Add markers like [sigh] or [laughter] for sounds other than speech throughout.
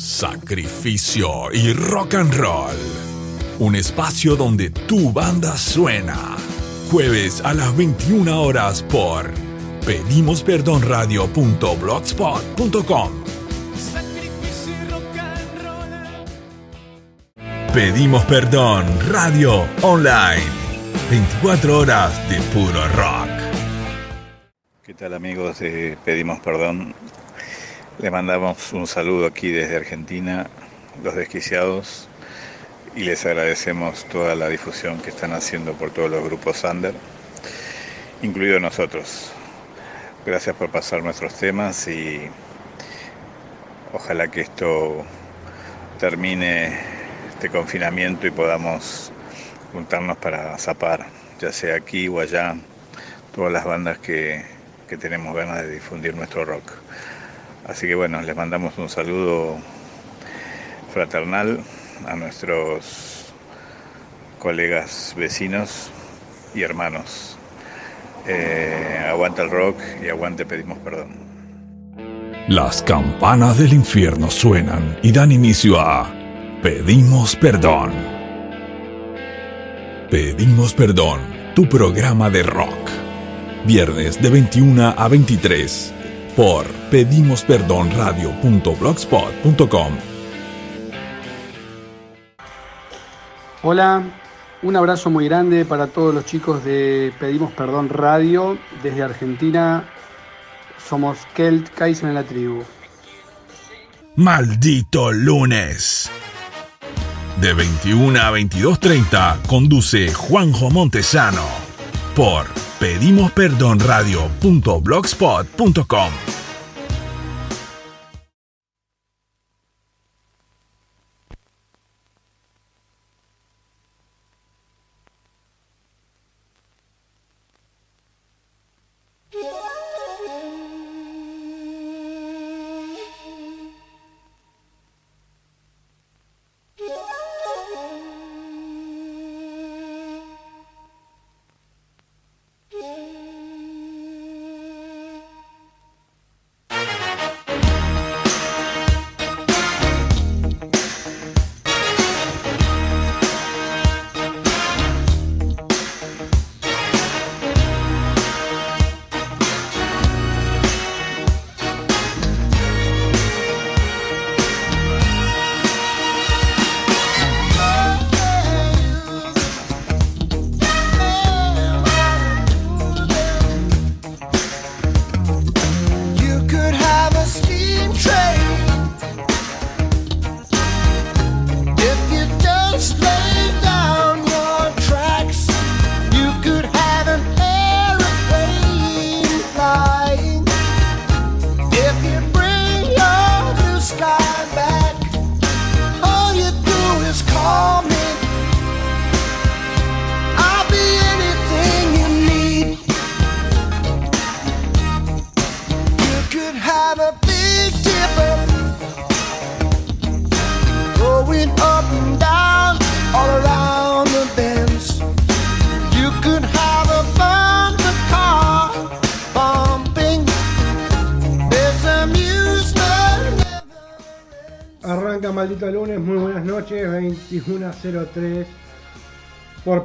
sacrificio y rock and roll. Un espacio donde tu banda suena. Jueves a las 21 horas por pedimosperdonradio.blogspot.com. Pedimos Perdón Radio Online. 24 horas de puro rock. ¿Qué tal amigos de Pedimos Perdón? Le mandamos un saludo aquí desde Argentina, los desquiciados, y les agradecemos toda la difusión que están haciendo por todos los grupos Under, incluido nosotros. Gracias por pasar nuestros temas y ojalá que esto termine este confinamiento y podamos juntarnos para zapar, ya sea aquí o allá, todas las bandas que, que tenemos ganas de difundir nuestro rock. Así que bueno, les mandamos un saludo fraternal a nuestros colegas vecinos y hermanos. Eh, aguanta el rock y aguante pedimos perdón. Las campanas del infierno suenan y dan inicio a Pedimos Perdón. Pedimos Perdón, tu programa de rock. Viernes de 21 a 23 por pedimosperdonradio.blogspot.com. Hola, un abrazo muy grande para todos los chicos de Pedimos Perdón Radio. Desde Argentina somos Kelt Kaiser en la tribu. Maldito lunes. De 21 a 22.30 conduce Juanjo Montesano por pedimosperdonradio.blogspot.com. por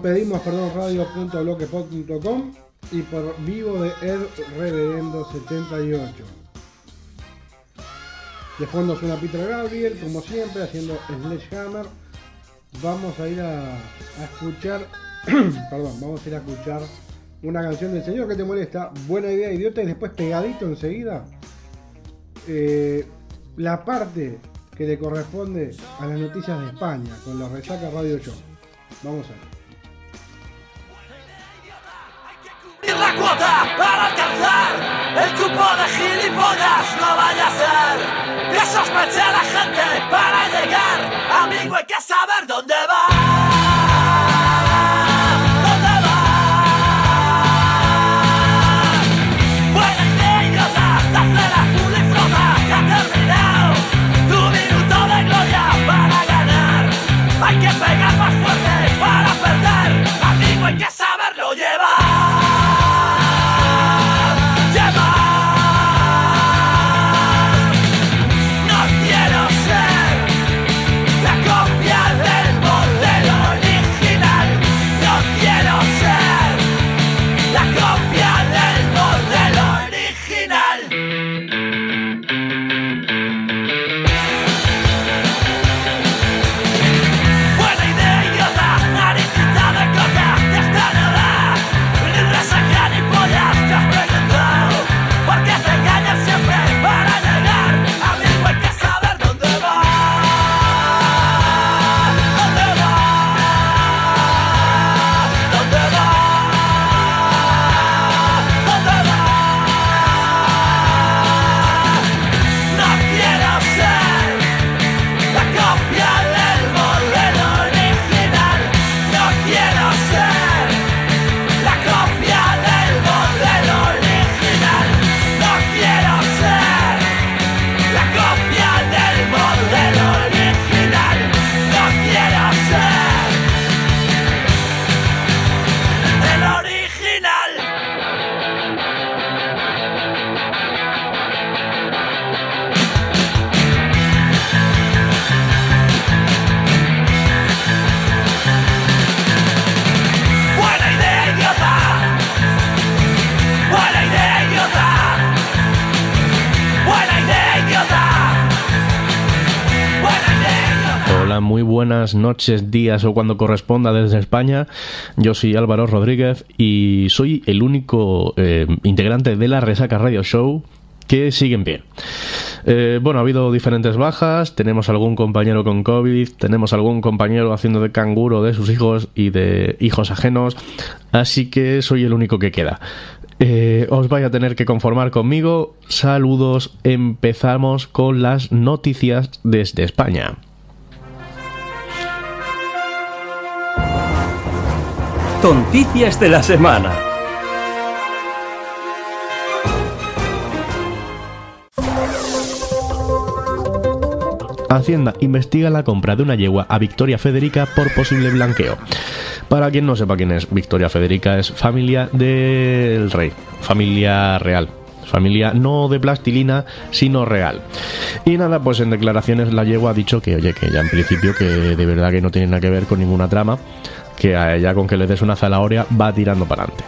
pedimos perdón radio.bloquepod.com y por vivo de El Reverendo 78. De fondo suena Peter Gabriel, como siempre, haciendo Sledgehammer. Vamos a ir a, escuchar, [clears throat] perdón, vamos a ir a escuchar una canción del Señor que te molesta, Buena Idea Idiota, y después pegadito enseguida, eh, la parte que le corresponde a las noticias de España con los Resaca Radio Show. Vamos a ver. La cuota para alcanzar el cupo de gilipollas no vaya a ser que sospeche a la gente para llegar amigo hay que saber dónde va. No quiero ser noches, días o cuando corresponda desde España. Yo soy Álvaro Rodríguez y soy el único eh, integrante de la Resaca Radio Show que siguen bien. Eh, bueno, ha habido diferentes bajas, tenemos algún compañero con COVID, tenemos algún compañero haciendo de canguro de sus hijos y de hijos ajenos, así que soy el único que queda. Eh, os vais a tener que conformar conmigo. Saludos, empezamos con las noticias desde España. Noticias de la semana. Hacienda investiga la compra de una yegua a Victoria Federica por posible blanqueo. Para quien no sepa quién es, Victoria Federica es familia del rey, familia real. Familia no de plastilina, sino real. Y nada, pues en declaraciones la yegua ha dicho que, oye, que ya en principio que de verdad que no tiene nada que ver con ninguna trama, que a ella con que le des una zanahoria va tirando para adelante.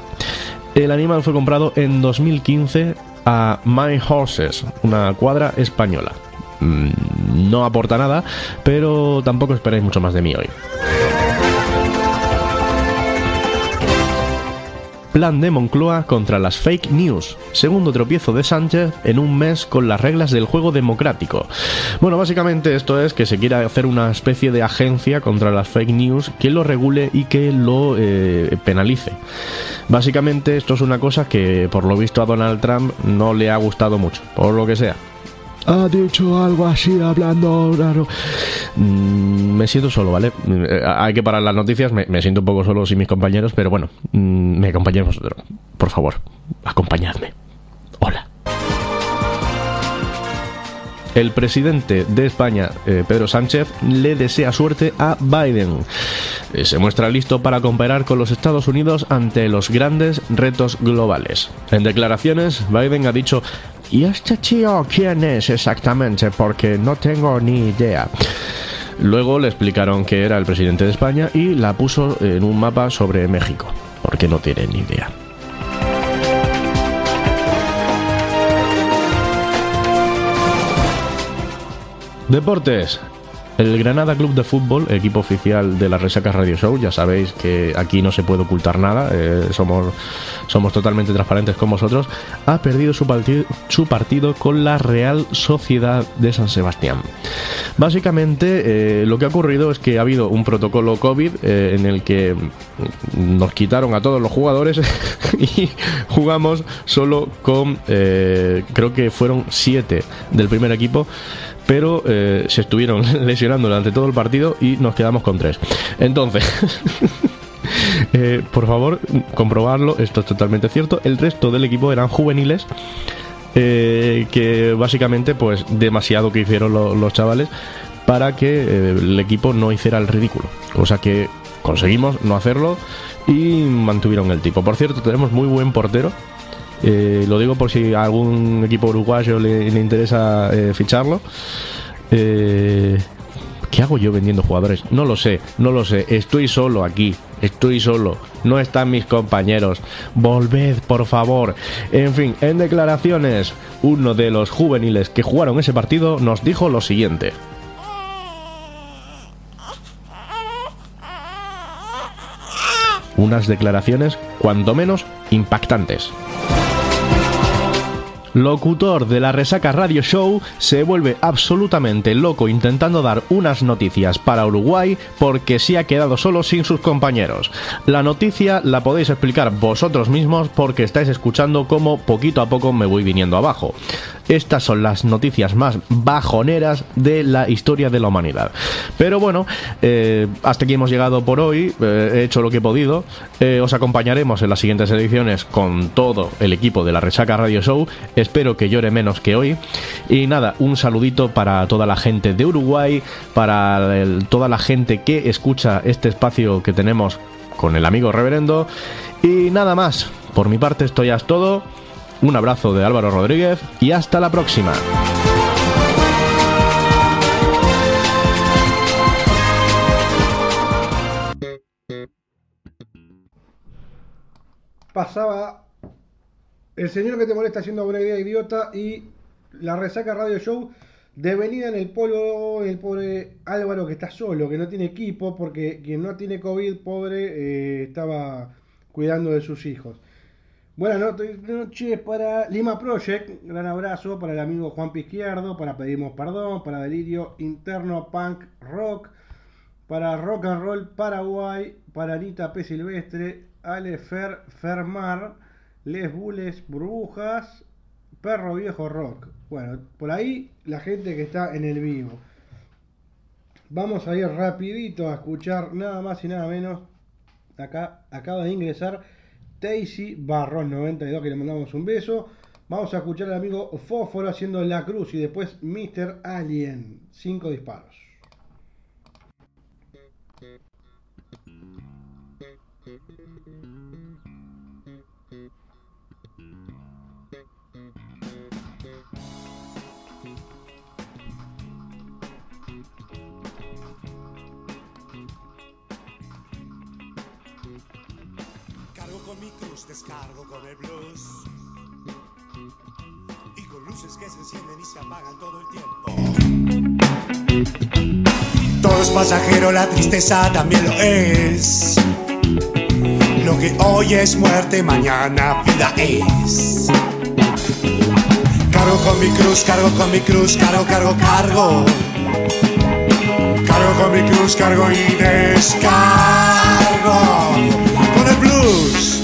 El animal fue comprado en 2015 a My Horses, una cuadra española. Mm, no aporta nada, pero tampoco esperéis mucho más de mí hoy. Plan de Moncloa contra las fake news. Segundo tropiezo de Sánchez en un mes con las reglas del juego democrático. Bueno, básicamente esto es que se quiere hacer una especie de agencia contra las fake news que lo regule y que lo eh, penalice. Básicamente esto es una cosa que por lo visto a Donald Trump no le ha gustado mucho, por lo que sea ha dicho algo así, hablando raro. Mm, me siento solo, ¿vale? Eh, hay que parar las noticias, me, siento un poco solo sin mis compañeros, pero bueno, mm, me acompañáis vosotros. Por favor, acompañadme. Hola. El presidente de España, eh, Pedro Sánchez, le desea suerte a Biden. Eh, se muestra listo para comparar con los Estados Unidos ante los grandes retos globales. En declaraciones, Biden ha dicho ¿Y este tío quién es exactamente? Porque no tengo ni idea. Luego le explicaron que era el presidente de España y la puso en un mapa sobre México, porque no tiene ni idea. Deportes. El Granada Club de Fútbol, equipo oficial de la Resaca Radio Show, ya sabéis que aquí no se puede ocultar nada, eh, somos, somos totalmente transparentes con vosotros, ha perdido su, su partido con la Real Sociedad de San Sebastián. Básicamente eh, lo que ha ocurrido es que ha habido un protocolo COVID eh, en el que nos quitaron a todos los jugadores [laughs] y jugamos solo con, creo que fueron siete del primer equipo pero eh, se estuvieron [laughs] lesionando durante todo el partido y nos quedamos con tres. Entonces, [laughs] eh, por favor, comprobarlo, esto es totalmente cierto. El resto del equipo eran juveniles. Eh, que básicamente pues demasiado que hicieron los chavales para que el equipo no hiciera el ridículo cosa que conseguimos no hacerlo y mantuvieron el tipo por cierto tenemos muy buen portero eh, lo digo por si a algún equipo uruguayo le, interesa eh, ficharlo. Eh, ¿Qué hago yo vendiendo jugadores? No lo sé, no lo sé. Estoy solo aquí. Estoy solo. No están mis compañeros. Volved, por favor. En fin, en declaraciones, uno de los juveniles que jugaron ese partido nos dijo lo siguiente. Unas declaraciones, cuanto menos, impactantes locutor de la Resaca Radio Show, se vuelve absolutamente loco intentando dar unas noticias para Uruguay porque se ha quedado solo sin sus compañeros. La noticia la podéis explicar vosotros mismos porque estáis escuchando cómo poquito a poco me voy viniendo abajo. Estas son las noticias más bajoneras de la historia de la humanidad. Pero bueno, eh, hasta aquí hemos llegado por hoy. Eh, he hecho lo que he podido. Eh, os acompañaremos en las siguientes ediciones con todo el equipo de la Resaca Radio Show. Espero que llore menos que hoy. Y nada, un saludito para toda la gente de Uruguay, para toda la gente que escucha este espacio que tenemos con el amigo reverendo. Y nada más. Por mi parte esto ya es todo. Un abrazo de Álvaro Rodríguez y hasta la próxima. Pasaba el señor que te molesta haciendo buena idea idiota y la resaca radio show Devenida en el polvo, el pobre Álvaro que está solo, que no tiene equipo, porque quien no tiene COVID, pobre, eh, estaba cuidando de sus hijos. Buenas noches para Lima Project, gran abrazo para el amigo Juan Pizquierdo, para Pedimos Perdón, para Delirio Interno Punk Rock, para Rock and Roll Paraguay, para Anita P. Silvestre, Ale Fer Fermar, Les Bules Burbujas, Perro Viejo Rock. Bueno, por ahí la gente que está en el vivo. Vamos a ir rapidito a escuchar nada más y nada menos. Acá acaba de ingresar Daisy Barrón 92, que le mandamos un beso. Vamos a escuchar al amigo Fósforo haciendo la cruz y después Mr. Alien. Cinco disparos. Descargo con el blues. Y con luces que se encienden y se apagan todo el tiempo. Todo es pasajero, la tristeza también lo es. Lo que hoy es muerte, mañana vida es. Cargo con mi cruz, cargo con mi cruz, cargo, cargo, cargo. Cargo con mi cruz, cargo y descargo con el blues,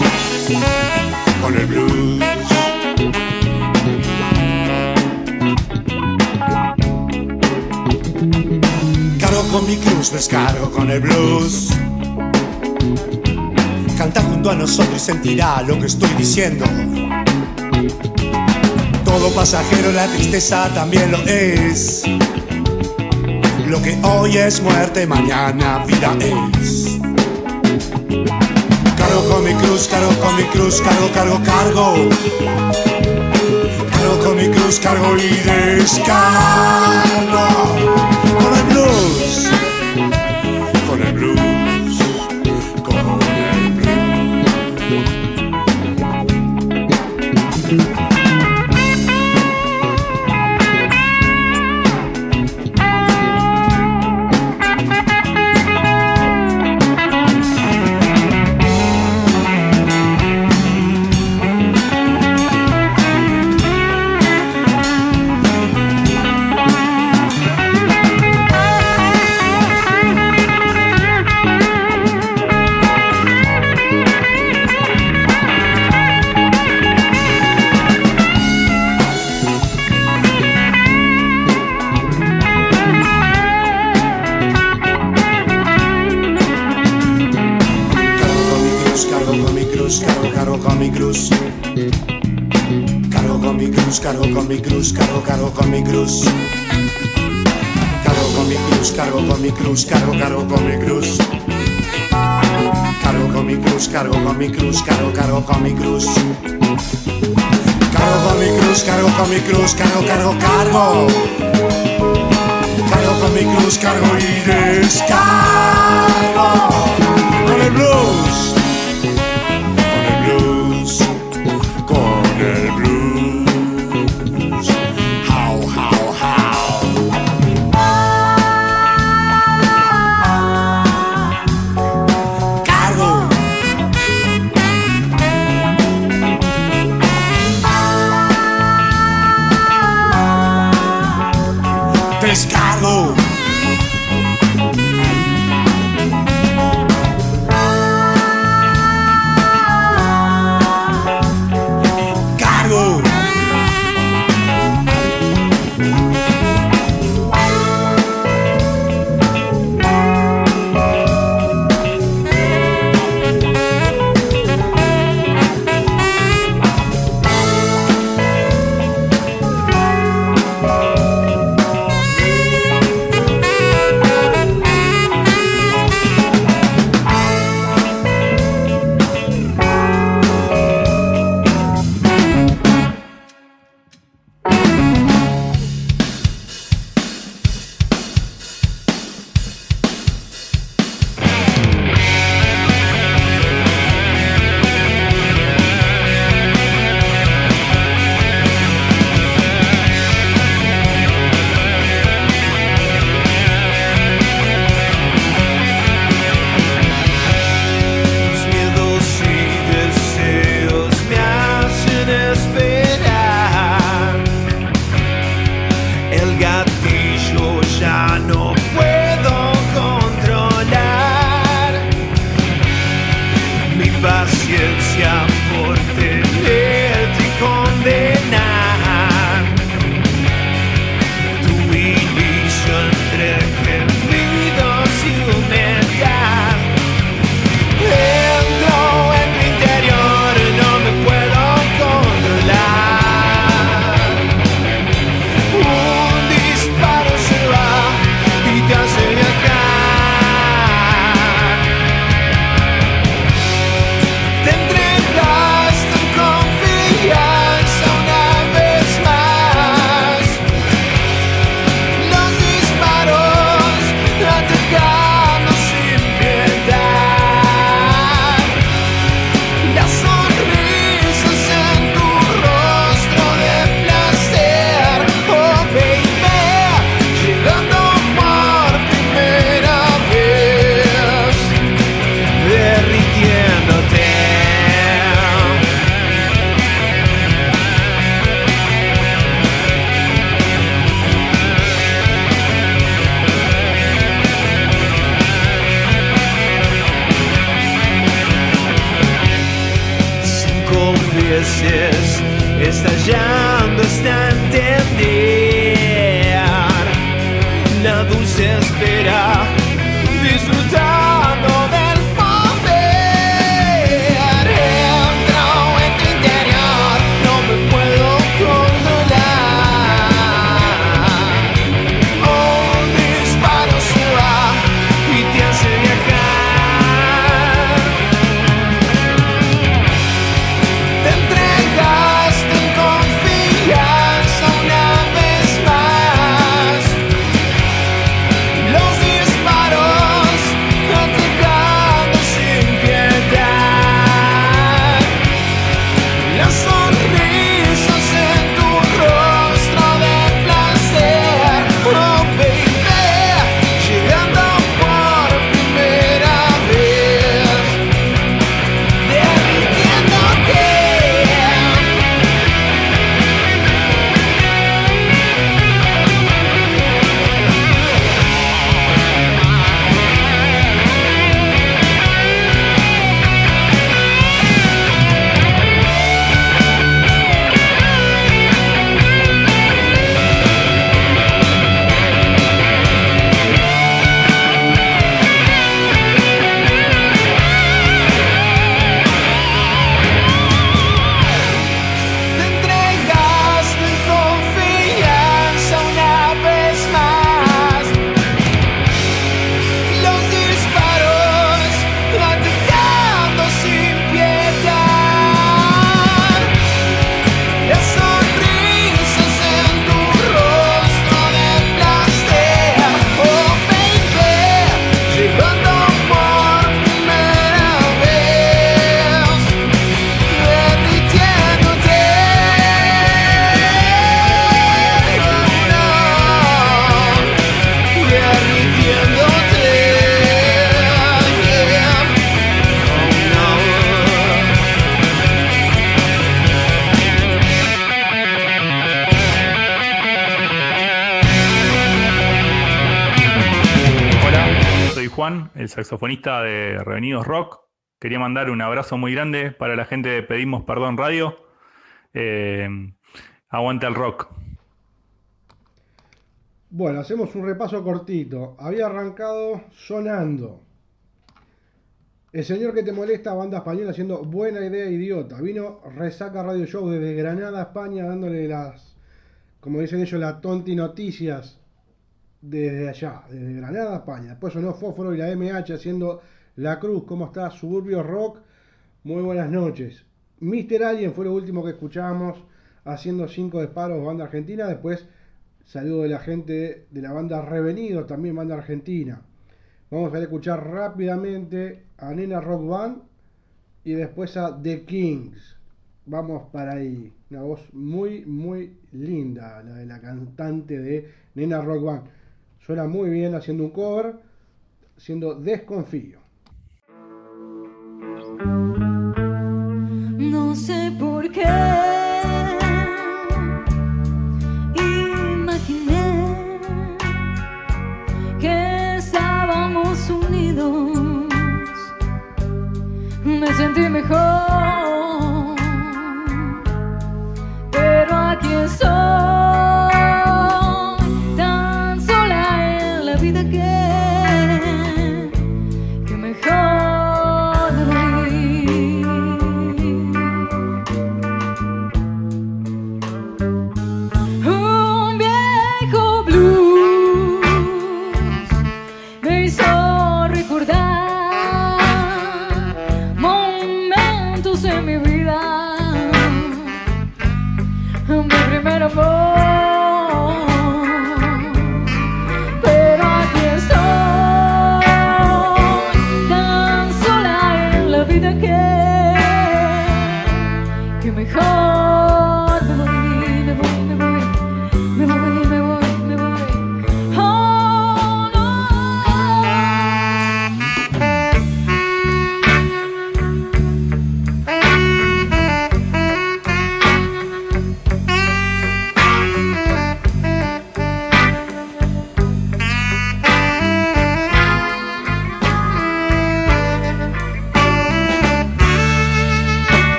con el blues. Cargo con mi cruz, descargo con el blues. Canta junto a nosotros y sentirá lo que estoy diciendo. Todo pasajero, la tristeza también lo es. Lo que hoy es muerte, mañana vida es. Cargo con mi cruz, cargo con mi cruz, cargo, cargo, cargo. Cargo con mi cruz, cargo y descargo. Cruz, cargo, cargo con mi cruz. Cargo con mi cruz, cargo con mi cruz, cargo, cargo con mi cruz. Cargo con mi cruz, cargo con mi cruz, cargo, cargo con mi cruz. Cargo con mi cruz, cargo con mi cruz, cargo, cargo con mi cruz. Cargo con mi cruz, cargo con mi cruz, cargo, cargo, cargo. Cargo con mi cruz, cargo y descargo. Con el blues, Descargo. Saxofonista de Revenidos Rock. Quería mandar un abrazo muy grande para la gente de Pedimos Perdón Radio. Eh, aguanta el rock. Bueno, hacemos un repaso cortito. Había arrancado sonando. El señor que te molesta, banda española, haciendo buena idea, idiota. Vino Resaca Radio Show desde Granada, España, dándole las, como dicen ellos, las tonti noticias desde allá, desde Granada, España. Después sonó Fósforo y la MH haciendo La Cruz. ¿Cómo está? Suburbio Rock. Muy buenas noches. Mr. Alien fue lo último que escuchamos haciendo cinco disparos, banda argentina. Después, saludo de la gente de la banda Revenido, también banda argentina. Vamos a escuchar rápidamente a Nena Rock Band y después a The Kings. Vamos para ahí. Una voz muy, muy linda, la de la cantante de Nena Rock Band. Suena muy bien haciendo un cover, siendo Desconfío. No sé por qué. imaginé que estábamos unidos, me sentí mejor.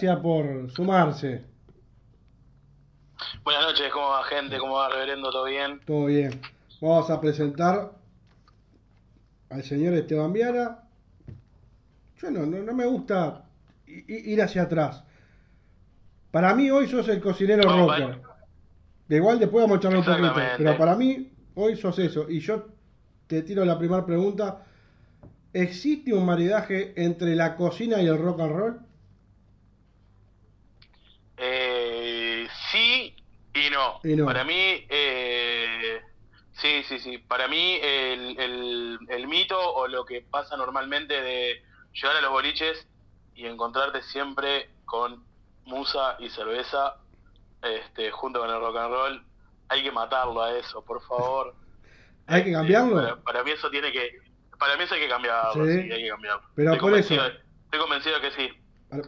Gracias por sumarse. Buenas noches, ¿cómo va gente? ¿Cómo va reverendo? ¿Todo bien? Todo bien. Vamos a presentar al señor Esteban Viana. Yo no, no, no me gusta ir hacia atrás. Para mí hoy sos el cocinero No, rocker. De igual después vamos a charlar un poquito. Pero para mí hoy sos eso. Y yo te tiro la primera pregunta. ¿Existe un maridaje entre la cocina y el rock and roll? Eh, sí y no. Y no. Para mí, eh, sí, sí, sí. Para mí el, el, el mito o lo que pasa normalmente de llegar a los boliches y encontrarte siempre con musa y cerveza este, junto con el rock and roll, hay que matarlo a eso, por favor. [laughs] ¿Hay que cambiarlo? Para, para mí eso tiene que... Para mí eso hay que cambiarlo, Sí. sí, hay que cambiarlo. Pero estoy por eso- de- estoy convencido de que sí.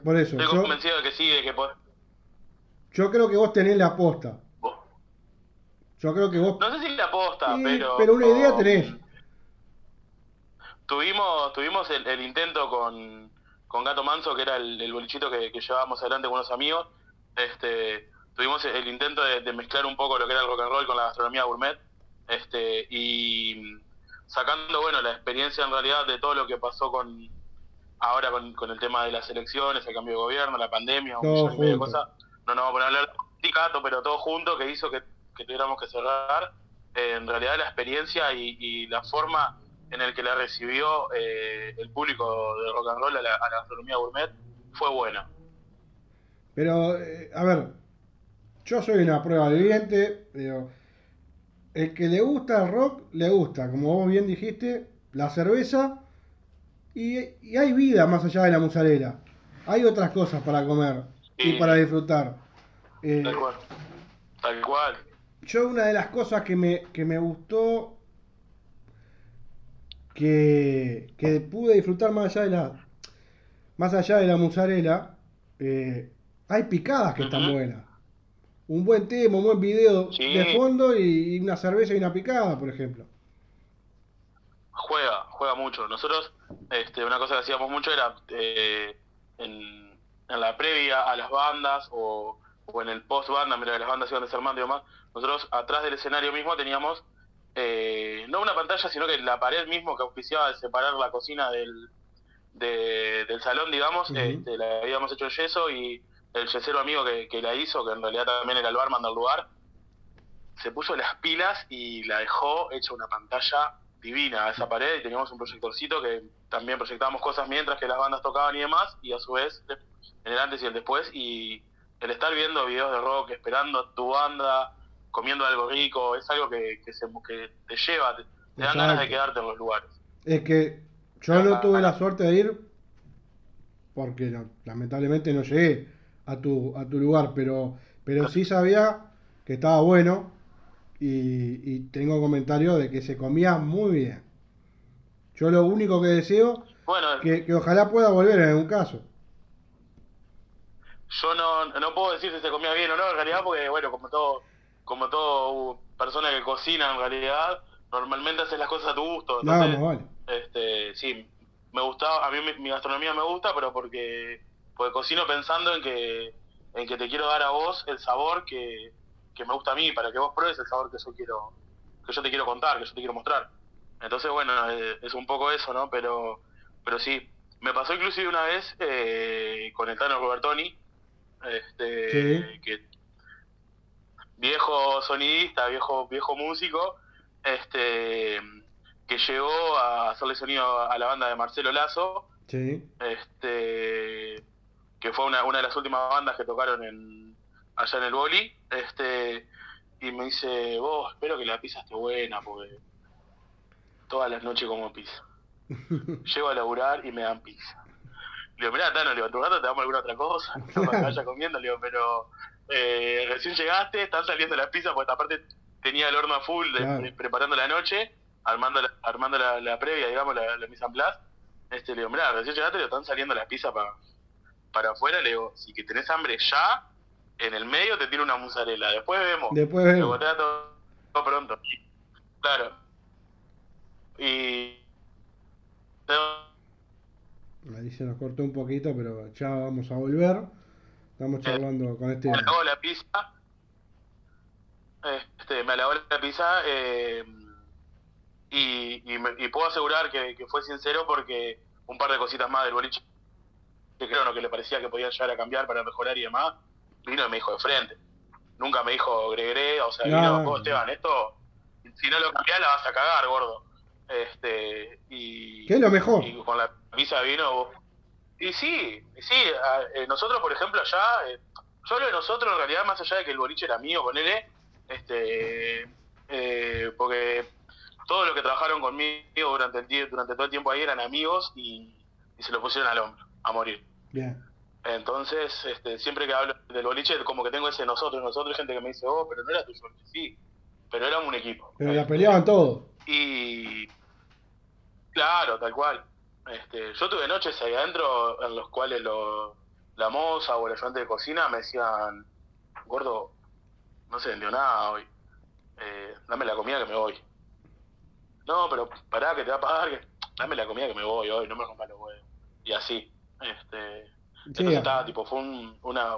Por eso, Estoy yo, convencido de que sí, de que yo creo que vos tenés la aposta. Yo creo que vos... No sé si la aposta, Sí, pero. pero una idea tenés. Tuvimos, tuvimos el, el intento con, con Gato Manso, que era el, el bolichito que, que llevábamos adelante con unos amigos. Este, tuvimos el, intento de, de mezclar un poco lo que era el rock and roll con la gastronomía gourmet. Este, y sacando, bueno, la experiencia en realidad de todo lo que pasó con ahora con, con el tema de las elecciones, el cambio de gobierno, la pandemia, un medio de cosas. No nos vamos a poner a hablar de sindicato, pero todo junto que hizo que, que tuviéramos que cerrar. Eh, en realidad la experiencia y, y la forma en el que la recibió eh, el público de rock and roll a la, a la gastronomía gourmet fue buena. Pero, eh, a ver, yo soy una prueba viviente, digo, el que le gusta el rock, le gusta, como vos bien dijiste, la cerveza y, y hay vida más allá de la mozzarella. Hay otras cosas para comer y para disfrutar. Eh, Tal cual. Tal cual. yo una de las cosas que me, que me gustó, que, que pude disfrutar más allá de la, más allá de la mozzarella, eh, hay picadas que están buenas. Un buen tema, un buen video Sí. de fondo y, y una cerveza y una picada, por ejemplo. Juega, juega mucho. Nosotros, este, una cosa que hacíamos mucho era eh, en, en la previa a las bandas o, o en el post banda, mira, las bandas iban desarmando y demás. Nosotros atrás del escenario mismo teníamos eh, no una pantalla, sino que la pared mismo que auspiciaba de separar la cocina del, de- del salón, digamos, este, la habíamos hecho yeso y el yesero amigo que, que la hizo, que en realidad también era el barman del lugar, se puso las pilas y la dejó hecha una pantalla divina a esa pared y teníamos un proyectorcito que también proyectábamos cosas mientras que las bandas tocaban y demás y a su vez en el antes y el después y el estar viendo videos de rock, esperando tu banda, comiendo algo rico, es algo que, que, se, que te lleva, te, te dan ganas de quedarte en los lugares. Es que yo no tuve la suerte de ir porque no- lamentablemente no llegué a tu, a tu lugar, pero, pero sí sabía que estaba bueno y, y tengo comentarios de que se comía muy bien. Yo lo único que deseo Bueno, que, que ojalá pueda volver en algún caso. Yo no, no puedo decir si se comía bien o no en realidad porque bueno como todo como todo persona que cocina en realidad normalmente haces las cosas a tu gusto No, entonces vale. este sí me gustaba a mí mi, mi gastronomía me gusta pero porque porque cocino pensando en que en que te quiero dar a vos el sabor que, que me gusta a mí para que vos pruebes el sabor que yo quiero que yo te quiero contar que yo te quiero mostrar entonces bueno eh, es un poco eso no pero pero sí me pasó inclusive una vez eh, con el Tano Robertoni este Sí. que viejo sonidista viejo viejo músico este que llegó a hacerle sonido a la banda de Marcelo Lazo Sí. este que fue una, una de las últimas bandas que tocaron en allá en el boli este y me dice vos espero que la pizza esté buena porque todas las noches como pizza [laughs] llego a laburar y me dan pizza le digo mirá Tano le digo tu rato te damos alguna otra cosa [laughs] no para que vaya comiendo le digo pero eh, recién llegaste están saliendo las pizzas porque aparte tenía el horno a full de- Claro. de- preparando la noche armando la, armando la, la previa digamos la, la mise en place este, le digo, mirá, recién llegaste, le están saliendo las pizzas para para afuera, le digo, si que tenés hambre ya, en el medio te tiro una mozzarella, después vemos. Después vemos. te todo, todo pronto. Claro. Y... Ahí se nos cortó un poquito, pero ya vamos a volver. Estamos charlando con este. me hago la pizza, este, me halagó la pizza, eh, y, y, me- y puedo asegurar que, que fue sincero porque un par de cositas más del boliche que creo ¿no? que le parecía que podían llegar a cambiar para mejorar y demás, vino y me dijo de frente. Nunca me dijo gregre, o sea, No. vino, Esteban, esto, si no lo cambiás la vas a cagar, gordo. Este, y, ¿Qué es lo mejor? y con la pizza vino vos. Y sí, y sí, a- eh, nosotros por ejemplo allá, eh, yo hablo de nosotros en realidad más allá de que el boliche era mío, ponele, este, eh, porque todos los que trabajaron conmigo durante el durante todo el tiempo ahí eran amigos y, y se lo pusieron al hombro, a morir. Bien. Entonces, este, siempre que hablo del boliche, como que tengo ese nosotros, nosotros, hay gente que me dice, oh, pero no era tuyo, sí, pero éramos un equipo. Pero la peleaban todo. Y claro, tal cual. Este, yo tuve noches ahí adentro en los cuales lo- la moza o el ayudante de cocina me decían, gordo, no se vendió nada hoy. Eh, dame la comida que me voy. No, pero pará que te va a pagar, que dame la comida que me voy hoy, no me rompas los huevos. Y así. Este, entonces estaba, tipo, fue un, una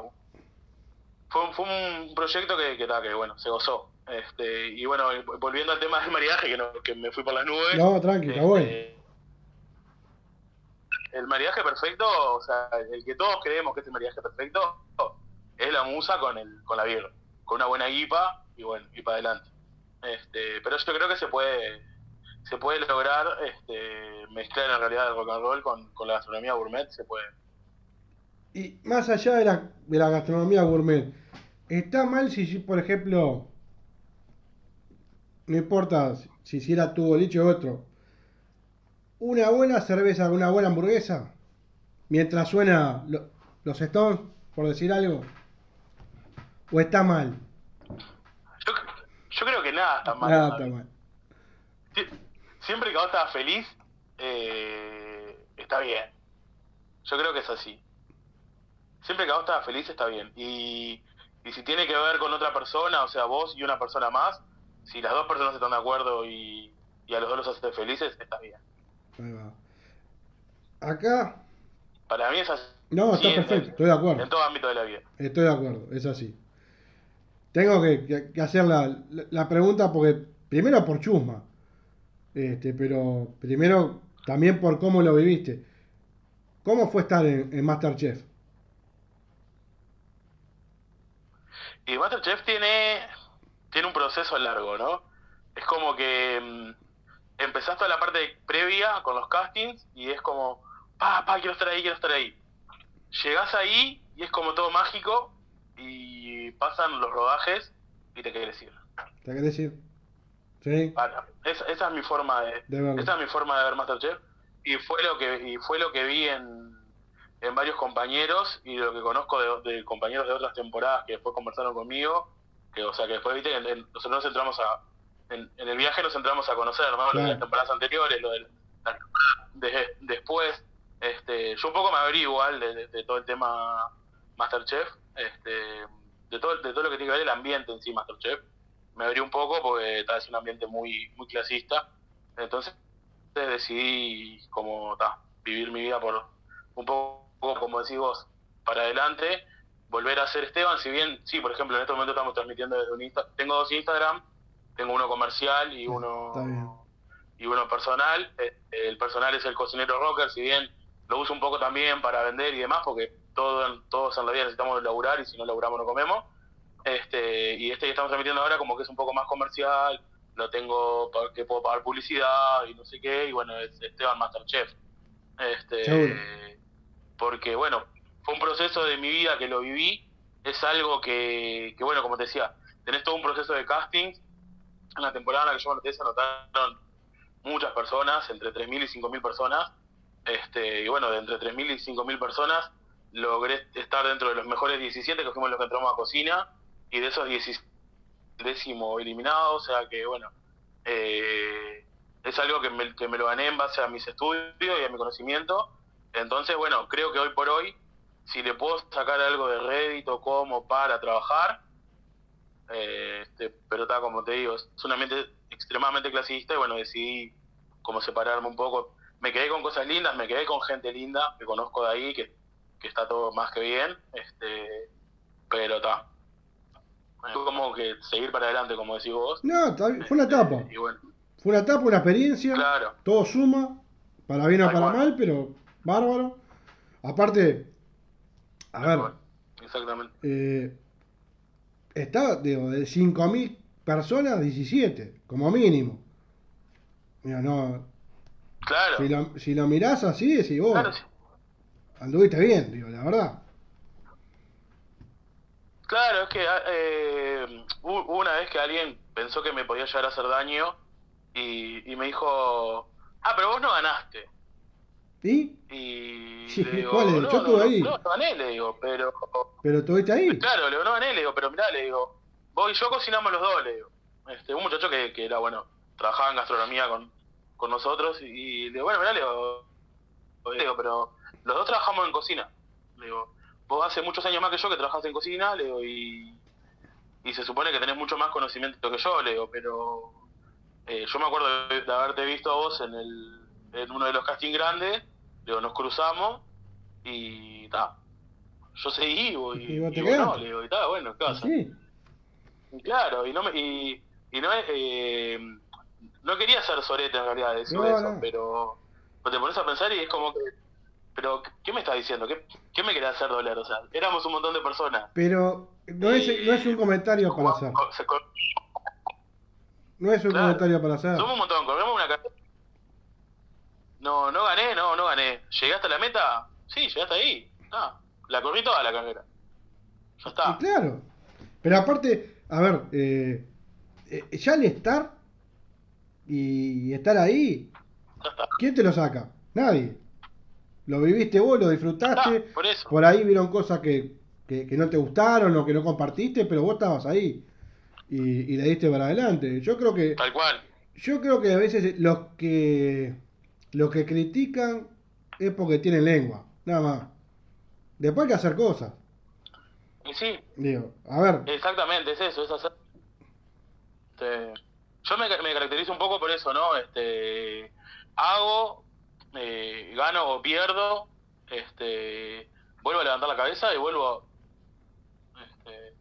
fue, un- fue un proyecto que, que, que bueno, se gozó. Este, y bueno, volviendo al tema del maridaje, que, no, que me fui por las nubes. No, tranqui, está este, bueno. El maridaje perfecto, o sea, el que todos creemos que es el maridaje perfecto, es la musa con el con la birra, con una buena guipa y bueno, y para adelante. Este, pero yo creo que se puede se puede lograr este, mezclar en realidad el rock and roll con, con la gastronomía gourmet, se puede. Y más allá de la, de la gastronomía gourmet, ¿está mal si, por ejemplo, no importa si hiciera tu boliche o otro, una buena cerveza, una buena hamburguesa, mientras suena lo- los Stones, por decir algo, o está mal. Yo creo que nada está mal. Nada está mal. Sie- Siempre que vos estás feliz, eh, está bien. Yo creo que es así. Siempre que vos estás feliz, está bien. Y, y si tiene que ver con otra persona, o sea, vos y una persona más, si las dos personas están de acuerdo y, y a los dos los hace felices, está bien. Ahí va. Acá, Para mí es así. no, está perfecto, estoy de acuerdo. En todo ámbito de la vida. Estoy de acuerdo, es así. Tengo que, que- que hacer la, la- la pregunta porque, primero por chusma, este, pero primero también por cómo lo viviste. ¿Cómo fue estar en, en Masterchef? Y Masterchef tiene, tiene un proceso largo, ¿no? Es como que mm, empezás toda la parte previa con los castings y es como, pa, pa, quiero estar ahí, quiero estar ahí. Llegás ahí y es como todo mágico y pasan los rodajes y te querés ir. ¿Te querés decir? Sí. Esa, esa es mi forma de, esa es mi forma de ver Masterchef y fue lo que y fue lo que vi en, en varios compañeros y lo que conozco de, de compañeros de otras temporadas que después conversaron conmigo que o sea que después viste nosotros nos entramos a en, en el viaje nos entramos a conocer ¿no? lo de Claro. las temporadas anteriores lo de las temporadas de- después este yo un poco me abrí igual de, de- de todo el tema Masterchef este de todo de todo lo que tiene que ver el ambiente en sí Masterchef me abrí un poco porque estaba es un ambiente muy muy clasista entonces decidí como ta, vivir mi vida por un poco como decís vos para adelante volver a ser Esteban si bien sí por ejemplo en este momento estamos transmitiendo desde un Insta tengo dos Instagram tengo uno comercial y uno y uno personal. Eh, El personal es el cocinero rocker, si bien lo uso un poco también para vender y demás, porque todo, en- todos en la vida necesitamos laburar y si no laburamos no comemos. Este, y este que estamos transmitiendo ahora como que es un poco más comercial, lo tengo que puedo pagar publicidad y no sé qué, y bueno, es Esteban Masterchef. Este, porque bueno, fue un proceso de mi vida que lo viví, es algo que, que bueno, como te decía, tenés todo un proceso de casting. En la temporada en la que yo anoté se anotaron muchas personas, entre 3.000 y 5.000 personas. Este, y bueno, de entre 3.000 y 5.000 personas logré estar dentro de los mejores 17 que fuimos los que entramos a cocina y de esos 17 décimo eliminado, o sea que bueno, eh, es algo que me, que me lo gané en base a mis estudios y a mi conocimiento. Entonces, bueno, creo que hoy por hoy, si le puedo sacar algo de rédito como para trabajar, eh, este, pero está como te digo, es un ambiente extremadamente clasista y bueno, decidí como separarme un poco. Me quedé con cosas lindas, me quedé con gente linda que conozco de ahí, que, que está todo más que bien, este, pero está. Como que seguir para adelante, como decís vos. No, está bien, fue una etapa. Y bueno, Fue una etapa, una experiencia. Claro. Todo suma, para bien o para cual. mal, pero bárbaro. Aparte, a ver, exactamente. eh, está, digo, de 5.000 personas, 17, como mínimo. Mira, no. Claro. Si lo, si lo mirás así, decís vos, Claro, sí. anduviste bien, digo, la verdad. Claro, es que eh, hubo hubo una vez que alguien pensó que me podía llegar a hacer daño y, y me dijo, ah, pero vos no ganaste. ¿Y? Y [laughs] Sí, le digo, ¿cuál es? no, Yo estuve no, ahí. No, no gané, le digo, pero... Pero estuviste ahí. Claro, le digo, no gané, le digo, pero mirá, le digo, vos y yo cocinamos los dos, le digo. Este, un muchacho que, que era, bueno, trabajaba en gastronomía con, con nosotros y, y le digo, bueno, mirá, le digo, le digo, pero los dos trabajamos en cocina. Le digo, vos hace muchos años más que yo que trabajaste en cocina, le digo, y, y se supone que tenés mucho más conocimiento que yo, le digo, pero eh, yo me acuerdo de, de haberte visto a vos en, el, en uno de los casting grandes, digo, nos cruzamos y ta. Yo seguí y, vos- Y vos te y vos no, quedaste. le digo, y ta, bueno, ¿qué pasa? Sí. Y Claro, y no me, y, y no es, eh, no quería ser sorete en realidad decir No, eso, no. pero, pero te pones a pensar y es como que, pero ¿qué me estás diciendo? ¿Qué, qué me querés hacer doler? O sea, éramos un montón de personas. Pero no es, no es un comentario para hacer. No es un Claro. comentario para hacer. Somos un montón, corremos una carrera. No, no gané, no, no gané. ¿Llegaste a la meta? Sí, llegaste ahí. Ah, la corrí toda la carrera. Ya está. Y claro. Pero aparte, a ver, eh, eh, ya al estar, y estar ahí, ¿quién te lo saca? Nadie. Lo viviste vos, lo disfrutaste. por eso. Por ahí vieron cosas que, que, que no te gustaron o que no compartiste, pero vos estabas ahí y, y le diste para adelante. Yo creo que Tal cual. yo creo que a veces los que los que critican es porque tienen lengua, nada más. Después hay que hacer cosas. Y sí, Digo, a ver, Exactamente, es eso, es hacer. Este, yo me, me caracterizo un poco por eso, ¿no? Este, hago, eh, gano o pierdo, este, vuelvo a levantar la cabeza y vuelvo. Este,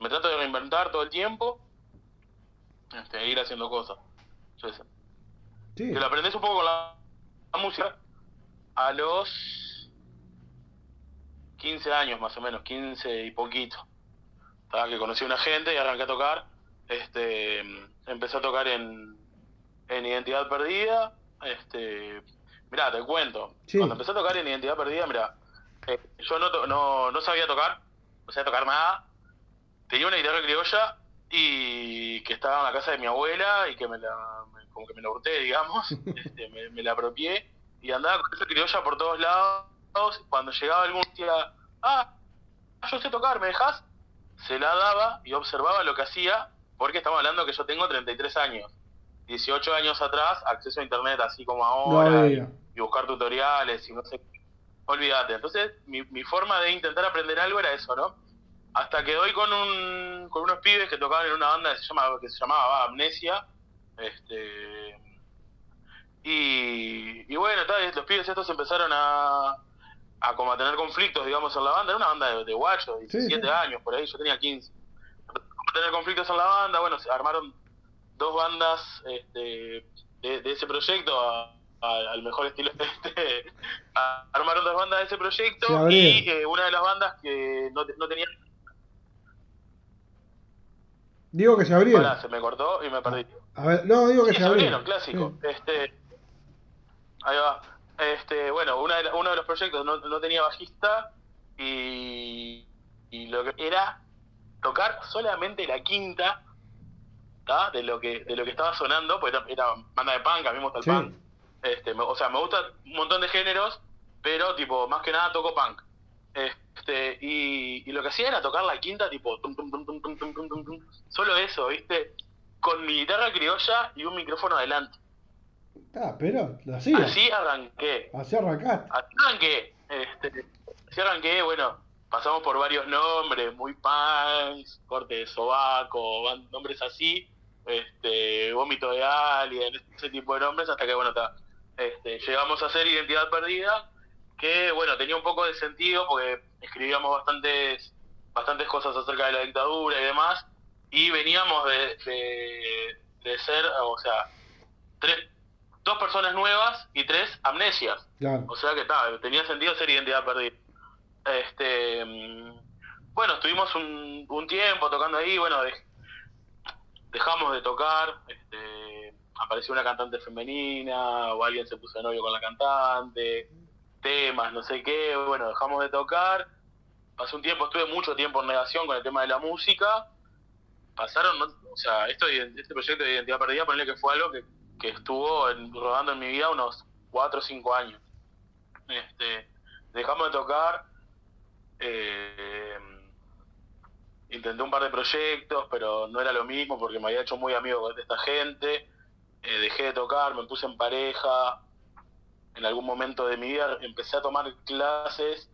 me trato de reinventar todo el tiempo, este, e ir haciendo cosas. Yo. Sí, Que lo aprendes un poco con la, la música a los 15 años más o menos, 15 y poquito. Estaba que conocí a una gente y arranqué a tocar. Este, empecé a tocar en, en Identidad Perdida. Este, mirá, te cuento. Sí. Cuando empecé a tocar en Identidad Perdida, mirá, eh, yo no, no, no sabía tocar, no sabía tocar nada. Tenía una guitarra criolla y que estaba en la casa de mi abuela y que me la, como que me la hurté, digamos, [laughs] este, me, me la apropié y andaba con esa criolla por todos lados. Cuando llegaba algún día, ah, yo sé tocar, ¿me dejas? Se la daba y observaba lo que hacía, porque estamos hablando que yo tengo 33 años. 18 años atrás, acceso a internet así como no ahora, y, buscar tutoriales y no sé qué. Olvídate. Entonces, mi, mi forma de intentar aprender algo era eso, ¿no? Hasta que doy con un con unos pibes que tocaban en una banda que se llama que se llamaba Amnesia. Este y, y bueno, tal, los pibes estos empezaron a a como a tener conflictos, digamos, en la banda. Era una banda de, de guachos, 17 sí. años, por ahí, yo tenía 15. A tener conflictos en la banda, bueno, se armaron dos bandas este, de, de ese proyecto a- a- al mejor estilo este, a- armaron dos bandas de ese proyecto y eh, una de las bandas que no, te- no tenía Digo que se abrieron. Pará, se me cortó y me perdí no, digo que sí, Sabrina. clásico. Este, ahí va. Este, bueno, una de, uno de los proyectos no, tenía bajista y, lo que era tocar solamente la quinta de lo que de lo que estaba sonando, porque era, era banda de punk, a mí me gusta el punk. Este, me, o sea, me gusta un montón de géneros, pero tipo, más que nada toco punk. Este, y, lo que hacía era tocar la quinta, tipo, tum, tum, tum, solo eso, ¿viste? Con mi guitarra criolla y un micrófono adelante. Ah, pero lo hacía. Así arranqué. Así arrancaste. Así arranqué. Este, así arranqué, bueno, pasamos por varios nombres, muy punks, corte de sobaco, nombres así, este, vómito de alien, ese tipo de nombres, hasta que, bueno, ta, este, llegamos a hacer Identidad Perdida, que, bueno, tenía un poco de sentido porque escribíamos bastantes, bastantes cosas acerca de la dictadura y demás, y veníamos de, de, de ser, o sea, tres, dos personas nuevas y tres amnesias. Claro. O sea que ta, tenía sentido ser identidad perdida. Este, bueno, estuvimos un, un tiempo tocando ahí, bueno, dej- dejamos de tocar, este, apareció una cantante femenina, o alguien se puso de novio con la cantante, temas, no sé qué, bueno, dejamos de tocar. Pasó un tiempo, estuve mucho tiempo en negación con el tema de la música. Pasaron, no- o sea, esto, este proyecto de identidad perdida, ponerle que fue algo que, que estuvo rodando en mi vida unos 4 o 5 años. Este, dejamos de tocar, eh, intenté un par de proyectos, pero no era lo mismo porque me había hecho muy amigo de esta gente. Eh, dejé de tocar, me puse en pareja. En algún momento de mi vida empecé a tomar clases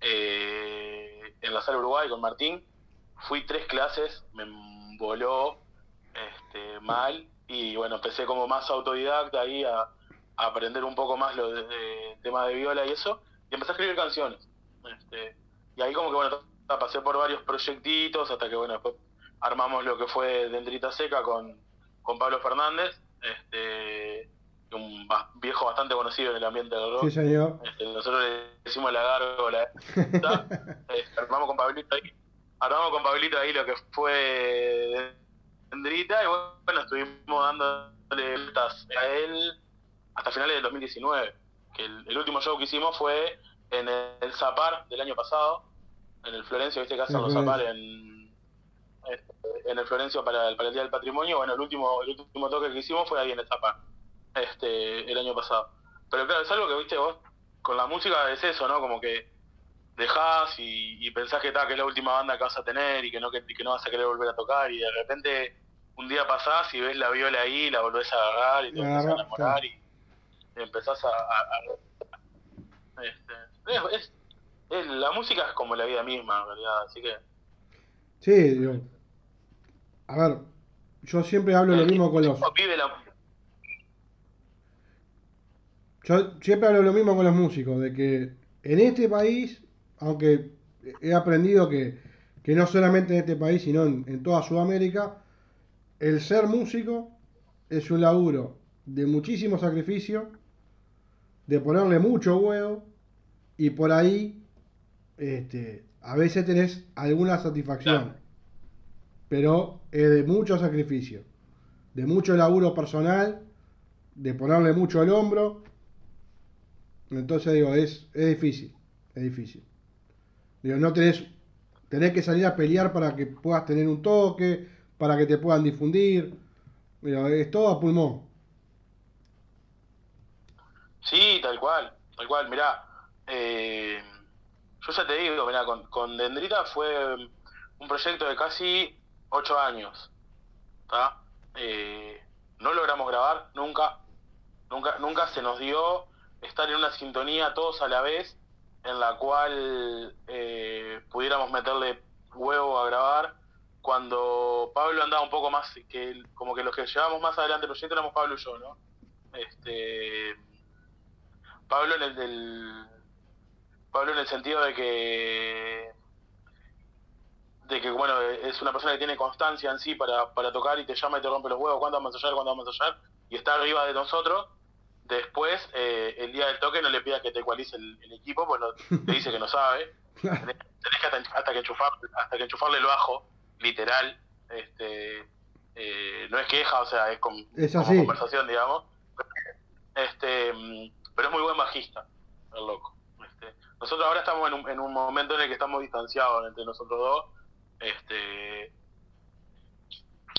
eh, en la sala Uruguay con Martín. Fui tres clases, me voló este, mal y bueno, empecé como más autodidacta ahí a, a aprender un poco más lo de, de temas de viola y eso, y empecé a escribir canciones. Este, y ahí como que bueno, pasé por varios proyectitos hasta que bueno, después armamos lo que fue Dendrita Seca con, con Pablo Fernández, este, un viejo bastante conocido en el ambiente del rock. Sí, señor. Este, nosotros le decimos la gárgola. [laughs] ¿está? Este, armamos con Pablito ahí. Armamos con Pablito ahí lo que fue Dendrita y bueno, estuvimos dándole vueltas a él hasta finales del 2019. Que el, el último show que hicimos fue en el Zapar del año pasado, en el Florencio, viste que hacen En los. Zapar en, en el Florencio para el, para el Día del Patrimonio. Bueno, el último, el último toque que hicimos fue ahí en Etapa, este, el año pasado. Pero claro, es algo que, viste, vos con la música es eso, ¿no? Como que dejás y, y pensás que, está, que es la última banda que vas a tener y que no, que, que no vas a querer volver a tocar y de repente un día pasás y ves la viola ahí, la volvés a agarrar y te empezás a enamorar y empezás a... a- a- este, es- es- es- la música es como la vida misma, en realidad, así que... Sí, digo. A ver, yo siempre hablo lo mismo con los. Yo siempre hablo lo mismo con los músicos, de que en este país, aunque he aprendido que, que no solamente en este país, sino en, en toda Sudamérica, el ser músico es un laburo de muchísimo sacrificio, de ponerle mucho huevo, y por ahí este, a veces tenés alguna satisfacción, pero es de mucho sacrificio, de mucho laburo personal, de ponerle mucho al hombro. Entonces digo, es, es difícil, es difícil. No tenés, tenés que salir a pelear para que puedas tener un toque, para que te puedan difundir. Digo, es todo a pulmón. Sí, tal cual, tal cual. Mirá, eh, yo ya te digo, mirá, con, Dendrita fue un proyecto de casi ocho años. Eh, no logramos grabar nunca, nunca, nunca se nos dio estar en una sintonía todos a la vez en la cual eh, pudiéramos meterle huevo a grabar. Cuando Pablo andaba un poco más, que como que los que llevábamos más adelante el proyecto éramos Pablo y yo, ¿no? Este, Pablo en el del Pablo en el sentido de que de que bueno es una persona que tiene constancia en sí para, para tocar y te llama y te rompe los huevos cuándo vamos a ensayar, cuándo vamos a ensayar y está arriba de nosotros después eh, el día del toque no le pidas que te ecualice el, el equipo pues no- te dice que no sabe. [laughs] Tenés, tenés que hasta, hasta que enchufar hasta que enchufarle el bajo literal este eh, no es queja o sea es, con, Es como conversación digamos. Este pero es muy buen bajista el loco. Este, nosotros ahora estamos en un, en un momento en el que estamos distanciados entre nosotros dos. Este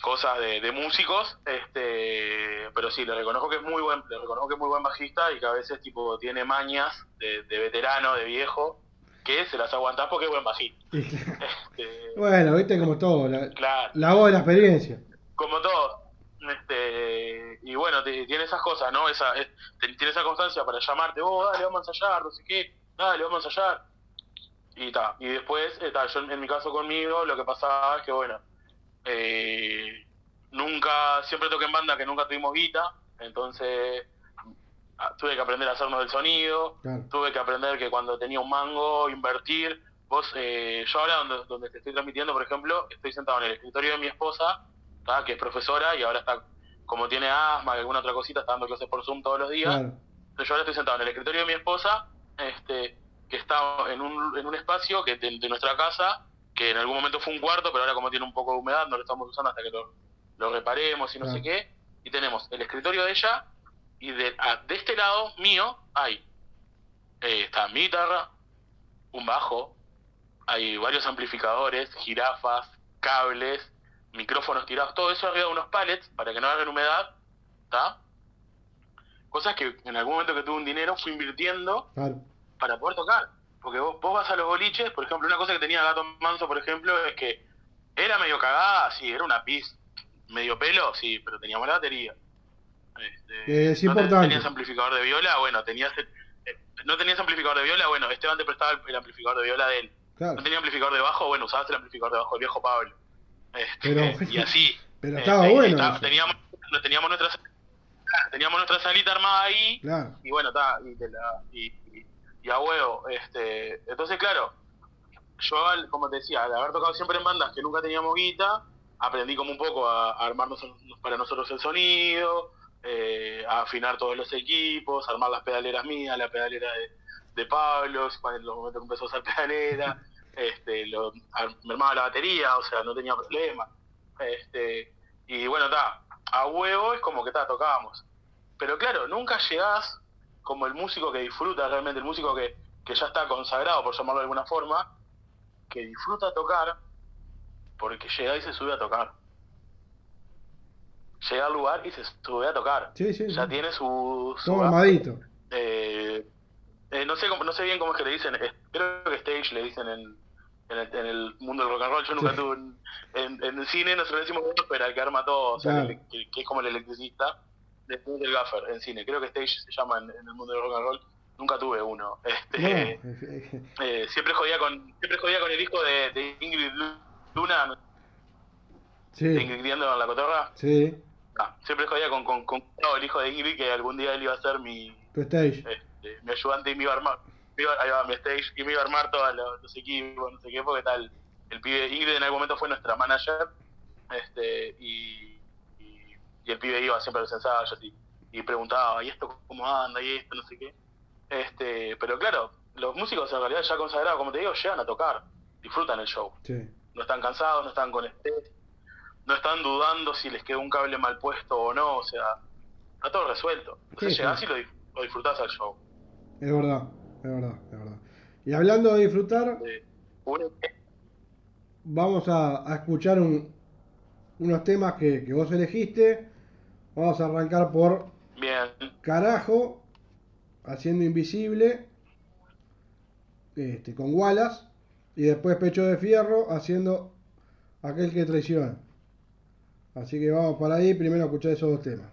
cosas de, de músicos este pero sí le reconozco que es muy buen le reconozco que es muy buen bajista y que a veces tipo tiene mañas de, de veterano de viejo que se las aguantás porque es buen bajista Este, Bueno, viste como todo, la, claro la voz de la experiencia. como todo. Este, y bueno, tiene esas cosas, ¿no? Esa, es- tiene esa constancia para llamarte, oh, dale, vamos a ensayar, no sé qué, dale, vamos a ensayar. Y ta, y después, eh, ta, yo en mi caso conmigo, lo que pasaba es que, bueno, eh, nunca, siempre toqué en banda que nunca tuvimos guita, entonces ah, tuve que aprender a hacernos del sonido, Claro. tuve que aprender que cuando tenía un mango, invertir. Vos, eh, yo ahora donde, donde te estoy transmitiendo, por ejemplo, estoy sentado en el escritorio de mi esposa, ¿tá? que es profesora y ahora está, como tiene asma y alguna otra cosita, está dando clases por Zoom todos los días. Claro. Entonces yo ahora estoy sentado en el escritorio de mi esposa, este, que está en un, en un espacio que de, de nuestra casa, que en algún momento fue un cuarto, pero ahora como tiene un poco de humedad, no lo estamos usando hasta que lo, lo reparemos y no sé qué. Y tenemos el escritorio de ella y de, a- de este lado mío hay, eh, está mi guitarra, un bajo, hay varios amplificadores, jirafas, cables, micrófonos tirados, todo eso arriba de unos pallets para que no hagan humedad, ¿está? Cosas que en algún momento que tuve un dinero fui invirtiendo Claro. para poder tocar. Porque vos, vos vas a los boliches, por ejemplo, una cosa que tenía Gato Manso, por ejemplo, es que era medio cagada, sí, era una pis, medio pelo, sí, pero teníamos la batería. Este, Es no importante. tenías amplificador de viola, bueno, tenías eh, no tenías amplificador de viola, bueno, Esteban te prestaba el, el amplificador de viola de él. Claro. No tenía amplificador de bajo, bueno, usabas el amplificador de bajo, el viejo Pablo. Este, Pero- y así. [laughs] Pero Este, estaba bueno teníamos, teníamos nuestra teníamos nuestra salita armada ahí Claro. y bueno, está, y, y, y- y a huevo, este, entonces claro, yo como te decía, al haber tocado siempre en bandas que nunca teníamos guita, aprendí como un poco a, a armarnos para nosotros el sonido, eh, a afinar todos los equipos, armar las pedaleras mías, la pedalera de, de Pablo, cuando en los momentos que empezó a usar pedalera, [laughs] este, lo, me armaba la batería, o sea, no tenía problema. Este, y bueno, está, a huevo es como que está, tocábamos. Pero claro, nunca llegás como el músico que disfruta realmente, el músico que, que ya está consagrado, por llamarlo de alguna forma, que disfruta tocar, porque llega y se sube a tocar. Llega al lugar y se sube a tocar. Sí, sí, Ya sí. tiene su... su Todo armadito. eh, eh, no sé no sé bien cómo es que le dicen, eh, creo que stage le dicen en, en, el, en el mundo del rock and roll. Yo nunca tuve en, en el cine, nosotros decimos pero al que arma todo, o sea, Claro. que, que- que es como el electricista, después del gaffer en cine. Creo que stage se llama en, en el mundo del rock and roll. Nunca tuve uno. [laughs] Este, No, [laughs] eh, siempre jodía con siempre jodía con el hijo de, de Ingrid Luna, de Ingrid en la cotorra. sí. Ah, siempre jodía con, con, con no, el hijo de Ingrid que algún día él iba a ser mi, Tu stage. este, mi ayudante y me iba a armar, iba, ahí va, mi stage, y me iba a armar todos los, los equipos, no sé qué, porque tal, el pibe, Ingrid en algún momento fue nuestra manager, este, y, y, el pibe iba siempre a los ensayos y, y preguntaba, ¿y esto cómo anda? ¿y esto no sé qué? Este, pero claro, los músicos en realidad ya consagrados, como te digo, llegan a tocar, disfrutan el show, Sí. no están cansados, no están con estrés, no están dudando si les quedó un cable mal puesto o no, o sea, está todo resuelto. Entonces Sí, llegás sí. y lo, disfrutás al show. Es verdad, es verdad, es verdad. Y hablando de disfrutar, vamos a, a escuchar un- unos temas que, que vos elegiste. Vamos a arrancar por Bien, Carajo, haciendo invisible, este, con Wallace. Y después Pecho de Fierro, haciendo aquel que traiciona. Así que vamos para ahí, primero escuchar esos dos temas.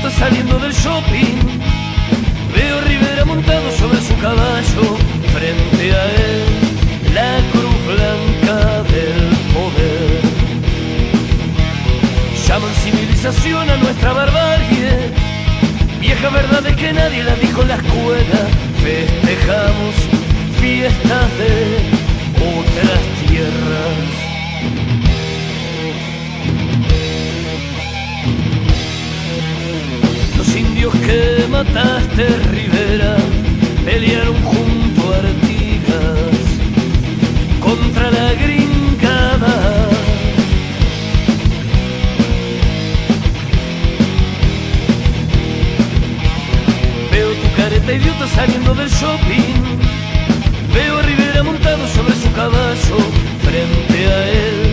Idiota saliendo del shopping. Veo Rivera montado sobre su caballo, frente a él, la cruz blanca del poder. Llaman civilización a nuestra barbarie, vieja verdad es que nadie la dijo en la escuela. Festejamos fiestas de otras tierras. Indios que mataste, Rivera, pelearon junto a Artigas contra la gringada. Veo tu careta idiota saliendo del shopping. Veo a Rivera montado sobre su caballo, frente a él,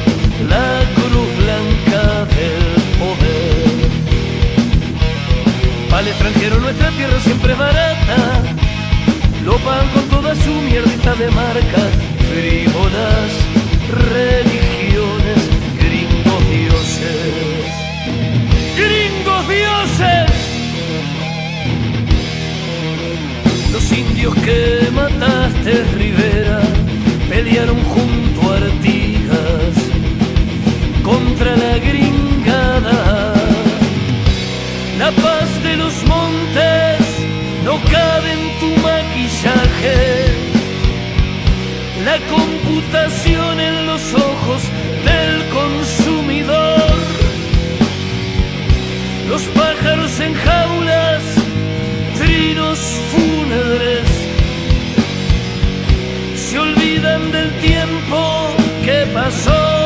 El extranjero nuestra tierra siempre barata. Lo pagan con toda su mierdita de marcas, frívolas, religiones, gringos dioses. ¡Gringos dioses! Los indios que mataste, Rivera, pelearon junto a Artigas contra la gringada. La paz montes no cabe en tu maquillaje. La computación en los ojos del consumidor. Los pájaros en jaulas, trinos fúnebres. Se olvidan del tiempo que pasó.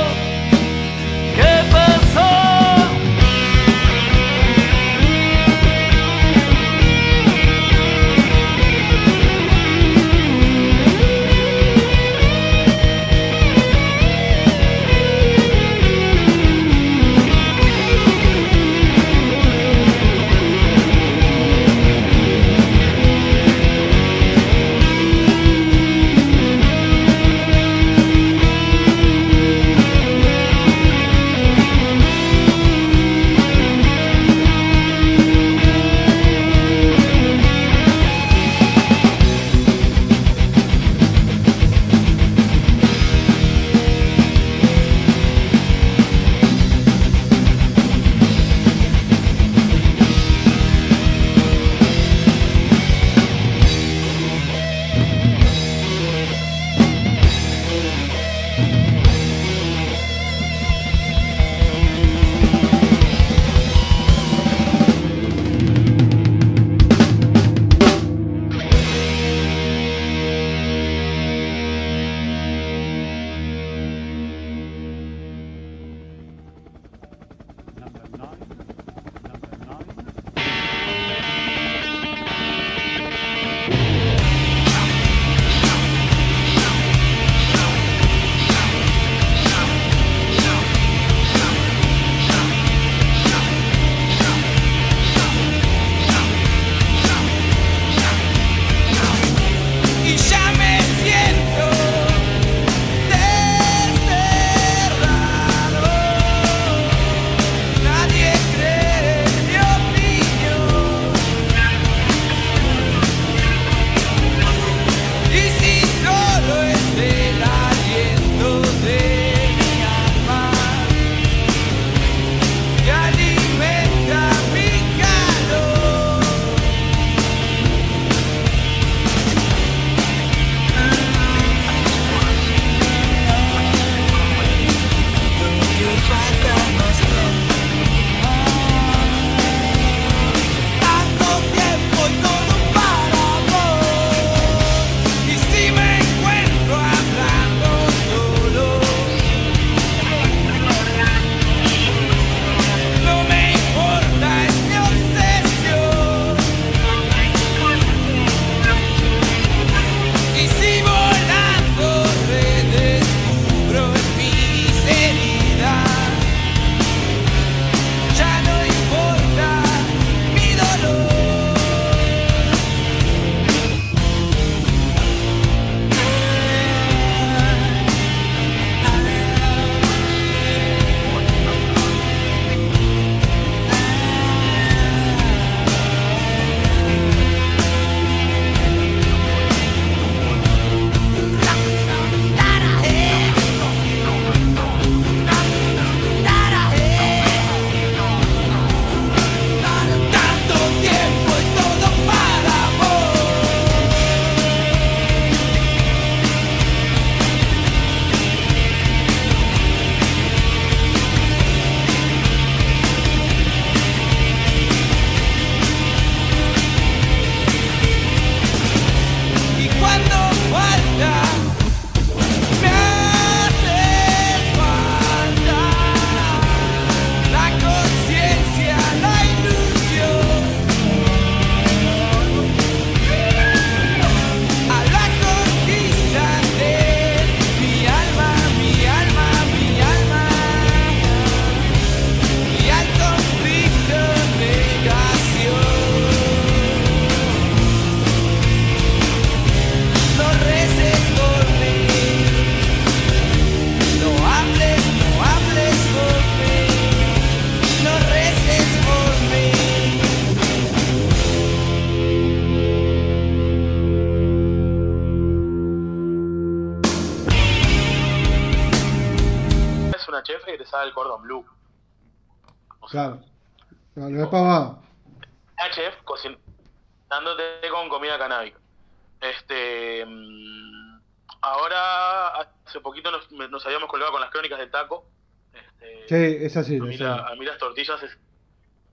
Es así. a, mí es la- así. a mí las tortillas es.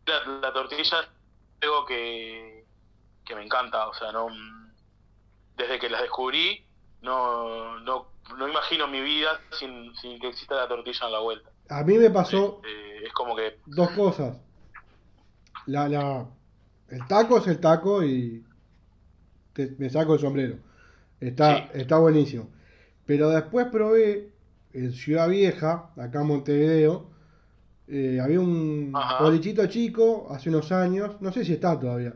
La, la tortilla es algo que, que me encanta. O sea, no. Desde que las descubrí, no, no, no imagino mi vida sin, sin que exista la tortilla en la vuelta. A mí me pasó Eh, es como que. dos cosas. La, la, el taco es el taco y te- me saco el sombrero. Está, está buenísimo. Pero después probé en Ciudad Vieja, acá en Montevideo, eh, había un bolichito chico hace unos años, no sé si está todavía,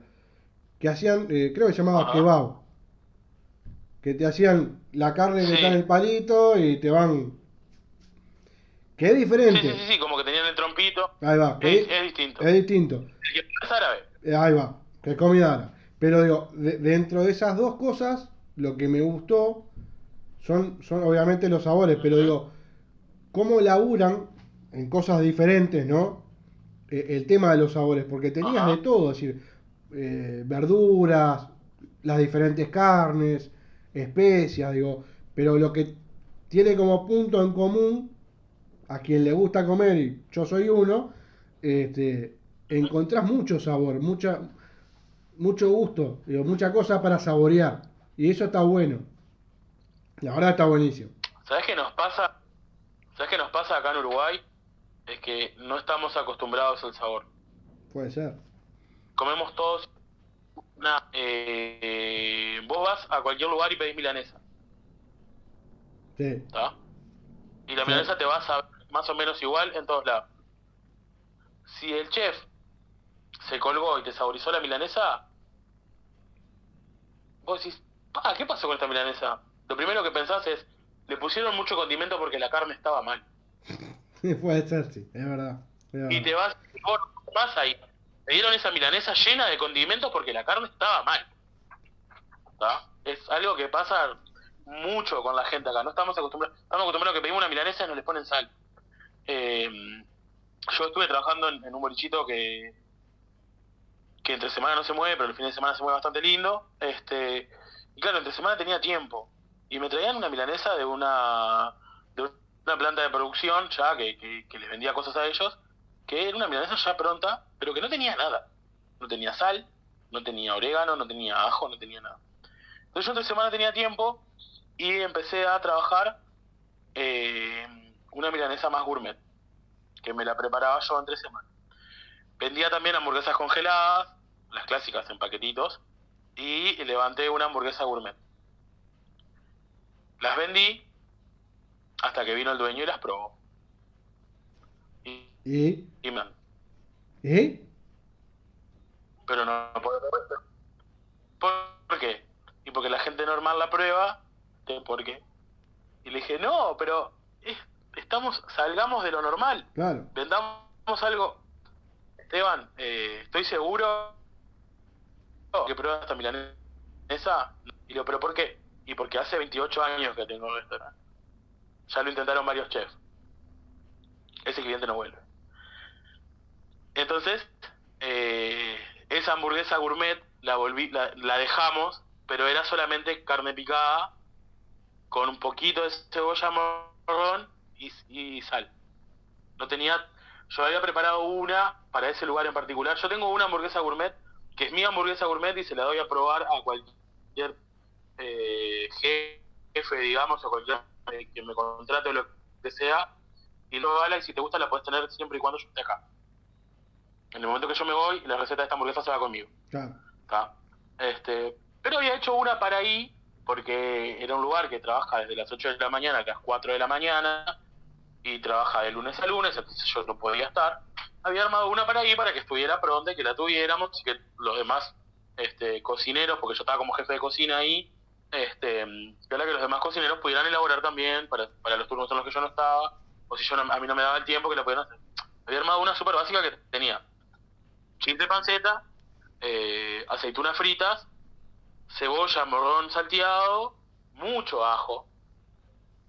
que hacían, eh, creo que se llamaba Ajá. kebab. Que te hacían la carne que está en el palito y te van... Que es diferente. Sí, sí, sí, sí, como que tenían el trompito. Ahí va. Es, es distinto. es distinto. El que es árabe. Eh, Ahí va, que comida árabe. Pero digo, de- dentro de esas dos cosas, lo que me gustó son, son obviamente los sabores, pero digo, cómo laburan en cosas diferentes, ¿no? Eh, el tema de los sabores, porque tenías de todo, es decir, eh, verduras, las diferentes carnes, especias, digo, pero lo que tiene como punto en común a quien le gusta comer, y yo soy uno, este, encontrás mucho sabor, mucha, mucho gusto, digo, mucha cosa para saborear. Y eso está bueno. La verdad está buenísimo. ¿Sabes qué nos pasa? ¿Sabes qué nos pasa acá en Uruguay? Es que no estamos acostumbrados al sabor. Puede ser. Comemos todos una... eh, vos vas a cualquier lugar y pedís milanesa, Sí. ¿está? Y la Sí. milanesa te va a saber más o menos igual en todos lados. Si el chef se colgó y te saborizó la milanesa, vos decís, ah, ¿qué pasó con esta milanesa? Lo primero que pensás es, le pusieron mucho condimento porque la carne estaba mal. [laughs] Puede ser, sí, es verdad. es verdad. Y te vas, vos vas ahí. Me dieron esa milanesa llena de condimentos porque la carne estaba mal. Es algo que pasa mucho con la gente acá. No estamos acostumbrados. Estamos acostumbrados a que pedimos una milanesa y no les ponen sal. Eh, yo estuve trabajando en, en un bolichito que que entre semana no se mueve, pero el fin de semana se mueve bastante lindo. Este, y claro, entre semana tenía tiempo. Y me traían una milanesa de una, de una planta de producción ya que, les vendía cosas a ellos, que era una milanesa ya pronta, pero que no tenía nada. No tenía sal, no tenía orégano, no tenía ajo, no tenía nada. Entonces yo entre semana tenía tiempo y empecé a trabajar eh, una milanesa más gourmet, que me la preparaba yo entre semana. Vendía también hamburguesas congeladas, las clásicas en paquetitos, y levanté una hamburguesa gourmet. Las vendí hasta que vino el dueño y las probó. ¿Y? Y me- ¿Y? pero no, no puedo ¿Por qué? Y porque la gente normal la prueba. ¿por qué? Y le dije, no, pero es- estamos, salgamos de lo normal, Claro. vendamos algo. Esteban, eh, estoy seguro que pruebas esta milanesa. Y le digo, ¿pero por qué? Y porque hace 28 años que tengo el restaurante. Ya lo intentaron varios chefs. Ese cliente no vuelve. Entonces, eh, esa hamburguesa gourmet la volví, la, la dejamos, pero era solamente carne picada con un poquito de cebolla morrón y, y sal. No tenía, yo había preparado una para ese lugar en particular. Yo tengo una hamburguesa gourmet que es mi hamburguesa gourmet y se la doy a probar a cualquier eh, jefe, digamos, o cualquier eh, que me contrate o lo que sea. Y luego, habla y si te gusta la puedes tener siempre y cuando yo esté acá. En el momento que yo me voy, la receta de esta hamburguesa se va conmigo. Claro. Este, pero había hecho una para ahí, porque era un lugar que trabaja desde las 8 de la mañana a las 4 de la mañana, y trabaja de lunes a lunes, entonces yo no podía estar. Había armado una para ahí para que estuviera pronta y que la tuviéramos, y que los demás este, cocineros, porque yo estaba como jefe de cocina ahí, este, que que los demás cocineros pudieran elaborar también para, para los turnos en los que yo no estaba, o si yo no- a mí no me daba el tiempo, que la pudieran hacer. Había armado una súper básica que tenía chile panceta, eh, aceitunas fritas, cebolla, morrón salteado, mucho ajo,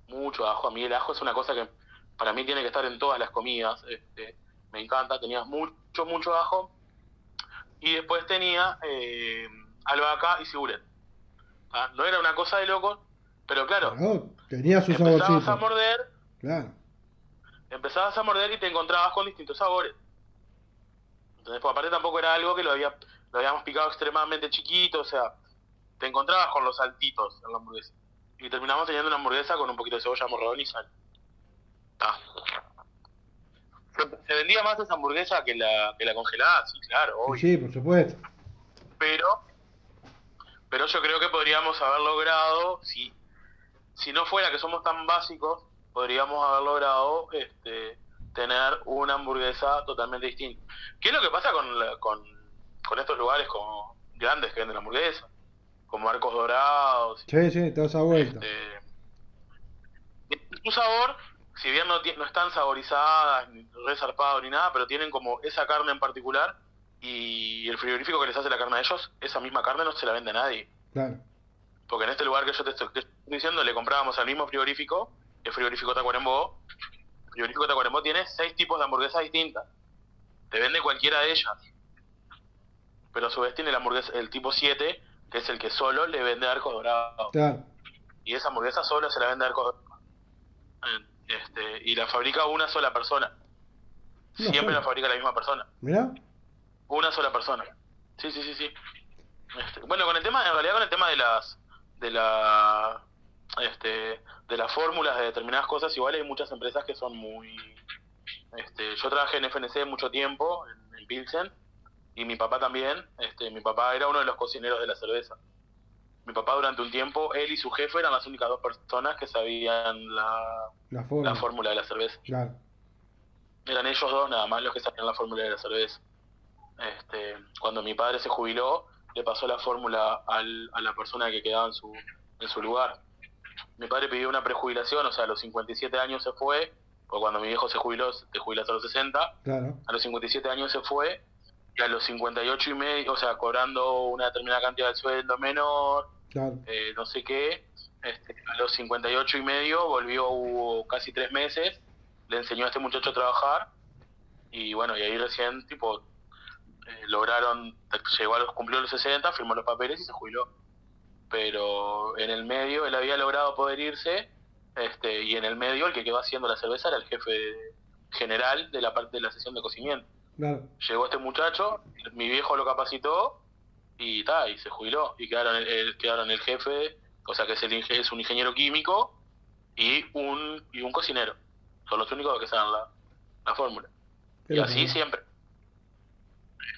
mucho ajo. A mí el ajo es una cosa que para mí tiene que estar en todas las comidas. Este, me encanta, tenía mucho, mucho ajo. Y después tenía eh, albahaca y ciburet. ¿Tá? No era una cosa de loco, pero claro, No, tenía su empezabas a morder, Claro. empezabas a morder y te encontrabas con distintos sabores. Entonces, pues, aparte tampoco era algo que lo había lo habíamos picado extremadamente chiquito, o sea, te encontrabas con los saltitos en la hamburguesa. Y terminamos teniendo una hamburguesa con un poquito de cebolla morrón y sal. Ah. Se- Se vendía más esa hamburguesa que la, que la congelada, sí, claro, obvio. Sí, por supuesto. Pero, pero yo creo que podríamos haber logrado, si, si no fuera que somos tan básicos, podríamos haber logrado este, tener una hamburguesa totalmente distinta. ¿Qué es lo que pasa con, la- con, con estos lugares como grandes que venden hamburguesas? Como Arcos Dorados. Sí, sí, toda esa vuelta. Este, su sabor, si bien no, no están saborizadas, ni resarpados ni nada, pero tienen como esa carne en particular y el frigorífico que les hace la carne a ellos, esa misma carne no se la vende a nadie. Claro. Porque en este lugar que yo te estoy, diciendo le comprábamos al mismo frigorífico, el frigorífico Tacuarembó. El frigorífico Tacuarembó tiene seis tipos de hamburguesas distintas. Te vende cualquiera de ellas. Pero a su vez tiene la hamburguesa, el tipo 7, que es el que solo le vende arcos dorados. Claro. Y esa hamburguesa solo se la vende arcos dorados. Eh, Este, y la fabrica una sola persona. Siempre la fabrica la misma persona. Mirá. Una sola persona. Sí, sí, sí, sí. Este, bueno, con el tema, en realidad con el tema de las, de la, este, de las fórmulas de determinadas cosas, igual hay muchas empresas que son muy, este, yo trabajé en FNC mucho tiempo, en, en Pilsen, y mi papá también, este, mi papá era uno de los cocineros de la cerveza. Mi papá durante un tiempo, él y su jefe eran las únicas dos personas que sabían la, La forma. la fórmula de la cerveza Claro. eran ellos dos nada más los que sabían la fórmula de la cerveza. Este, cuando mi padre se jubiló, le pasó la fórmula al- a la persona que quedaba en su, en su lugar. Mi padre pidió una prejubilación, o sea, a los 57 años se fue, porque cuando mi viejo se jubiló, se jubiló hasta los 60, Claro. a los 57 años se fue, y a los 58 y medio, o sea, cobrando una determinada cantidad de sueldo menor, Claro. eh, no sé qué, este, a los 58 y medio volvió, hubo casi tres meses, le enseñó a este muchacho a trabajar y bueno, y ahí recién tipo eh, lograron, llegó a los, cumplió los 60, firmó los papeles y se jubiló. Pero en el medio él había logrado poder irse este, y en el medio el que quedó haciendo la cerveza era el jefe general de la parte de la sesión de cocimiento Claro. llegó este muchacho, mi viejo lo capacitó y ta, y se jubiló. Y quedaron el, el- quedaron el jefe, o sea que es, el, es un ingeniero químico y un, y un cocinero. Son los únicos que saben la, la fórmula. Y así siempre.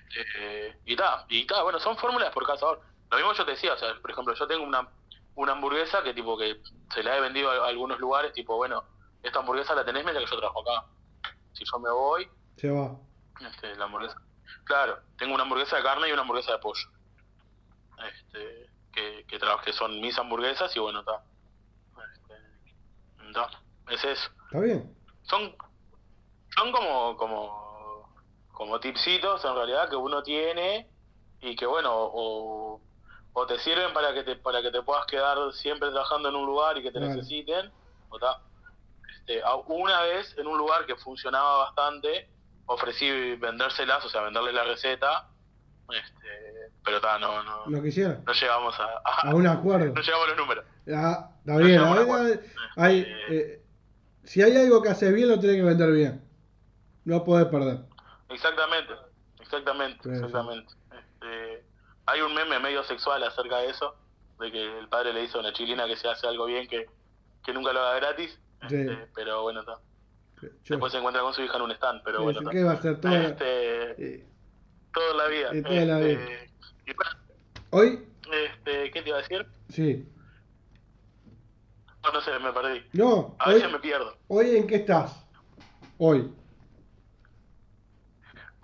Este, y ta, y ta, bueno, son fórmulas por cada sabor. Lo mismo yo te decía, o sea, por ejemplo, yo tengo una, una hamburguesa que tipo que se la he vendido a, a algunos lugares, tipo, bueno, esta hamburguesa la tenés mientras que yo trabajo acá. Si yo me voy, Se va. este, la hamburguesa. Claro, tengo una hamburguesa de carne y una hamburguesa de pollo. Este, que, que, que son mis hamburguesas y bueno, está. Este, ta, es eso. ¿Está bien? Son, son como, como, como tipsitos en realidad que uno tiene y que bueno, o, o te sirven para que te, para que te puedas quedar siempre trabajando en un lugar y que te Claro. necesiten, o ta. Este, una vez en un lugar que funcionaba bastante, ofrecí vendérselas, o sea, venderles la receta, este, pero ta, no, no, Lo quisiera. no llegamos a, a- A un acuerdo. [laughs] no llegamos a los números. Ah, está No bien. a acuerdo. hay- hay, eh, si hay algo que haces bien, lo tenés que vender bien. No podés perder. Exactamente, exactamente, exactamente. Este, hay un meme medio sexual acerca de eso, de que el padre le dice a una chilena que se hace algo bien que, que nunca lo haga gratis, Sí. este, pero bueno, está. Después se encuentra con su hija en un stand, pero bueno, está. ¿qué va a ser? Toda- Este, eh, toda la vida. eh, toda la este, y bueno, Hoy, este, ¿qué te iba a decir? sí. No, no sé, me perdí. No, A hoy, veces me pierdo. hoy en qué estás? Hoy.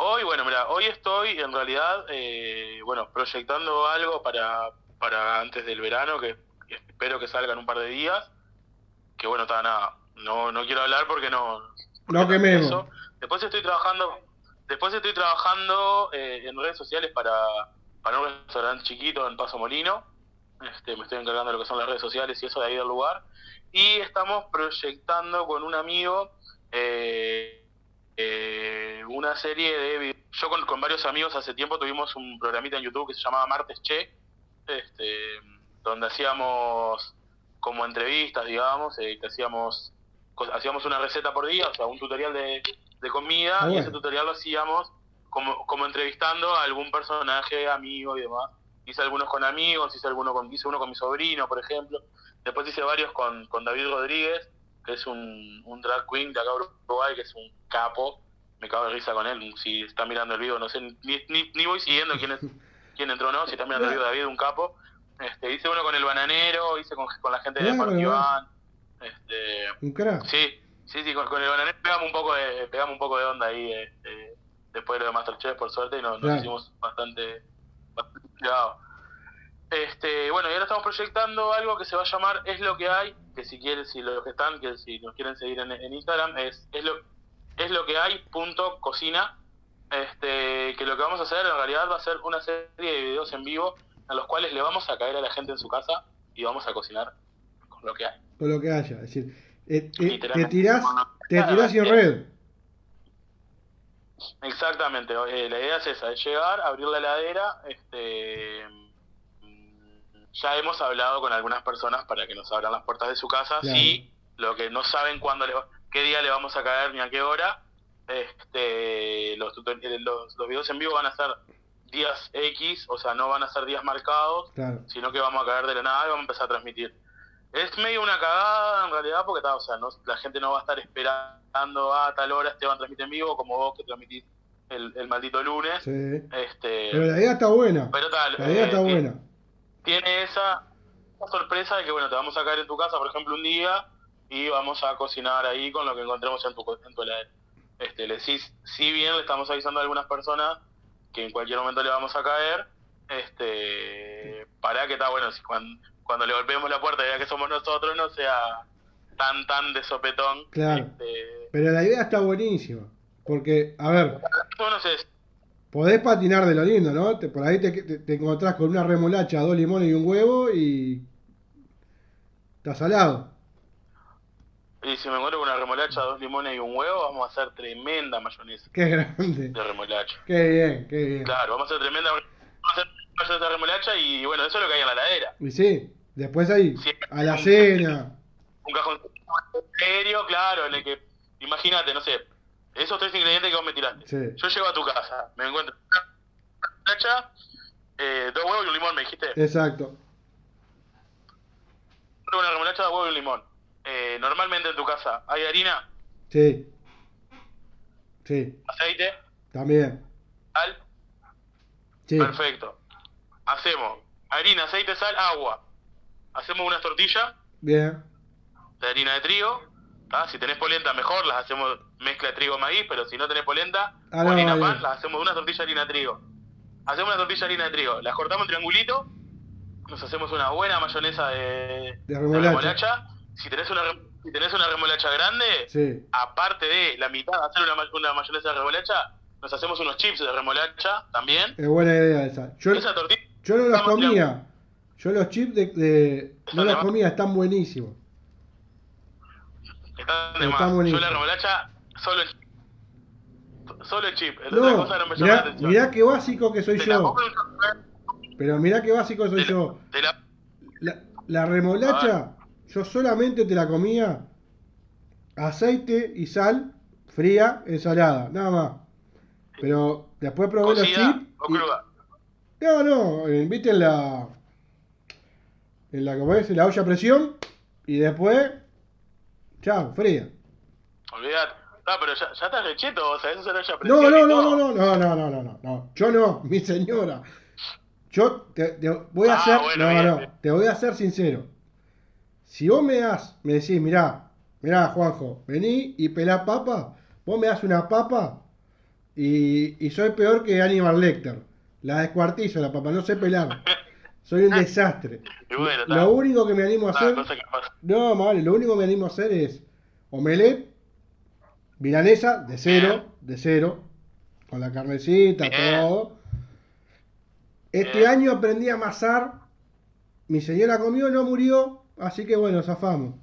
Hoy, bueno, mira, hoy estoy en realidad, eh, bueno, proyectando algo para, para antes del verano, que espero que salga en un par de días. Que bueno, está nada, no, no quiero hablar porque no... No quememos. Después estoy trabajando, después estoy trabajando eh, en redes sociales para, para un restaurante chiquito en Paso Molino. Este, me estoy encargando de lo que son las redes sociales y eso de ahí del lugar. Y estamos proyectando con un amigo eh, eh, una serie de... Yo con, con varios amigos hace tiempo tuvimos un programita en YouTube que se llamaba Martes Che, este, donde hacíamos como entrevistas, digamos, eh, que hacíamos, hacíamos una receta por día, o sea, un tutorial de, de comida, Ah, y ese tutorial lo hacíamos como, como entrevistando a algún personaje, amigo y demás. Hice algunos con amigos, hice, alguno con, hice uno con mi sobrino, por ejemplo. Después hice varios con, con David Rodríguez, que es un, un drag queen de acá de Uruguay, que es un capo. Me cago de risa con él. Si está mirando el video, no sé, ni, ni, ni voy siguiendo quién, es, [laughs] quién entró no. Si está mirando el video, David, un capo. Este, hice uno con el bananero, hice con, con la gente de Iván. Este, Un crack. Sí, sí, sí, con, con el bananero pegamos un poco de, pegamos un poco de onda ahí, este, después de lo de Masterchef, por suerte, y nos, nos hicimos bastante, bastante pegados. Este, bueno, y ahora estamos proyectando algo que se va a llamar Es lo que hay, que si quieren, si los que están, que si nos quieren seguir en, en Instagram, es, es lo es lo que hay punto cocina. Este, que lo que vamos a hacer en realidad va a ser una serie de videos en vivo a los cuales le vamos a caer a la gente en su casa y vamos a cocinar con lo que hay. Con lo que haya. Es decir, eh, eh, te tirás, te tirás red. Exactamente, eh, la idea es esa, es llegar, abrir la heladera, este ya hemos hablado con algunas personas para que nos abran las puertas de su casa, Claro. sí, lo que no saben cuándo le va- qué día le vamos a caer ni a qué hora, este los, eh, los, los videos en vivo van a ser días X, o sea, no van a ser días marcados, Claro. sino que vamos a caer de la nada y vamos a empezar a transmitir. Es medio una cagada en realidad porque ta, o sea, no, la gente no va a estar esperando a tal hora Esteban transmite en vivo como vos que transmitís el, el maldito lunes. Sí. Este, Pero la idea está buena. pero tal, La idea eh, está ti- buena. Tiene esa, esa sorpresa de que bueno, te vamos a caer en tu casa, por ejemplo, un día y vamos a cocinar ahí con lo que encontremos en tu, en tu heladera. Este, le decís, si bien le estamos avisando a algunas personas que en cualquier momento le vamos a caer, este, para que está bueno, si cuando, cuando le golpeemos la puerta y vea que somos nosotros, no sea tan, tan de sopetón. Claro. Este, Pero la idea está buenísima. Porque, a ver, bueno, sé, podés patinar de lo lindo, ¿no? Te- por ahí te, te, te encontrás con una remolacha, dos limones y un huevo y. Está salado. y si me encuentro con una remolacha, dos limones y un huevo, vamos a hacer tremenda mayonesa Qué grande. de remolacha. Qué bien, qué bien. Claro, vamos a hacer tremenda vamos a hacer mayonesa de remolacha y bueno, eso es lo que hay en la heladera. Y sí, después ahí, a la cena. Un cajón serio, claro, en el que, imagínate, no sé, esos tres ingredientes que vos me tiraste. Sí. Yo llego a tu casa, me encuentro una remolacha, eh, dos huevos y un limón, me dijiste. Exacto. Una remolacha, dos huevos y un limón. Eh, normalmente en tu casa, ¿hay harina, Sí. Sí, aceite, también. sal? Sí. Perfecto. Hacemos harina, aceite, sal, agua. Hacemos unas tortillas Bien. de harina de trigo. ¿Tá? Si tenés polenta, mejor. Las hacemos mezcla de trigo maíz, pero si no tenés polenta Ah, o harina pan, las hacemos una tortilla de harina de trigo. Hacemos una tortilla de harina de trigo. Las cortamos en triangulito. Nos hacemos una buena mayonesa de, De remolacha. Si tenés una si tenés una remolacha grande, Sí. aparte de la mitad de hacer una, una mayonesa de remolacha, nos hacemos unos chips de remolacha también. Es buena idea esa. Yo, Esa tortilla yo no los comía. Yo los chips de, de- no los comía, están buenísimos. Están de más. Yo la remolacha solo el chip. Solo el chip. El de No, cosas no me llama la mirá, atención. mirá qué básico que soy la yo. Pero mirá qué básico soy yo. te la- La, la remolacha, yo solamente te la comía aceite y sal, fría, ensalada, nada más. Pero después probé los ¿Cocida chips. y-? No, no, eh, viste en la. En la, ¿cómo es? En la olla a presión. Y después. Chao, fría. Olvidate. Ah, pero ya, ya estás recheto, o sea, eso se lo No, no, no, no, no, no, no, no, no, no, no. Yo no, [laughs] mi señora. Yo te, te voy a Ah, ser. bueno, no, bien, no, bien. te voy a ser sincero. Si vos me das, me decís, mirá, mirá, Juanjo, vení y pelá papa, vos me das una papa y, y soy peor que Animal Lecter. La descuartizo la papa, no sé pelar. [laughs] Soy un desastre. Bueno, está. Lo único que me animo a Ah, hacer. No, vale, lo único que me animo a hacer es omelette, milanesa, de cero, de cero, con la carnecita, todo. Este año aprendí a amasar, mi señora comió, no murió, así que bueno, zafamos.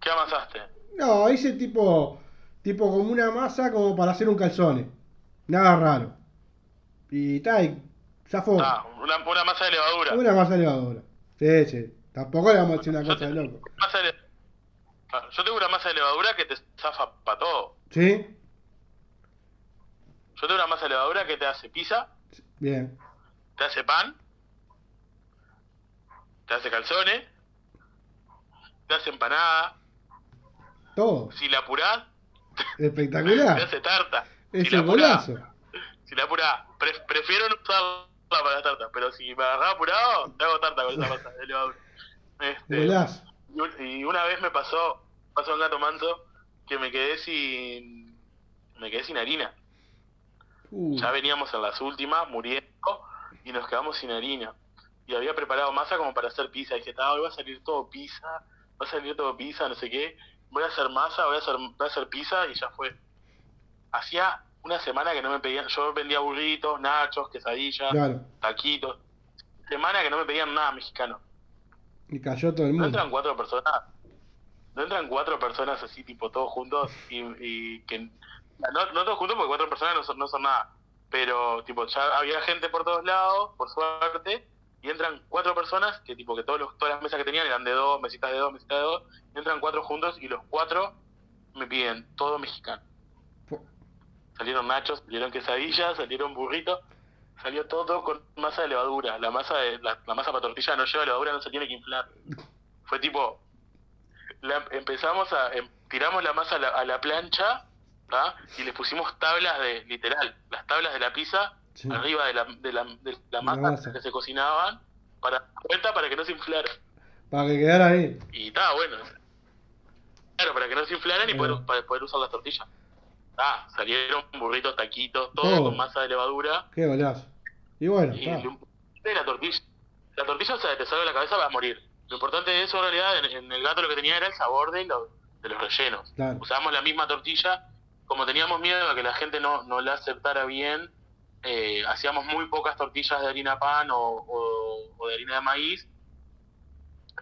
¿Qué amasaste? No, hice tipo, tipo como una masa como para hacer un calzone. Nada raro. Y tal, zafó. Ah, una, una masa de levadura. Una masa de levadura. Sí, sí. Tampoco le vamos a decir una cosa de loco. De- Ah, Yo tengo una masa de levadura que te zafa para todo. ¿Sí? Yo tengo una masa de levadura que te hace pizza, Bien. te hace pan, te hace calzones, te hace empanada. Todo. Si la apurás, [laughs] te Espectacular. hace tarta. Es si la apurás, golazo. si la apurás, pre- prefiero no usarla para la tarta, pero si me agarrás apurado, te hago tarta con esa de levadura. Este, y una vez me pasó, pasó un gato manso, que me quedé sin, me quedé sin harina. Uh, Ya veníamos en las últimas, muriendo, y nos quedamos sin harina. Y había preparado masa como para hacer pizza. Y dije, "Ah, hoy va a salir todo pizza, va a salir todo pizza, no sé qué. Voy a hacer masa, voy a hacer, voy a hacer pizza, y ya fue. Hacía una semana que no me pedían, yo vendía burritos, nachos, quesadillas, Claro. taquitos. Semana que no me pedían nada mexicano. y cayó todo el ¿No mundo. entran cuatro personas? ¿No entran cuatro personas así, tipo, todos juntos? Y, y que. No, no todos juntos porque cuatro personas no son, no son nada. Pero, tipo, ya había gente por todos lados, por suerte. Y entran cuatro personas que, tipo, que todos los, todas las mesas que tenían eran de dos, mesitas de dos, mesitas de dos. Y entran cuatro juntos y los cuatro me piden todo mexicano. Salieron nachos, salieron quesadillas, salieron burritos. Salió todo con masa de levadura. La masa de, la, la masa para tortilla no lleva levadura, no se tiene que inflar. Fue tipo, la- empezamos a, em- tiramos la masa a la, a la plancha ¿tá? y le pusimos tablas de, literal, las tablas de la pizza Sí. arriba de la, de la, de la masa, masa. que se cocinaban para vuelta para que no se inflara. Para que quedara ahí. Y estaba bueno. Claro, para que no se inflaran y poder, para poder usar las tortillas. Ah, salieron burritos, taquitos, todo Todo. con masa de levadura. Qué golazo. Y bueno, Y lo- la tortilla. La tortilla, o sea, te sale de la cabeza, vas a morir. Lo importante de eso, en realidad, en, en el gato lo que tenía era el sabor de, los de los rellenos. Claro. Usábamos la misma tortilla. Como teníamos miedo a que la gente no, no la aceptara bien, eh, hacíamos muy pocas tortillas de harina pan o, o- o de harina de maíz.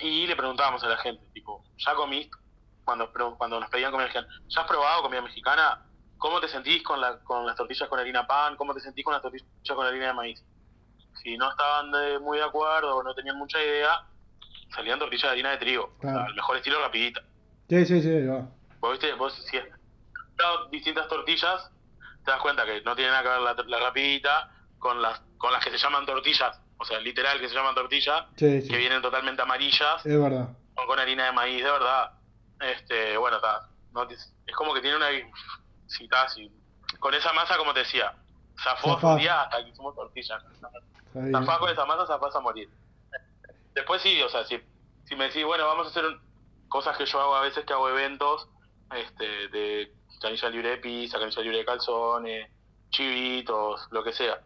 Y le preguntábamos a la gente, tipo, ¿ya comiste? Cuando, cuando nos pedían comida mexicana, ¿ya has probado comida mexicana? ¿Cómo te sentís con, la, con las tortillas con harina pan? ¿Cómo te sentís con las tortillas con harina de maíz? Si no estaban de- muy de acuerdo o no tenían mucha idea, salían tortillas de harina de trigo. Claro. Al mejor estilo rapidita. Sí, sí, sí, va. Vos viste, vos si has distintas tortillas, te das cuenta que no tiene nada que ver la, la rapidita con las, con las que se llaman tortillas, o sea, literal que se llaman tortillas, Sí, sí. que vienen totalmente amarillas, Es verdad. o con harina de maíz, de verdad. Este, bueno, está. no es como que tiene una. Si está así. Con esa masa, como te decía, zafó un día hasta que hicimos tortillas. Zafás con esa masa, zafás a morir. Después sí, o sea, si, si me decís, bueno, vamos a hacer un- cosas que yo hago a veces que hago eventos este, de canilla libre de pizza, canilla libre de calzones, chivitos, lo que sea.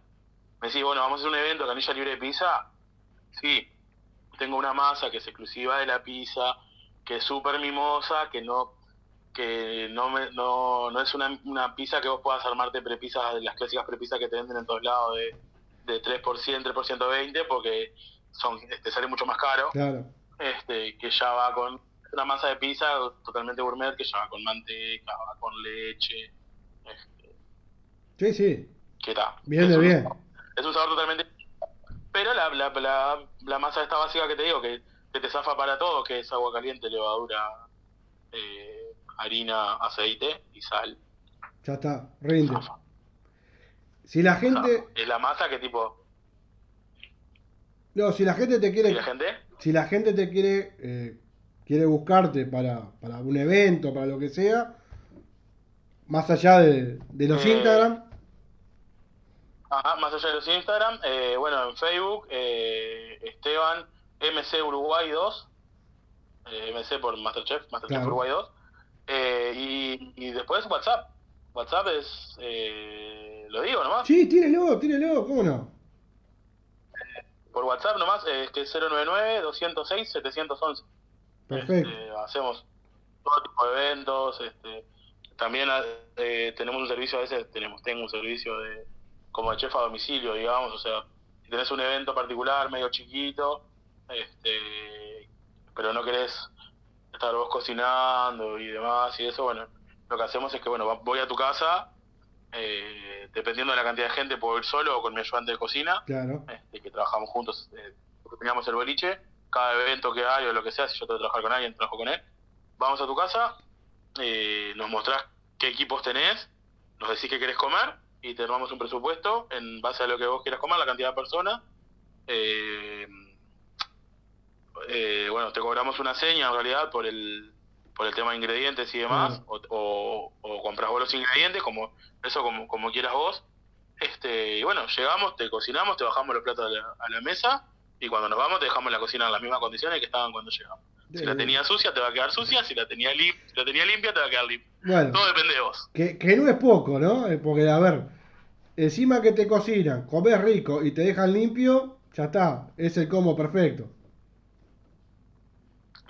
Me decís, bueno, vamos a hacer un evento canilla libre de pizza. Sí, tengo una masa que es exclusiva de la pizza, que es súper mimosa, que no que no, me, no, no es una, una pizza que vos puedas armarte prepisas, las clásicas prepisas que te venden en todos lados de, de 3%, 3% 20, porque son te sale mucho más caro Claro. este que ya va con una masa de pizza totalmente gourmet que ya va con manteca, va con leche, Sí, sí. que tal. Bien de bien. Es un sabor totalmente... Pero la, la, la, la masa esta básica que te digo, que, que te zafa para todo, que es agua caliente, levadura, eh, harina, aceite y sal. Ya está. Rinde. Si la gente. Es la masa que tipo... No, si la gente te quiere. ¿Y la gente? Si la gente te quiere. eh, quiere buscarte para, para un evento, para lo que sea. Más allá de, de los Eh, Instagram. Ajá, más allá de los Instagram, eh, bueno, en Facebook, eh, Esteban MC Uruguay 2, eh, MC por Masterchef, Masterchef Claro. Uruguay 2, eh, y, y después WhatsApp. WhatsApp es, eh, lo digo nomás, Sí, tírelo, tírelo, ¿cómo no? por WhatsApp nomás, eh, que es 099-206-711. Perfecto. Este, hacemos todo tipo de eventos, este, también eh, tenemos un servicio, a veces tenemos, tengo un servicio de como de chef a domicilio, digamos, o sea, si tenés un evento particular medio chiquito, este, pero no querés estar vos cocinando y demás y eso, bueno, lo que hacemos es que, bueno, voy a tu casa, eh, dependiendo de la cantidad de gente, puedo ir solo o con mi ayudante de cocina, Claro. este, que trabajamos juntos, eh, porque teníamos el boliche, cada evento que hay o lo que sea, si yo tengo que trabajar con alguien, trabajo con él, vamos a tu casa, eh, nos mostrás qué equipos tenés, nos decís qué querés comer y te armamos un presupuesto en base a lo que vos quieras comer, la cantidad de personas. Eh, eh, bueno, te cobramos una seña en realidad por el por el tema de ingredientes y demás, o, o, o compras vos los ingredientes, como eso como, como quieras vos. Este, y bueno, llegamos, te cocinamos, te bajamos los platos a la, a la mesa y cuando nos vamos te dejamos la cocina en las mismas condiciones que estaban cuando llegamos. Si la tenía sucia te va a quedar sucia, si la tenía, lim- si la tenía limpia te va a quedar limpia. Bueno. Todo depende de vos. Que, que no es poco, ¿no? Eh, Porque, a ver, encima que te cocinan, comes rico y te dejan limpio, ya está. Es el combo perfecto.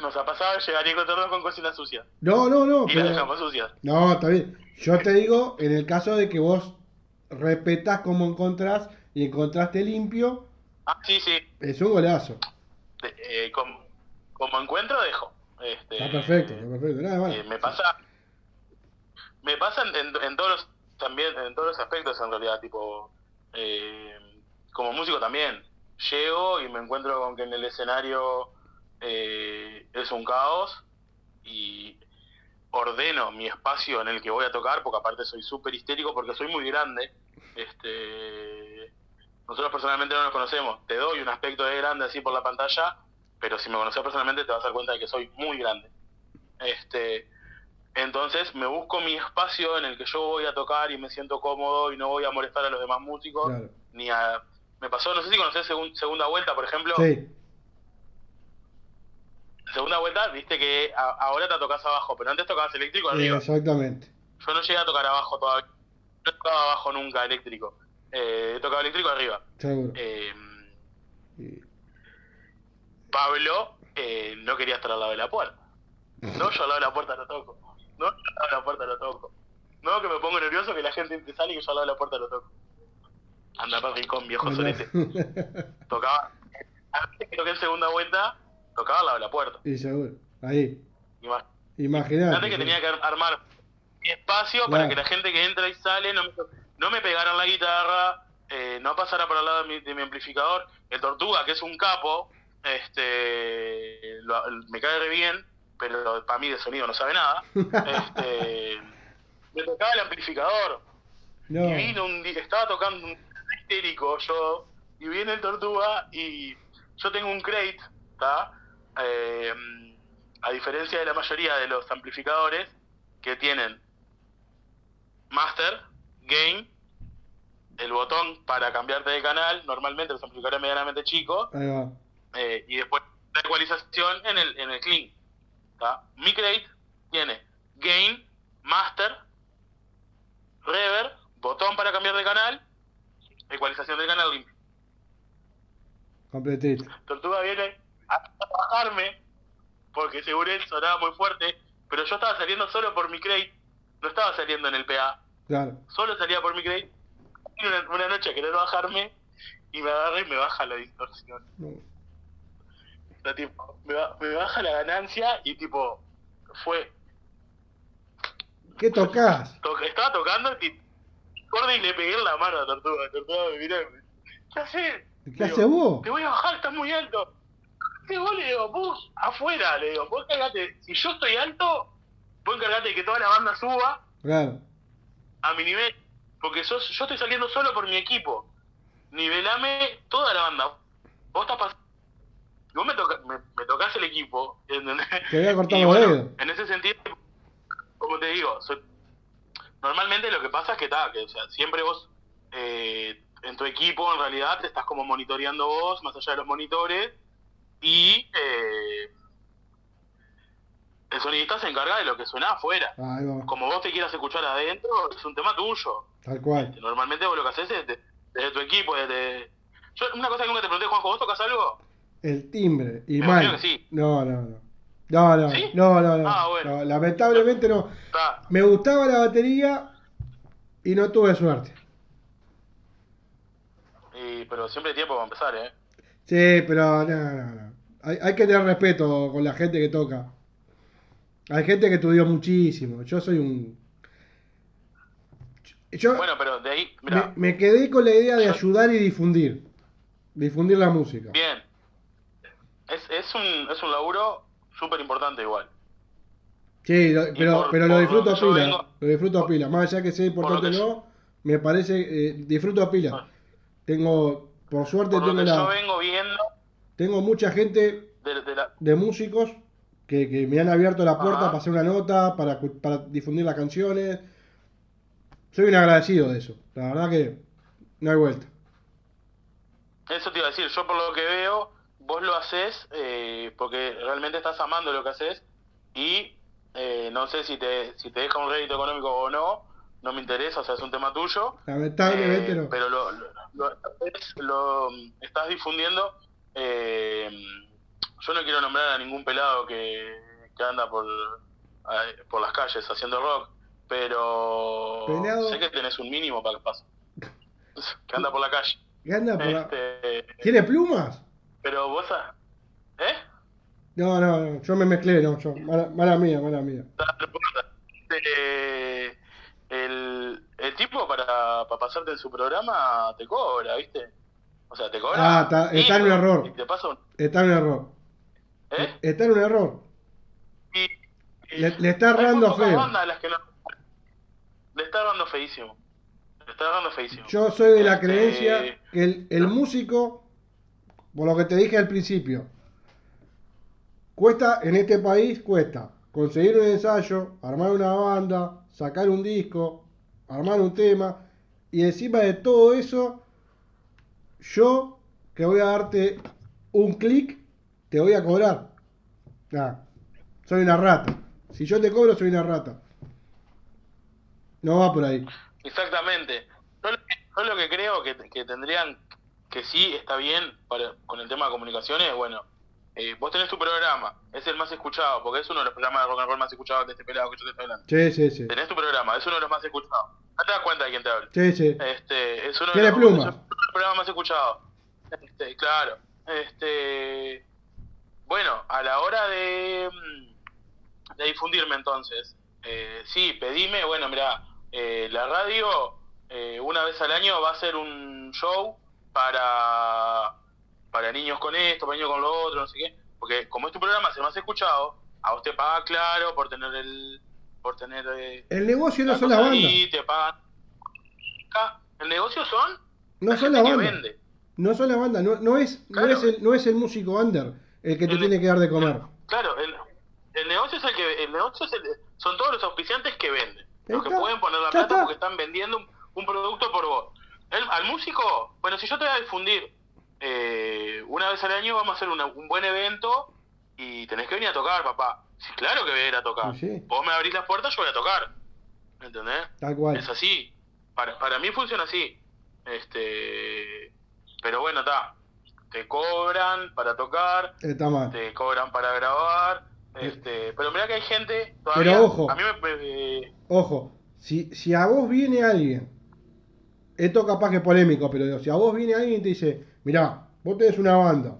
Nos ha pasado llegar y encontrarnos con cocina sucia. No, no, no. y la pero- dejamos sucia. No, está bien. Yo te digo, en el caso de que vos respetás cómo encontrás y encontraste limpio, Ah, sí, sí. es un golazo. De- eh, como, como encuentro, dejo. Este, Está perfecto, está perfecto. Nada más. eh, me pasa me pasa en, en- en todos los también en todos los aspectos en realidad tipo eh, como músico también llego y me encuentro con que en el escenario eh, es un caos y ordeno mi espacio en el que voy a tocar porque aparte soy súper histérico porque soy muy grande. Este nosotros personalmente no nos conocemos. Te doy un aspecto de grande así por la pantalla pero si me conoces personalmente te vas a dar cuenta de que soy muy grande. Este entonces me busco mi espacio en el que yo voy a tocar y me siento cómodo y no voy a molestar a los demás músicos Claro. ni a me pasó no sé si conoces segun- segunda vuelta por ejemplo. Sí, segunda vuelta viste que a- ahora te tocas abajo pero antes tocabas eléctrico eh, arriba exactamente. yo no llegué a tocar abajo todavía no he tocado abajo nunca eléctrico eh, he tocado eléctrico arriba Seguro. Eh, Pablo eh, no quería estar al lado de la puerta. No, yo al lado de la puerta no toco. No, yo al lado de la puerta no toco. No, que me pongo nervioso que la gente te sale y que yo al lado de la puerta no toco. Anda para rincón, viejo solete. [laughs] Tocaba. Antes que toqué en segunda vuelta, tocaba de la puerta. y seguro. Ahí. Ima- Imagínate. Que tenía que ar- armar mi espacio para que la gente que entra y sale no me, no me pegaran la guitarra, eh, no pasara por al lado de mi, de mi amplificador. El Tortuga, que es un capo, este lo- me cae re bien, pero para mí de sonido no sabe nada. [laughs] este, me tocaba el amplificador. No. Y vino un estaba tocando un histérico yo, y viene el Tortuga y yo tengo un crate, ¿está? Eh, a diferencia de la mayoría de los amplificadores que tienen master, gain, el botón para cambiarte de canal, normalmente los amplificadores medianamente chicos, eh, y después la ecualización en el, en el clean. ¿tá? Mi crate tiene gain, master, reverb, botón para cambiar de canal, ecualización del canal limpio. Completito. Tortuga viene a bajarme porque seguro él sonaba muy fuerte, pero yo estaba saliendo solo por mi crate, no estaba saliendo en el PA, Claro. solo salía por mi crate. Y Una, una noche a querer bajarme y me agarra y me baja la distorsión. No. O sea, tipo, me, ba- me baja la ganancia y tipo, fue. ¿Qué tocas? to- estaba tocando y y le pegué en la mano a Tortuga. Tortuga me miró y me ¿qué haces? ¿Qué haces vos? Te voy a bajar, estás muy alto. ¿Qué vos le digo? Vos afuera, le digo, vos cargate. Si yo estoy alto, vos encargate de que toda la banda suba Claro. a mi nivel. Porque sos- yo estoy saliendo solo por mi equipo. Nivelame toda la banda. Vos estás pasando. Vos me, toca, me, me tocas el equipo. [laughs] ¿entendés? Te voy a cortar Y los bueno. En ese sentido, como te digo, soy- normalmente lo que pasa es que, ta, que o sea, siempre vos eh, en tu equipo en realidad te estás como monitoreando vos, más allá de los monitores, y eh, el sonidista se encarga de lo que suena afuera. Va. Como vos te quieras escuchar adentro, es un tema tuyo. Tal cual. Normalmente vos lo que haces es de- desde tu equipo, desde... Yo, una cosa que nunca te pregunté, Juanjo, ¿vos tocas algo? El timbre. Y Me mal. que sí. No, no, no. No, no, ¿Sí? no, no, no. Ah, bueno. No, Lamentablemente no. Está. Me gustaba la batería y no tuve suerte. Y, pero siempre hay tiempo para empezar, ¿eh? Sí, pero no, no, no. Hay, hay que tener respeto con la gente que toca. Hay gente que estudió muchísimo. Yo soy un. Yo Bueno, pero de ahí, mira, me, me quedé con la idea de ayudar y difundir. Difundir la música. bien. Es, es, un, es un laburo súper importante igual. Sí, lo- pero, por- pero lo disfruto a pila. vengo- Lo disfruto a pila. Más allá que sea importante o no, me parece. eh, disfruto a pila. Tengo. Por suerte, Por tengo, yo la, vengo viendo tengo mucha gente de, de la... de músicos que, que me han abierto la puerta Ajá. para hacer una nota, para, para difundir las canciones. Soy un agradecido de eso. La verdad que no hay vuelta. Eso te iba a decir, yo por lo que veo, vos lo haces eh, porque realmente estás amando lo que haces y eh, no sé si te, si te deja un rédito económico o no, no me interesa, o sea, es un tema tuyo. Lamentablemente Eh, no. Pero lo, lo, lo- es- lo- estás difundiendo. eh, yo no quiero nombrar a ningún pelado que, que anda por, por las calles haciendo rock, pero Pelado. sé que tenés un mínimo para que pase. Que anda por la calle. ¿Qué anda por la- Este, ¿Tiene plumas? pero vos, ¿eh? No, no, no, yo me mezclé, no, yo. Mala, mala mía, mala mía. Eh, el, el tipo para, para pasarte en su programa te cobra, ¿viste? O sea, te cobra. Ah, está, está en un error. Y te pasa un- Está en un error. ¿Eh? Está en un error. Le, le está errando feo. bandas a las que no. Le está dando feísimo. Le está dando feísimo. Yo soy de la Este, creencia que el, el músico, por lo que te dije al principio, cuesta, en este país cuesta conseguir un ensayo, armar una banda, sacar un disco, armar un tema, y encima de todo eso, yo que voy a darte un clic, te voy a cobrar. Soy una rata. Si yo te cobro, soy una rata. No va por ahí. Exactamente. Yo, yo lo que creo que, que tendrían, que sí está bien para, con el tema de comunicaciones, bueno, eh, vos tenés tu programa, es el más escuchado, porque es uno de los programas de rock and roll más escuchados de este pelado que yo te estoy hablando. Sí, sí, sí. Tenés tu programa, es uno de los más escuchados. No te das cuenta de quién te habla. Sí, sí. Este, es uno de los, pluma. es uno de los programas más escuchados. Este, claro. Este, bueno, a la hora de, mm, de difundirme entonces, eh, sí, pedime, bueno, mira, eh, la radio eh, una vez al año va a ser un show para, para niños con esto, para niños con lo otro, no sé qué, porque como es tu programa, es el más escuchado, a vos te paga claro por tener el... Por tener eh, El negocio no son las bandas. te pagan. El negocio son No la son las bandas. vende. No son las bandas. No, no es, no, es el, no es el músico under el que te tiene que dar de comer. Claro, el, el negocio es el que el negocio es el, son todos los auspiciantes que venden, los que pueden poner la plata está. porque están vendiendo un, un producto por vos. El- al músico, bueno, si yo te voy a difundir eh, una vez al año vamos a hacer una- un buen evento y tenés que venir a tocar, papá. Sí, claro que voy a ir a tocar. Sí. Vos me abrís las puertas, yo voy a tocar. ¿Entendés? Tal cual. Es así. Para, para mí funciona así. Este, pero bueno, está. Te cobran para tocar, Está mal. te cobran para grabar. Este, pero mira que hay gente todavía. Pero ojo. A mí me, me- Ojo, si, si a vos viene alguien, esto capaz que es polémico, pero si a vos viene alguien y te dice, mirá, vos tenés una banda,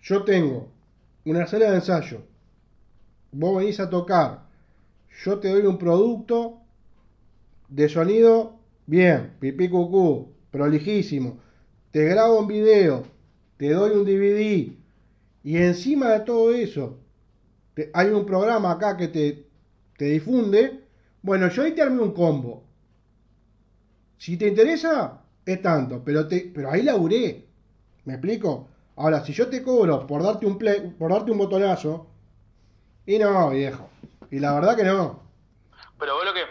yo tengo una sala de ensayo, vos venís a tocar, yo te doy un producto de sonido bien, pipí cucú, prolijísimo, te grabo un video, te doy un DVD, y encima de todo eso, hay un programa acá que te, te difunde, bueno, yo ahí te armé un combo. Si te interesa, es tanto, pero, te, pero ahí laburé. ¿Me explico? Ahora, si yo te cobro por darte un play, por darte un botonazo, y no, viejo. Y la verdad que no. pero vos lo que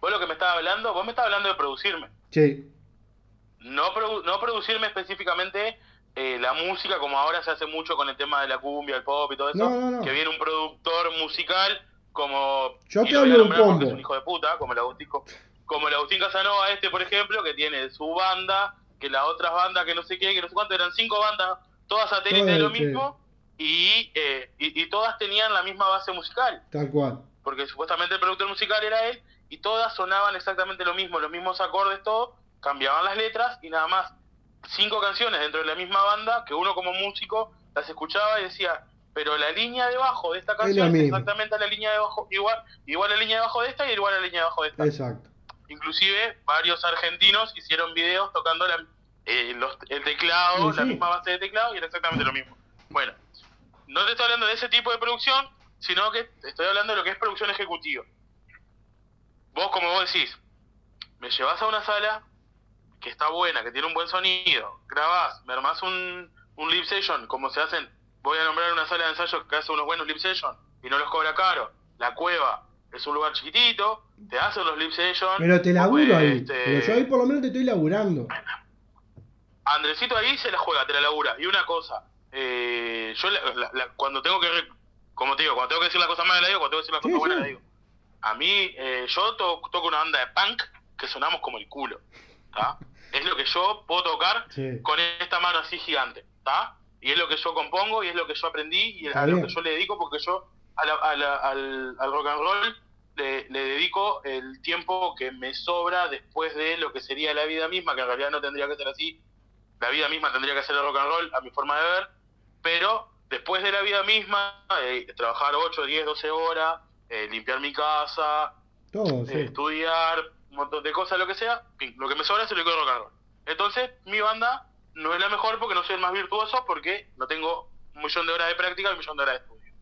vos lo que me estabas hablando, vos me estabas hablando de producirme. Sí, No, produ- no producirme específicamente eh, la música, como ahora se hace mucho con el tema de la cumbia, el pop y todo eso. No, no, no. Que viene un productor musical como. Yo te hablo de un. Es un hijo de puta, como el Agustín, como el Agustín Casanova, este, por ejemplo, que tiene su banda, que las otras bandas, que no sé qué, que no sé cuánto, eran cinco bandas, todas satélites de lo mismo, y, eh, y, y todas tenían la misma base musical tal cual. porque supuestamente el productor musical era él, y todas sonaban exactamente lo mismo, los mismos acordes, todo, cambiaban las letras y nada más. Cinco canciones dentro de la misma banda, que uno como músico las escuchaba y decía, pero la línea debajo de esta Es la canción es exactamente la línea debajo, igual, igual la línea debajo de esta y igual la línea debajo de esta. Exacto. Inclusive varios argentinos hicieron videos tocando la- eh, los- el teclado, Sí, la misma base de teclado y era exactamente lo mismo. Bueno, no te estoy hablando de ese tipo de producción, sino que te estoy hablando de lo que es producción ejecutiva. Vos, como vos decís, me llevas a una sala que está buena, que tiene un buen sonido, grabás, me armás un, un lip session, como se hacen, voy a nombrar una sala de ensayo que hace unos buenos lip session y no los cobra caro. La cueva es un lugar chiquitito, te hacen los lip session. Pero te laburo ahí. este, Pero yo ahí por lo menos te estoy laburando. Andresito ahí se la juega, te la labura. Y una cosa, eh, yo la- la- la- cuando tengo que, re- como te digo, cuando tengo que decir la cosa mala la digo, cuando tengo que decir la cosa Sí, buena sí. la digo. A mí, eh, yo to- toco una banda de punk que sonamos como el culo, ¿tá? Es lo que yo puedo tocar Sí. con esta mano así gigante, ¿está? Y es lo que yo compongo y es lo que yo aprendí y Está a lo que yo le dedico porque yo a al, al rock and roll le, le dedico el tiempo que me sobra después de lo que sería la vida misma, que en realidad no tendría que ser así. La vida misma tendría que ser el rock and roll a mi forma de ver, pero después de la vida misma, eh, trabajar 8, 10, 12 horas, eh, limpiar mi casa, Todo, eh, estudiar, un montón de cosas, lo que sea, lo que me sobra se lo digo de rock and roll. Entonces, mi banda no es la mejor porque no soy el más virtuoso, porque no tengo un millón de horas de práctica y un millón de horas de estudio.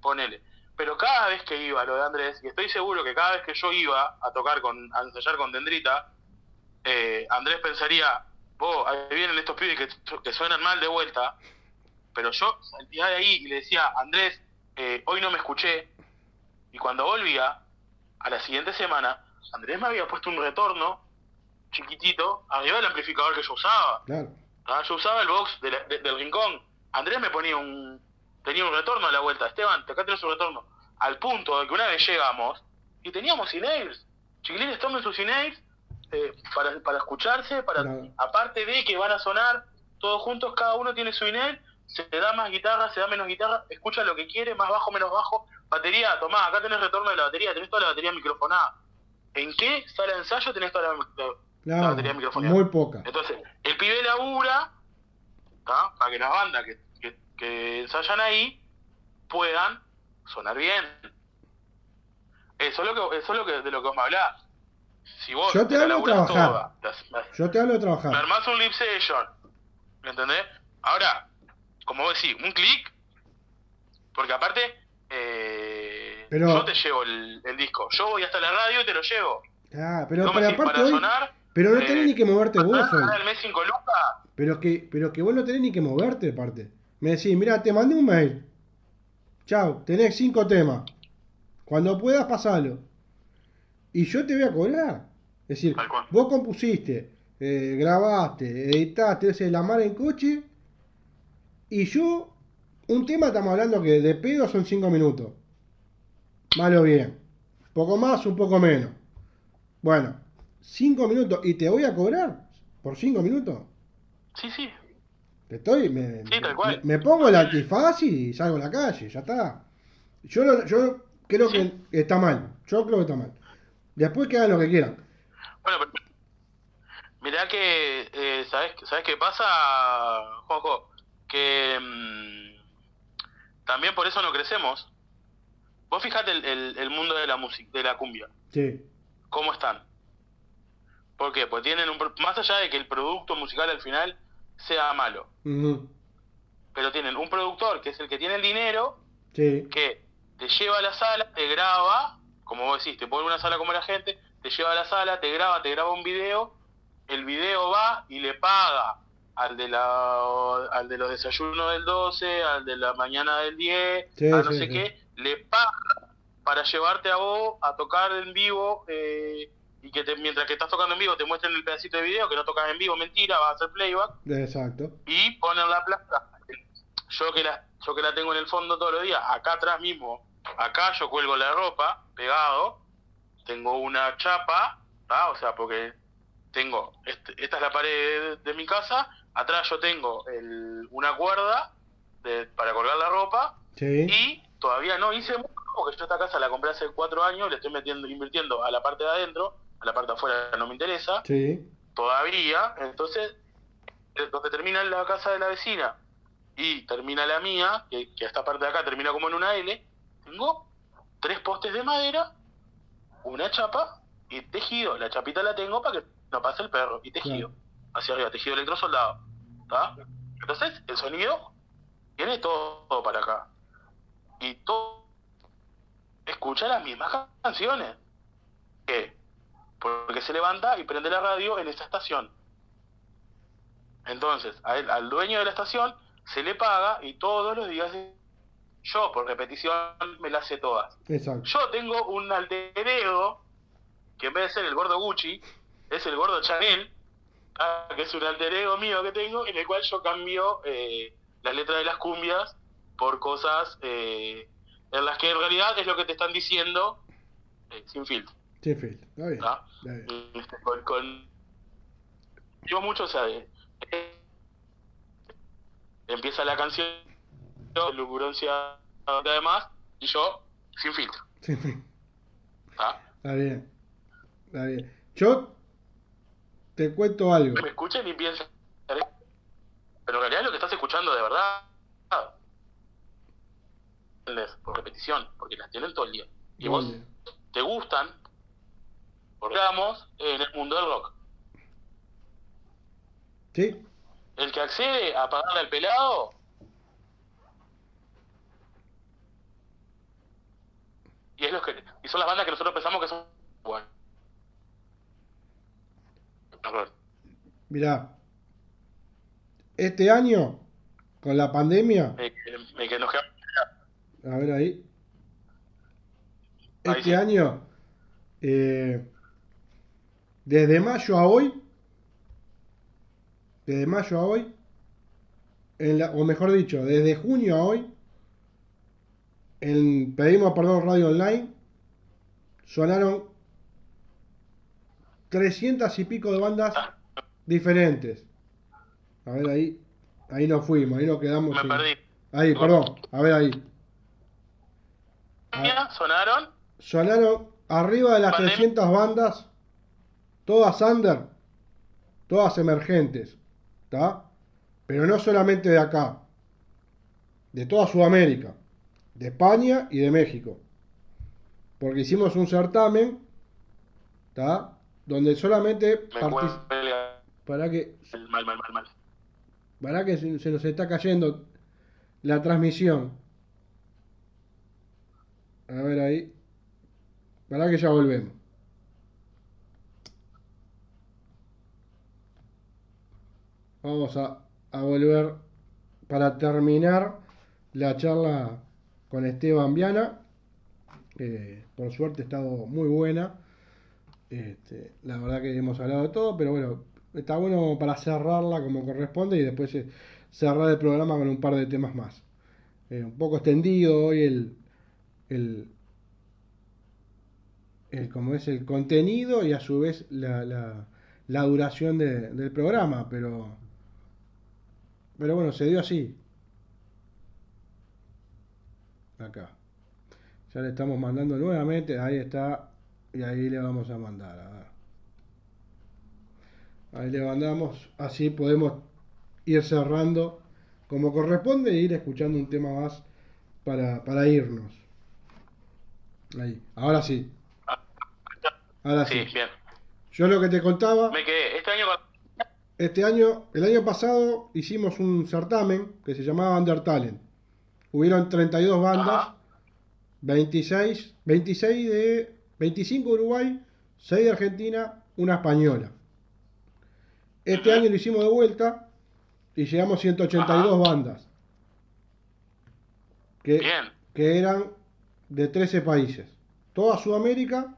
Ponele. Pero cada vez que iba lo de Andrés, y estoy seguro que cada vez que yo iba a tocar con, a ensayar con Dendrita, eh, Andrés pensaría, vos, ahí vienen estos pibes que, que suenan mal de vuelta, pero yo salía de ahí y le decía, Andrés, eh, hoy no me escuché, y cuando volvía, a la siguiente semana, Andrés me había puesto un retorno chiquitito arriba del amplificador que yo usaba. Claro. Ah, Yo usaba el box de la- de- del rincón. Andrés me ponía un tenía un retorno a la vuelta. Esteban, acá tenés un retorno. Al punto de que una vez llegamos y teníamos in-ears. Chiquilines, tomen sus in-ears eh, para, para escucharse, para aparte de que van a sonar todos juntos, cada uno tiene su in-ear, se da más guitarra, se da menos guitarra, escucha lo que quiere, más bajo, menos bajo. Batería, tomá, acá tenés retorno de la batería, tenés toda la batería microfonada. ¿En qué sala de ensayo tenés toda la, la- la Claro. batería microfonada? Muy poca. Entonces, el pibe labura ¿tá? para que las bandas que, que, que ensayan ahí puedan sonar bien. Eso es lo que, eso es lo que, de lo que vos me hablás. Si vos Yo te la hablo de trabajar. toda, Yo te hablo de me trabajar. armás un lip session, ¿me entendés? Ahora, como vos decís, un clic, porque aparte, eh, Pero- yo te llevo el, el disco, yo voy hasta la radio y te lo llevo. Ah, pero, ¿Cómo pero decís? aparte para hoy. sonar, Pero no eh, tenés ni que moverte vos hoy. el mes 5 lucas, Pero que, pero que vos no tenés ni que moverte, aparte. Me decís, mira, te mandé un mail. Chao, tenés cinco temas. Cuando puedas, pasalo. Y yo te voy a cobrar. Es decir, vos compusiste, eh, grabaste, editaste, ese la mar en coche. Y yo, un tema estamos hablando que de pedo son cinco minutos. Malo bien. Poco más, un poco menos. Bueno, cinco minutos. ¿Y te voy a cobrar por cinco minutos? sí, sí, estoy, me, Sí, tal cual. me, me pongo el antifaz y salgo a la calle, ya está. Yo, yo creo que está mal, yo creo que está mal. Después que hagan lo que quieran. Bueno, pero mirá que, eh, ¿sabes, ¿sabes qué pasa, Juanjo? Que mm, también por eso no crecemos. Vos fijate el, el- el mundo de la música, de la cumbia, Sí, ¿cómo están? ¿Por qué? Pues tienen un, más allá de que el producto musical al final sea malo, pero tienen un productor que es el que tiene el dinero, sí, que te lleva a la sala, te graba, como vos decís, te pone una sala como la gente, te lleva a la sala, te graba, te graba un video, el video va y le paga al de la al de los desayunos del 12, al de la mañana del 10, Sí, a no sí, sé qué, le paga para llevarte a vos a tocar en vivo eh, y que te- mientras que estás tocando en vivo te muestren el pedacito de video que no tocas en vivo, mentira, vas a hacer playback exacto. y poner la plata. Yo que la, yo que la tengo en el fondo todos los días, acá atrás mismo, acá yo cuelgo la ropa, pegado, tengo una chapa, ¿tá? o sea, porque tengo, este- esta es la pared de, de mi casa, atrás yo tengo el, una cuerda de- para colgar la ropa Sí, y todavía no hice mucho porque yo esta casa la compré hace cuatro años, le estoy metiendo, invirtiendo a la parte de adentro, la parte de afuera no me interesa, sí, todavía, entonces, eh, donde termina la casa de la vecina y termina la mía, que, que esta parte de acá termina como en una L, tengo tres postes de madera, una chapa y tejido. La chapita la tengo para que no pase el perro. Y tejido. Hacia arriba, tejido electrosoldado. ¿Está? Entonces, el sonido viene todo para acá. Y todo escucha las mismas ca- canciones. ¿Qué? Porque se levanta y prende la radio en esa estación. Entonces, a él- al dueño de la estación se le paga y todos los días yo, por repetición, me las sé todas. Exacto. Yo tengo un alter ego que en vez de ser el gordo Gucci, es el gordo Chanel, ah, que es un alter ego mío que tengo, en el cual yo cambio eh, las letras de las cumbias por cosas eh, en las que en realidad es lo que te están diciendo eh, sin filtro. Phil. Está bien. ¿tá? Está bien. Este, con, con- Yo mucho, o sea, de- eh, empieza la canción, lucuroncia además, y yo sin filtro. Sí, Phil. ¿tá? Está bien. Está bien. Yo te cuento algo. me escuchen y piensan, pero en realidad es lo que estás escuchando de verdad. Por repetición, porque las tienen todo el día. Y vos te gustan, estamos en el mundo del rock. ¿Sí? El que accede a pagarle al pelado, y es los que y son las bandas que nosotros pensamos que son bueno. Mirá. Este año, con la pandemia, Me, me- que nos queda- a ver ahí. Ahí Este sí. año, eh, desde mayo a hoy, desde mayo a hoy, en la- o mejor dicho, desde junio a hoy, en Pedimos Perdón Radio Online, sonaron 300 y pico de bandas diferentes. A ver ahí, ahí nos fuimos, ahí nos quedamos. Me sin- perdí. Ahí, perdón, a ver ahí. sonaron Sonaron arriba de las Pandemia. 300 bandas, todas under, todas emergentes, ¿está? Pero no solamente de acá, de toda Sudamérica, de España y de México. Porque hicimos un certamen, ¿está? Donde solamente para que mal, mal, mal, mal. para que se, se nos está cayendo la transmisión. A ver ahí. Para que ya volvemos. Vamos a, volver para terminar la charla con Esteban Viana. que por suerte ha estado muy buena. Este, la verdad que hemos hablado de todo, pero bueno, está bueno para cerrarla como corresponde y después eh, cerrar el programa con un par de temas más. Eh, un poco extendido hoy el, el, el- como es el contenido y a su vez la, la, duración de- del programa, pero, pero bueno, se dio así. Acá. Ya le estamos mandando nuevamente, ahí está, y ahí le vamos a mandar. a ver. Ahí le mandamos, así podemos ir cerrando como corresponde e ir escuchando un tema más para, para irnos. Ahí, ahora sí. Ahora sí. Sí, bien. Yo lo que te contaba, Me quedé. Este año este año, el año pasado hicimos un certamen que se llamaba Under Talent. Hubieron 32 bandas, 26, 26 de 25 de Uruguay, 6 de Argentina, una española. Este año lo hicimos de vuelta y llegamos 182 bandas. Que, que eran de 13 países. Toda Sudamérica,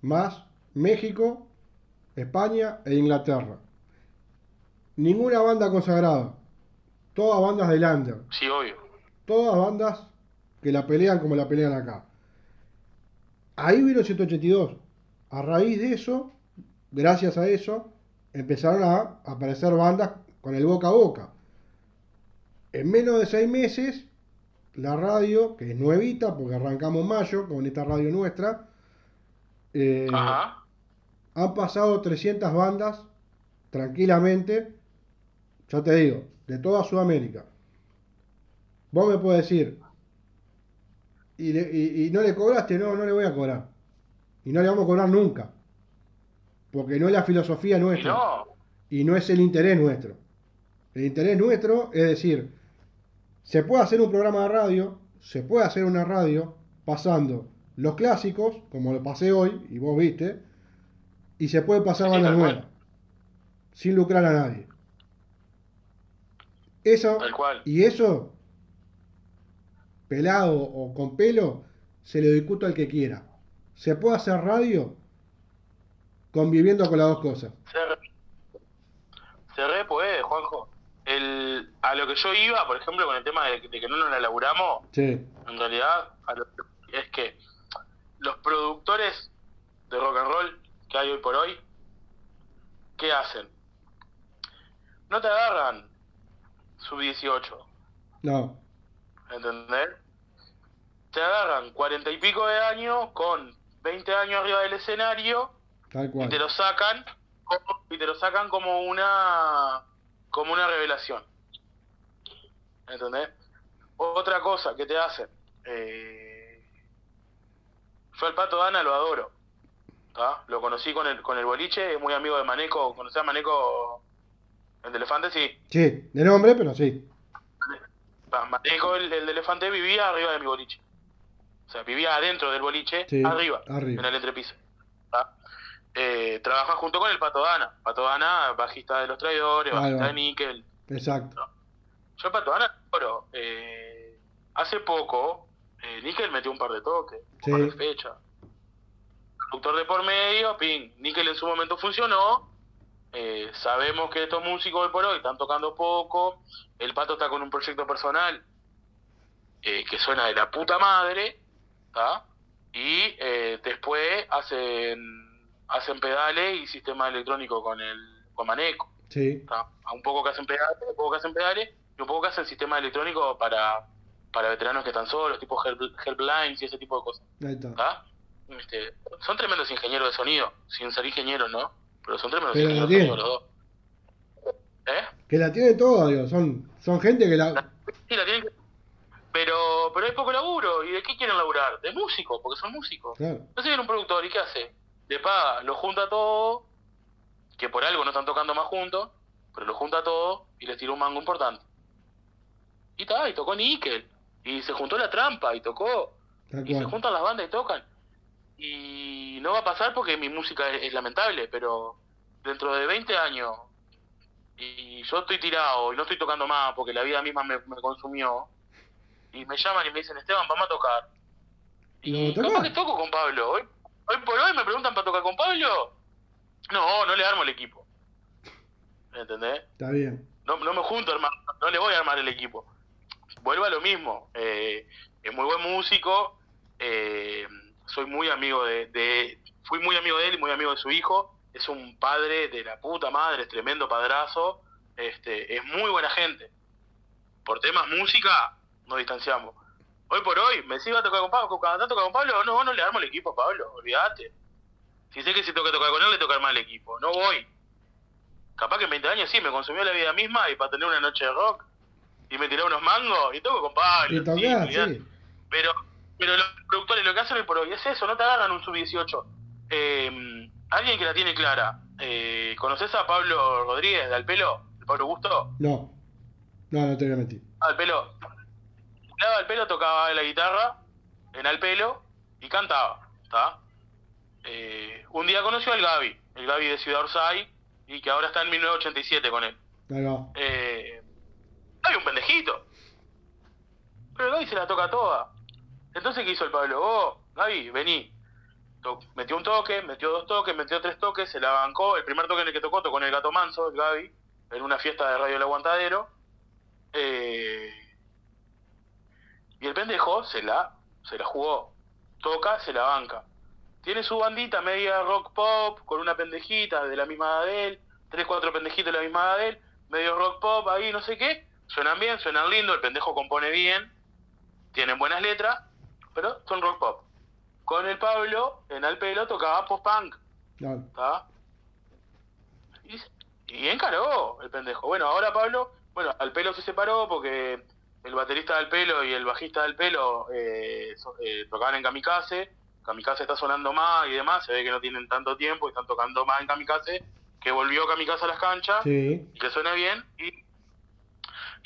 más México, España e Inglaterra. Ninguna banda consagrada. Todas bandas del under. Sí, obvio. Todas bandas que la pelean como la pelean acá. Ahí vino 182. A raíz de eso, gracias a eso, empezaron a aparecer bandas con el boca a boca. En menos de seis meses, la radio, que es nuevita, porque arrancamos en mayo con esta radio nuestra, eh, han pasado 300 bandas tranquilamente yo te digo, de toda Sudamérica, vos me puedes decir, y, le- y- y no le cobraste, no, no le voy a cobrar. Y no le vamos a cobrar nunca. Porque no es la filosofía nuestra. no, Y no es el interés nuestro. El interés nuestro es decir, se puede hacer un programa de radio, se puede hacer una radio pasando los clásicos, como lo pasé hoy, y vos viste, y se puede pasar Sí, tal cual. nuevas, sin lucrar a nadie. Eso, tal cual. y eso, pelado o con pelo, se lo discuto al que quiera. Se puede hacer radio conviviendo con las dos cosas. Se re, se re puede, Juanjo. El, a lo que yo iba, por ejemplo, con el tema de, de que no nos la laburamos, Sí, en realidad a lo es que los productores de rock and roll que hay hoy por hoy, ¿qué hacen? No te agarran sub 18, no, ¿entendés? Te agarran cuarenta y pico de años con 20 años arriba del escenario tal y te lo sacan como- y te lo sacan como una como una revelación ¿entendés? otra cosa que te hacen eh, yo al Pato Dana lo adoro ¿tá? lo conocí con el con el boliche es muy amigo de Maneco ¿conocés a Maneco el de Elefante? sí Sí, de nombre, pero sí. Pa- Maneco el, el de Elefante vivía arriba de mi boliche o sea vivía adentro del boliche Sí, arriba arriba. en el entrepiso ¿tá? eh, trabaja junto con el Pato Dana. Pato Dana, bajista de Los Traidores, bajista de Nickel. Exacto. Yo Pato Dana, pero eh, hace poco eh, Nickel metió un par de toques, un Sí. par de fechas. Productor de por medio, ping. Nickel en su momento funcionó. Eh, sabemos que estos músicos hoy por hoy están tocando poco. El Pato está con un proyecto personal eh, que suena de la puta madre. ¿tá? Y eh, después hacen hacen pedales y sistema electrónico con el con Maneco. Sí, un poco que hacen pedales, un poco que hacen pedales y un poco que hacen sistema electrónico para, para veteranos que están solos, tipo Help- Helplines y ese tipo de cosas. ahí. Este, son tremendos ingenieros de sonido, sin ser ingenieros, ¿no? Pero son tremendos Pero la sonido los dos. ¿Eh? Que la tiene toda, digo. Son, son gente que la. Sí, la tienen que... Pero, pero hay poco laburo. ¿Y de qué quieren laburar? De músicos, porque son músicos. Claro. Entonces viene un productor y ¿qué hace? Le paga, lo junta todo, que por algo no están tocando más juntos, pero lo junta todo y les tira un mango importante. Y está, y tocó Nickel. Y se juntó la trampa y tocó. Y se juntan las bandas y tocan. Y no va a pasar porque mi música es, es lamentable, pero dentro de 20 años y yo estoy tirado y no estoy tocando más porque la vida misma me, me consumió y me llaman y me dicen Esteban vamos a tocar ¿Y capaz que toco con Pablo. Hoy, hoy por hoy me preguntan para tocar con Pablo. No no le armo el equipo. ¿entendés? Está bien. no, no me junto hermano no le voy a armar el equipo. Vuelvo a lo mismo. Eh, es muy buen músico eh, soy muy amigo de, de fui muy amigo de él y muy amigo de su hijo. Es un padre de la puta madre es tremendo padrazo. Este es muy buena gente. Por temas música nos distanciamos. Hoy por hoy me sigo a tocar con Pablo cuando toca con Pablo no no le armo el equipo a Pablo olvídate. Si sé que si que tocar con él le toca armar el equipo. No voy. Capaz que en 20 años sí me consumió la vida misma y para tener una noche de rock y me tiré unos mangos y toco con Pablo. Y sí. Pero, pero los productores lo que hacen hoy por hoy es eso, no te agarran un sub-18. Eh, alguien que la tiene clara. Eh, ¿Conoces a Pablo Rodríguez de Alpelo? ¿De Pablo Gusto? No. No, no te voy a mentir. Alpelo. Claro, Alpelo tocaba la guitarra en Alpelo y cantaba. ¿está? Eh, un día conoció al Gaby, el Gaby de Ciudad Orsay, y que ahora está en 1987 con él. Va. Eh, hay un pendejito. Pero Gaby se la toca toda. Entonces, ¿qué hizo el Pablo? Oh, Gaby, vení. Metió un toque, metió dos toques, metió tres toques, se la bancó. El primer toque en el que tocó, tocó con el gato manso, el Gaby, en una fiesta de Radio El Aguantadero. Eh, y el pendejo se la, se la jugó. Toca, se la banca. Tiene su bandita media rock pop, con una pendejita de la misma edad de él, tres, cuatro pendejitos de la misma edad de él, medio rock pop ahí, no sé qué. Suenan bien, suenan lindo, el pendejo compone bien, tienen buenas letras, pero son rock pop. Con el Pablo, en Alpelo, tocaba post-punk, Claro. ¿tá? Y, Y encaró el pendejo. Bueno, ahora Pablo, bueno, al pelo se separó porque el baterista del pelo y el bajista del pelo eh, eh, tocaban en Kamikaze. Kamikaze está sonando más y demás. Se ve que no tienen tanto tiempo y están tocando más en Kamikaze. Que volvió Kamikaze a las canchas Sí. y que suena bien. Y,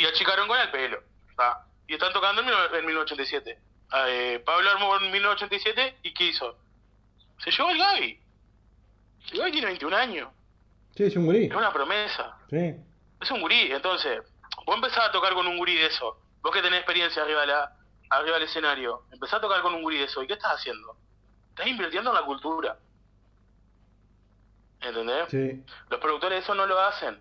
y achicaron con el pelo. ¿tá? Y están tocando en, en 1987. Eh, Pablo armó en 1987 y ¿qué hizo? Se llevó el Gaby. El Gaby tiene 21 años. Sí, es un gurí. Es una promesa. Sí. Es un gurí, entonces, vos empezás a tocar con un gurí de eso. Vos que tenés experiencia arriba, de la, arriba del escenario, empezás a tocar con un gurí de eso. ¿Y qué estás haciendo? Estás invirtiendo en la cultura. ¿Entendés? Sí. Los productores eso no lo hacen.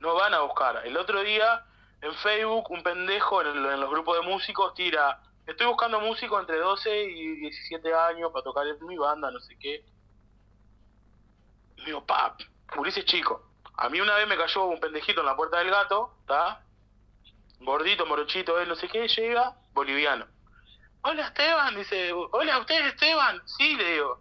No van a buscar. El otro día, en Facebook, un pendejo en, en los grupos de músicos tira, estoy buscando músicos entre 12 y 17 años para tocar en mi banda, no sé qué. Y digo, pap, Ulises chico. A mí una vez me cayó un pendejito en la puerta del gato, ¿está? Gordito, morochito, él no sé qué, llega, boliviano. Hola Esteban, dice, hola, ¿usted es Esteban? Sí, le digo.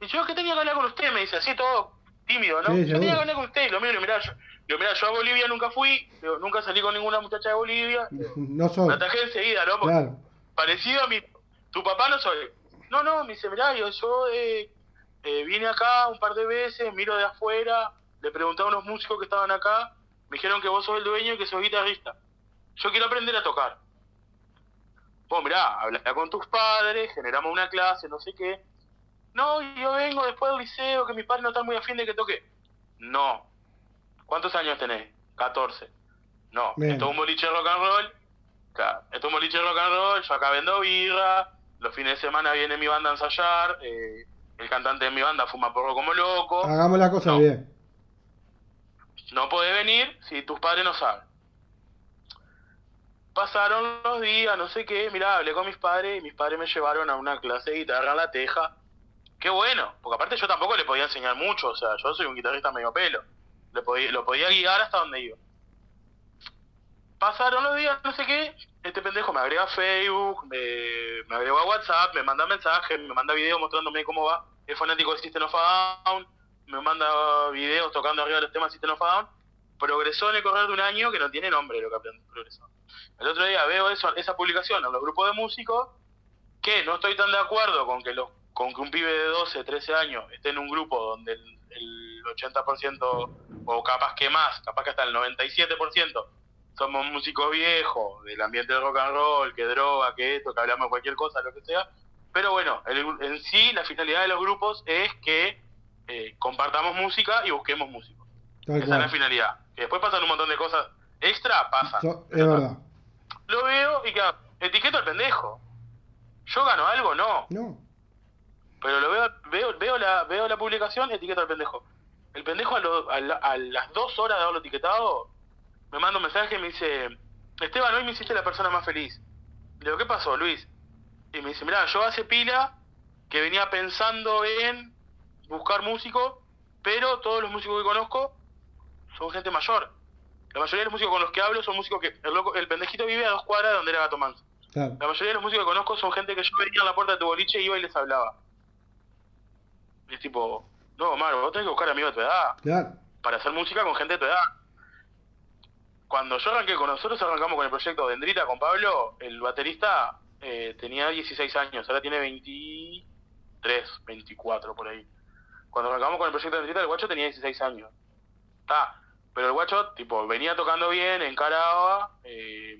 Y yo que tenía que hablar con usted, me dice, así todo tímido, ¿no? Sí, yo tenía que hablar con usted, lo mío, le mirá, yo, digo, mirá, yo a Bolivia nunca fui, digo, nunca salí con ninguna muchacha de Bolivia. [laughs] No soy. Me atajé enseguida, ¿no? Porque Claro. Parecido a mi... Tu papá no soy. No, no, me dice, mirá, yo, yo eh, eh, vine acá un par de veces, miro de afuera, le pregunté a unos músicos que estaban acá, me dijeron que vos sos el dueño y que sos guitarrista. Yo quiero aprender a tocar. Vos, mirá, habla con tus padres, generamos una clase, no sé qué. No, yo vengo después del liceo, que mis padres no están muy afín de que toque. No. ¿Cuántos años tenés? 14. No, Bien. esto es un boliche rock and roll. Claro, esto es un boliche rock and roll, yo acá vendo birra, los fines de semana viene mi banda a ensayar, eh, el cantante de mi banda fuma porro como loco. Hagamos la cosa bien. No podés venir si tus padres no saben. Pasaron los días, no sé qué, mirá, hablé con mis padres y mis padres me llevaron a una clase de guitarra en La Teja. Qué bueno, porque aparte yo tampoco le podía enseñar mucho, o sea, yo soy un guitarrista medio pelo. Le podía, lo podía guiar hasta donde iba. Pasaron los días, no sé qué, este pendejo me agrega a Facebook, me, me agregó a WhatsApp, me manda mensajes, me manda videos mostrándome cómo va. Es fanático de System of a Down, me manda videos tocando arriba de los temas System of a Down. Progresó en el correr de un año que no tiene nombre lo que aprende- progresó. El otro día veo eso, esa publicación en los grupos de músicos, que no estoy tan de acuerdo con que los con que un pibe de 12, 13 años esté en un grupo donde el, el 80% o capaz que más, capaz que hasta el 97% somos músicos viejos, del ambiente del rock and roll, que droga, que esto, que hablamos de cualquier cosa, lo que sea. Pero bueno, el- en sí la finalidad de los grupos es que eh, compartamos música y busquemos músicos. Esa es la finalidad. Que después pasan un montón de cosas extra, pasan. So- es verdad. Lo veo y que etiqueto al pendejo. ¿Yo gano algo? No. No. Pero lo veo, veo, veo la, veo la publicación, etiqueto al pendejo. El pendejo a, lo- a la- a las dos horas de haberlo etiquetado, me manda un mensaje y me dice, Esteban, hoy me hiciste la persona más feliz. Le digo, ¿qué pasó, Luis? Y me dice, mirá, yo hace pila que venía pensando en buscar músicos, pero todos los músicos que conozco son gente mayor. La mayoría de los músicos con los que hablo son músicos que... El, loco- el pendejito vive a dos cuadras de donde era Gato Manso. Claro. La mayoría de los músicos que conozco son gente que yo venía a la puerta de tu boliche, iba y les hablaba. Y es tipo, no, Omar, vos tenés que buscar amigos de tu edad Claro. para hacer música con gente de tu edad. Cuando yo arranqué con nosotros, arrancamos con el proyecto Dendrita con Pablo, el baterista eh, tenía 16 años, ahora tiene 23, 24 por ahí. Cuando arrancamos con el proyecto Dendrita, el guacho tenía 16 años. Está, pero el guacho, tipo, venía tocando bien, encaraba, eh,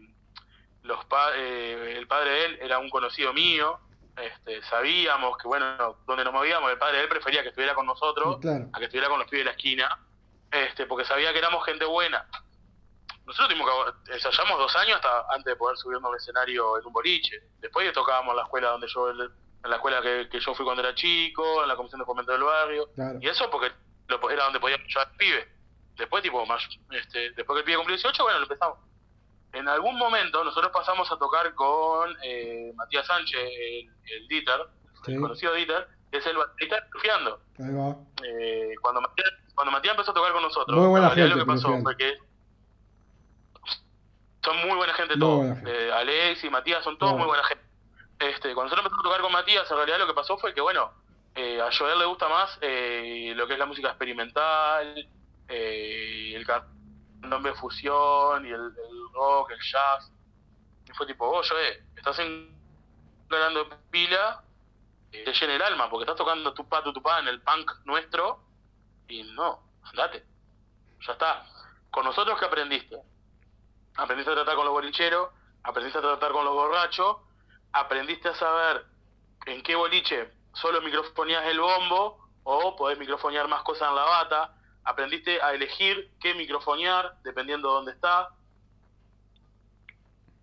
los pa- eh, el padre de él era un conocido mío, este, sabíamos que, bueno, donde nos movíamos, el padre de él prefería que estuviera con nosotros Claro. a que estuviera con los pibes de la esquina, este, porque sabía que éramos gente buena. Nosotros tuvimos que ensayamos dos años hasta antes de poder subirnos al escenario en un boliche. Después tocábamos en la escuela donde yo, en la escuela que, que yo fui cuando era chico, en la comisión de fomento del barrio. Claro. Y eso porque lo, era donde podíamos llevar al pibe. Después, tipo, más, este, después que el pibe cumplió 18, bueno, lo empezamos. En algún momento nosotros pasamos a tocar con eh, Matías Sánchez, el, el Dieter, Sí. el conocido Dieter, que es el baterista va. Eh, cuando, Matías, cuando Matías empezó a tocar con nosotros, Muy buena gente, lo que pasó fue que son muy buena gente Muy todos. buena gente. Eh, Alex y Matías son todos muy buena gente. Este, cuando nosotros empezamos a tocar con Matías, en realidad lo que pasó fue que, bueno, eh, a Joel le gusta más eh, lo que es la música experimental, eh, el candombe fusión y el, el rock, el jazz. Y fue tipo, vos, Joe, estás en- ganando pila, eh, te llena el alma, porque estás tocando tu pa, tu, tu pa en el punk nuestro, y no, andate. Ya está. Con nosotros, ¿qué aprendiste? Aprendiste a tratar con los bolicheros, aprendiste a tratar con los borrachos, aprendiste a saber en qué boliche solo microfonías el bombo o podés microfonear más cosas en la bata, aprendiste a elegir qué microfonear dependiendo de dónde está.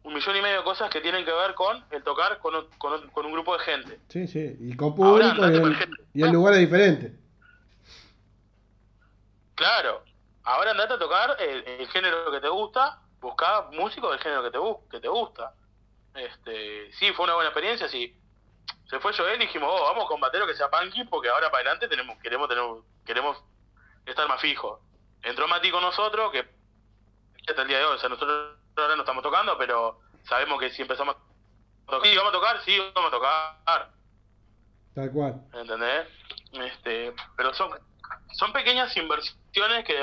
Un millón y medio de cosas que tienen que ver con el tocar con, un- con un- con un grupo de gente. Sí, sí. Y con Ahora público andate, y ejemplo. y en lugares diferentes. Claro, ahora andate a tocar el, el género que te gusta, buscá músicos del género que te, que te gusta. Este, sí, fue una buena experiencia, sí. Se fue Joel y dijimos, oh, vamos con batero que sea punky porque ahora para adelante tenemos, queremos tener, queremos estar más fijos. Entró Mati con nosotros, que hasta el día de hoy, o sea, nosotros ahora no estamos tocando, pero sabemos que si empezamos a tocar, sí, vamos a tocar, sí, vamos a tocar. Tal cual. ¿entendés? Este, pero son, son pequeñas inversiones que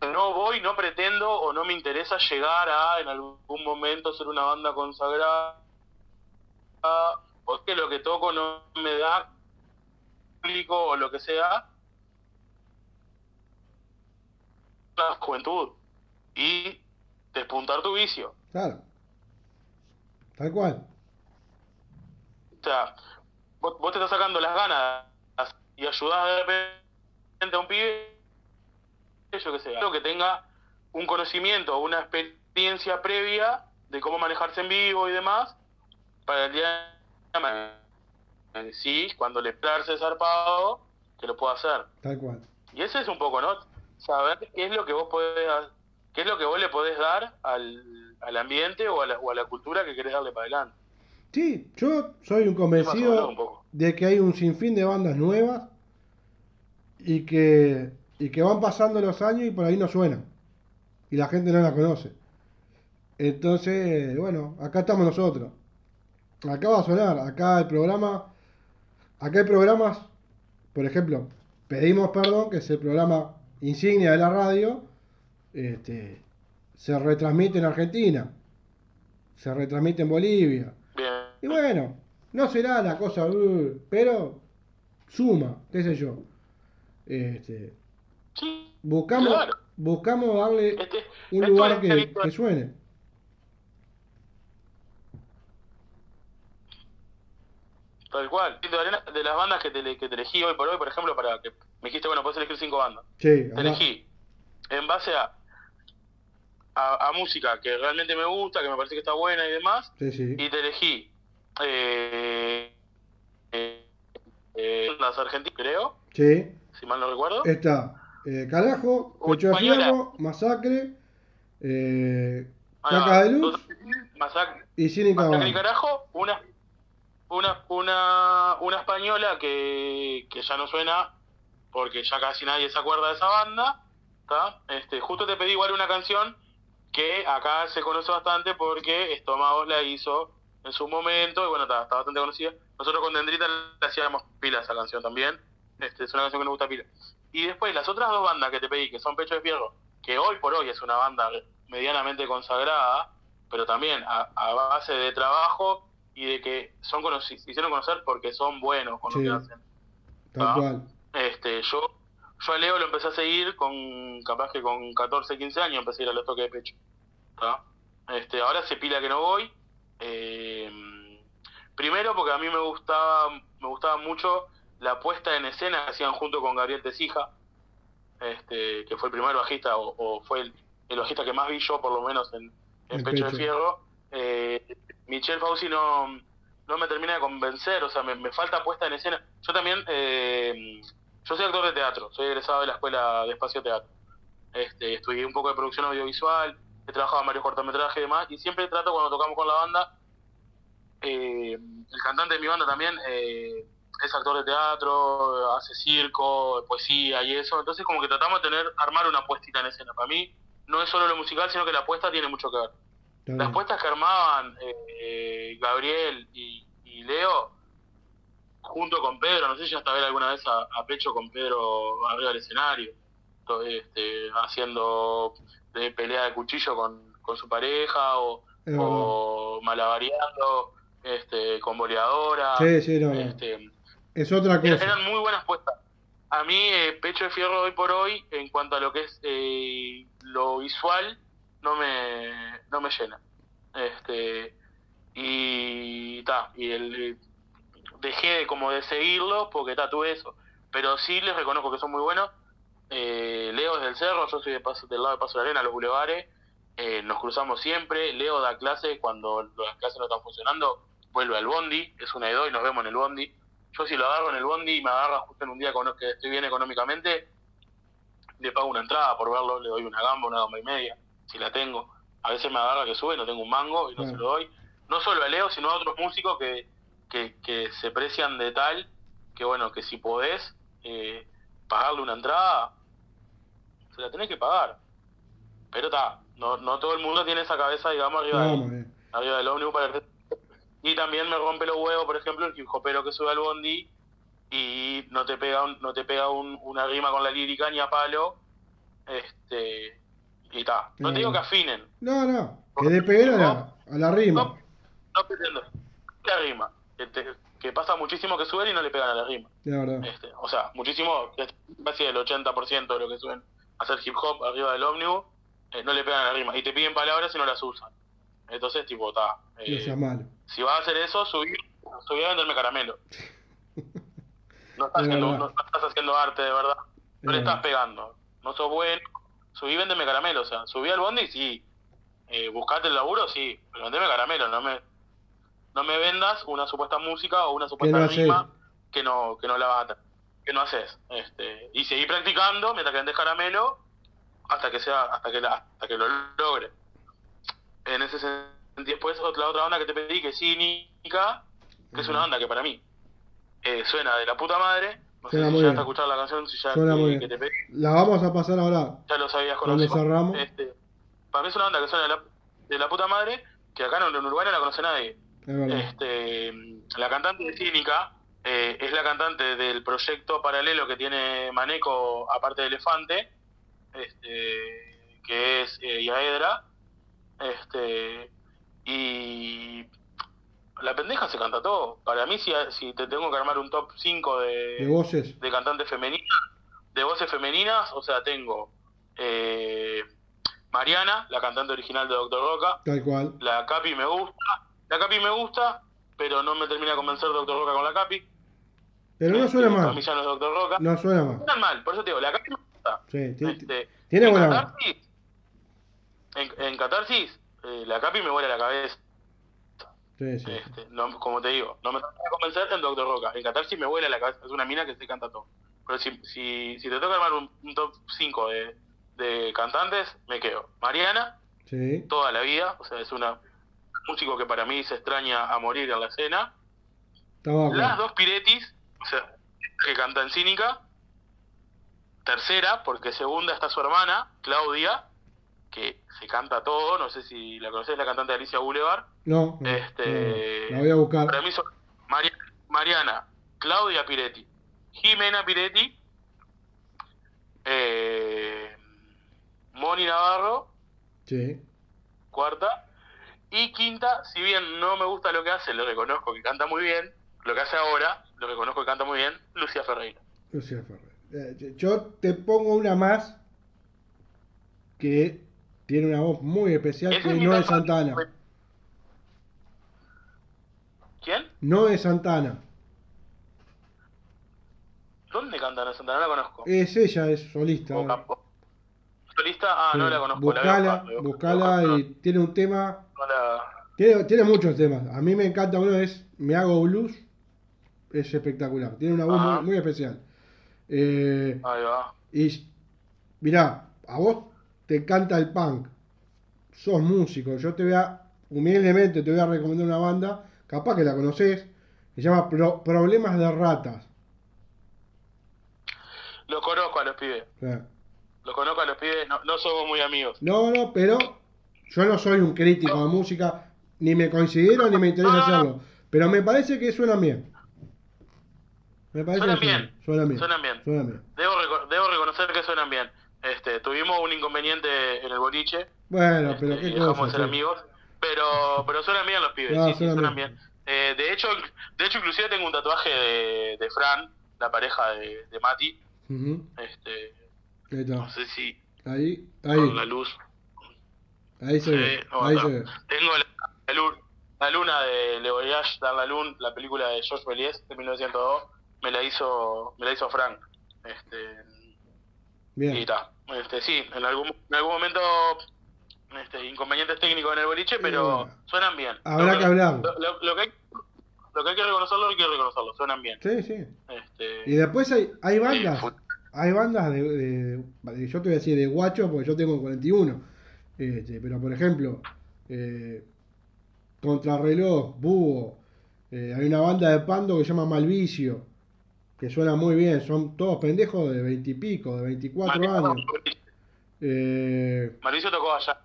no voy, no pretendo o no me interesa llegar a en algún momento ser una banda consagrada o es que lo que toco no me da público o lo que sea la juventud y despuntar tu vicio Claro. Tal cual. O sea, vos, vos te estás sacando las ganas y ayudás de repente a un pibe, yo que sé, algo que tenga un conocimiento o una experiencia previa de cómo manejarse en vivo y demás, para el día de mañana, sí, cuando le darse zarpado, que lo pueda hacer. Tal cual. Y ese es un poco, ¿no? Saber qué es lo que vos podés, qué es lo que vos le podés dar al, al ambiente o a, la, o a la cultura que querés darle para adelante. Sí, yo soy un convencido un de que hay un sinfín de bandas nuevas y que, y que van pasando los años y por ahí no suenan. Y la gente no la conoce. Entonces, bueno, acá estamos nosotros. Acá va a sonar, acá el programa, acá hay programas, por ejemplo, pedimos perdón, que es el programa insignia de la radio, este, se retransmite en Argentina, se retransmite en Bolivia. Y bueno, no será la cosa, uh, pero suma, qué sé yo. Este, buscamos, claro. buscamos darle un esto lugar es que, suene. Tal cual. De, las bandas que te, que te elegí hoy por hoy, por ejemplo, para que me dijiste, bueno, puedes elegir cinco bandas. Sí, Te elegí en base a, a, a música que realmente me gusta, que me parece que está buena y demás, sí, sí. y te elegí eh, eh, eh, las argentinas, creo, Sí, si mal no recuerdo. está eh, Carajo, Pecho de. Fierro, Masacre, eh, va. Caca de Luz Masacre, y Cínica Masacre y Band. carajo, una, una, una, una española que, que ya no suena porque ya casi nadie se acuerda de esa banda. ¿tá? Este, justo te pedí igual una canción que acá se conoce bastante porque Estómagos la hizo en su momento y bueno, está, está bastante conocida. Nosotros con Dendrita le hacíamos pila a esa canción también. Este, es una canción que nos gusta pila. Y después las otras dos bandas que te pedí, que son Pecho de Fierro, que hoy por hoy es una banda medianamente consagrada, pero también a, a base de trabajo y de que son se hicieron conocer porque son buenos con Sí, lo que hacen. tal ¿tá? cual. Este, yo, yo a Leo lo empecé a seguir con, capaz que con 14, 15 años empecé a ir a los toques de pecho. Este, ahora se pila que no voy. Eh, primero porque a mí me gustaba, me gustaba mucho la puesta en escena que hacían junto con Gabriel Tesija, este, que fue el primer bajista, o, o fue el, el bajista que más vi yo, por lo menos, en, Pecho de. Fierro. Eh, Michelle Fauci no, no me termina de convencer, o sea, me, me falta puesta en escena. Yo también, eh, yo soy actor de teatro, soy egresado de la escuela de espacio teatro. Este, estudié un poco de producción audiovisual, he trabajado en varios cortometrajes y demás, y siempre trato cuando tocamos con la banda, eh, el cantante de mi banda también eh, es actor de teatro, hace circo, poesía y eso, entonces como que tratamos de tener, armar una puestita en escena. Para mí no es solo lo musical, sino que la puesta tiene mucho que ver. Las puestas que armaban eh, Gabriel y, y Leo junto con Pedro, no sé si hasta ver alguna vez a, a Pecho con Pedro arriba del escenario, to- este, haciendo de pelea de cuchillo con, con su pareja o, o malabareando este, con boleadora. Sí, sí, no, no. Este, Es otra cosa. eran muy buenas puestas. A mí, eh, Pecho de Fierro hoy por hoy, en cuanto a lo que es eh, lo visual, no me, no me llena. Este, y ta, y el, dejé de, como de seguirlo porque ta, tuve eso. Pero sí les reconozco que son muy buenos. Eh, Leo es del Cerro, yo soy de paso, del lado de Paso de la Arena, los bulevares. Eh, nos cruzamos siempre. Leo da clase cuando las clases no están funcionando, vuelve al bondi, es una de dos y nos vemos en el bondi. Yo si lo agarro en el bondi y me agarra justo en un día con- que estoy bien económicamente, le pago una entrada por verlo, le doy una gamba, una gamba y media, si la tengo. A veces me agarra que sube y no tengo un mango y no se lo doy. No solo a Leo, sino a otros músicos que, que, que se precian de tal que bueno, que si podés eh, pagarle una entrada, se la tenés que pagar. Pero está, no, no todo el mundo tiene esa cabeza, digamos, arriba, No, del- muy bien. arriba del ómnibus para el- Y también me rompe los huevos, por ejemplo, el hip hopero que sube al bondi y no te pega un- no te pega un- una rima con la lírica ni a palo. Este, y está. No No, te digo no. que afinen, No, no. Que le peguen a la, a la rima. no pretendo. Que rima. Que, te- que pasa muchísimo que suben y no le pegan a la rima. De verdad. Este, o sea, muchísimo, casi el 80% de lo que suben a hacer hip hop arriba del ómnibus, eh, no le pegan a la rima. Y te piden palabras y no las usan. Entonces, tipo, está. Malo. si vas a hacer eso, subir, subí a venderme caramelo. [laughs] No estás, Es haciendo, no estás haciendo arte de verdad. No le Es estás pegando. No sos bueno. Subí, vendeme caramelo. O sea, subí al bondi, sí. Eh, buscate el laburo, sí. Pero vendeme caramelo. No me, no me vendas una supuesta música o una supuesta no rima que no, que no la vas a. Que no haces. Este, y seguí practicando mientras que vendes caramelo hasta que sea, hasta que la, hasta que lo logre. En ese sentido, después la otra banda que te pedí, que es Cínica, que es una banda que para mí eh, suena de la puta madre. No Suena sé si muy ya bien. escuchado la canción, si ya Suena que, muy que bien. te pedí, La vamos a pasar ahora. ya lo sabías conocido. cerramos. Este, para mí es una banda que suena de la, de la puta madre, que acá en, Uruguay no la conoce nadie. Es. Este, la cantante de Cínica eh, es la cantante del proyecto paralelo que tiene Maneco, aparte de Elefante, este, que es eh, Yaedra. Este, y la pendeja se canta todo. Para mí, si, si te tengo que armar un top 5 De voces. de cantantes femeninas, de voces femeninas, o sea, tengo eh, Mariana, la cantante original de Doctor Roca, Tal cual. la Capi me gusta, la Capi me gusta, pero no me termina de convencer Doctor Roca con la Capi. Pero no suena mal. no Doctor Roca. No suena mal. Suenan mal, por eso te digo, la Capi me gusta. Sí, ti- Este, tiene en buena. Catarsis, en, en Catarsis, eh, la Capi me vuela la cabeza. Sí, sí. Este, no, como te digo, no me de convencer en Doctor Roca. En Catarsis me vuela la cabeza, es una mina que se canta todo. Pero si, si, si te toca armar un, un top 5 de, de cantantes, me quedo. Mariana, Sí. toda la vida, o sea, es una músico que para mí se extraña a morir en la escena. Las dos Piretis, o sea, que canta en Cínica. Tercera, porque segunda está su hermana, Claudia, que se canta todo, no sé si la conoces, la cantante Alicia Boulevard. No. no, Este, no. La voy a buscar. Para mí son Mari- Mariana, Claudia Piretti, Jimena Piretti, eh, Moni Navarro, Sí. cuarta, y quinta, si bien no me gusta lo que hace, le reconozco que canta muy bien, lo que hace ahora, lo reconozco que canta muy bien, Lucia Ferreira. Lucía Ferrer. Eh, Yo te pongo una más que tiene una voz muy especial que no es Santana. ¿Quién? No es Santana. ¿Dónde canta en Santana? No la conozco. Es ella, es solista. ¿Solista? Ah, no la conozco. Buscala, la buscala y tiene un tema. No la- Tiene, tiene muchos temas. A mí me encanta uno, es Me hago blues. Es espectacular. Tiene una voz muy especial. Eh, Ahí va. y mirá, a vos te encanta el punk. Sos músico. Yo te voy a, humildemente, te voy a recomendar una banda. Capaz que la conoces. Se llama Pro- Problemas de Ratas. Los conozco a los pibes. Los conozco a los pibes. No, no somos muy amigos. No, no, pero yo no soy un crítico de música. Ni me considero ni me interesa hacerlo. Pero me parece que suena bien. Me parece Suenan que bien, Suenan bien. suenan bien. Suenan bien. Debo, reco- debo reconocer que suenan bien. Este, tuvimos un inconveniente en el boliche Bueno, pero y qué dejamos cosa. de ser sí. amigos, pero pero suenan bien los pibes, No, sí, sí, suenan bien. bien. Eh, de hecho, de hecho inclusive tengo un tatuaje de, de Fran, la pareja de, de Mati. Ujú, Este, Ahí está. no sé si Ahí, con la ahí. luz. Ahí se ve. No, Ahí se ve. Tengo la, la lu- la luna de Le Voyage dans la Lune, la película de Georges Méliès de 1902, me la hizo me la hizo Frank. Este, Bien. y está. Este, sí, en algún en algún momento este, inconvenientes técnicos en el boliche, pero suenan bien. Habrá Lo que hablar. Lo, lo- lo que hay, lo que hay que reconocerlo hay que reconocerlo, suenan bien. Sí, sí. Este, Y después hay, hay bandas. Sí, Hay bandas de, de- de- Yo te voy a decir de guacho porque yo tengo 41. Este, pero por ejemplo, eh, Contrarreloj, Búho. eh, hay una banda de Pando que se llama Malvicio. Que suena muy bien. Son todos pendejos de 20 y pico, de 24 años. Eh, Mauricio tocó allá.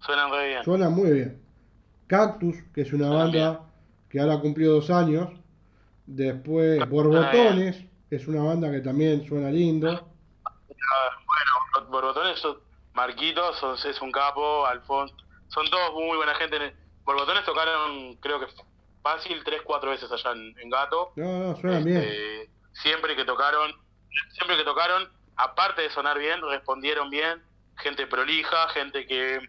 Suenan re bien. Suena muy bien. Cactus, que es una banda que ahora cumplió dos años. Después Borbotones, que es una banda que también suena lindo. Ah, Bueno, Borbotones, Marquitos es un capo, Alfonso, son todos muy buena gente. Borbotones tocaron, creo que fácil, tres, cuatro veces allá en, en Gato. No, no, suenan bien. Eh, siempre que tocaron, siempre que tocaron, aparte de sonar bien, respondieron bien, gente prolija, gente que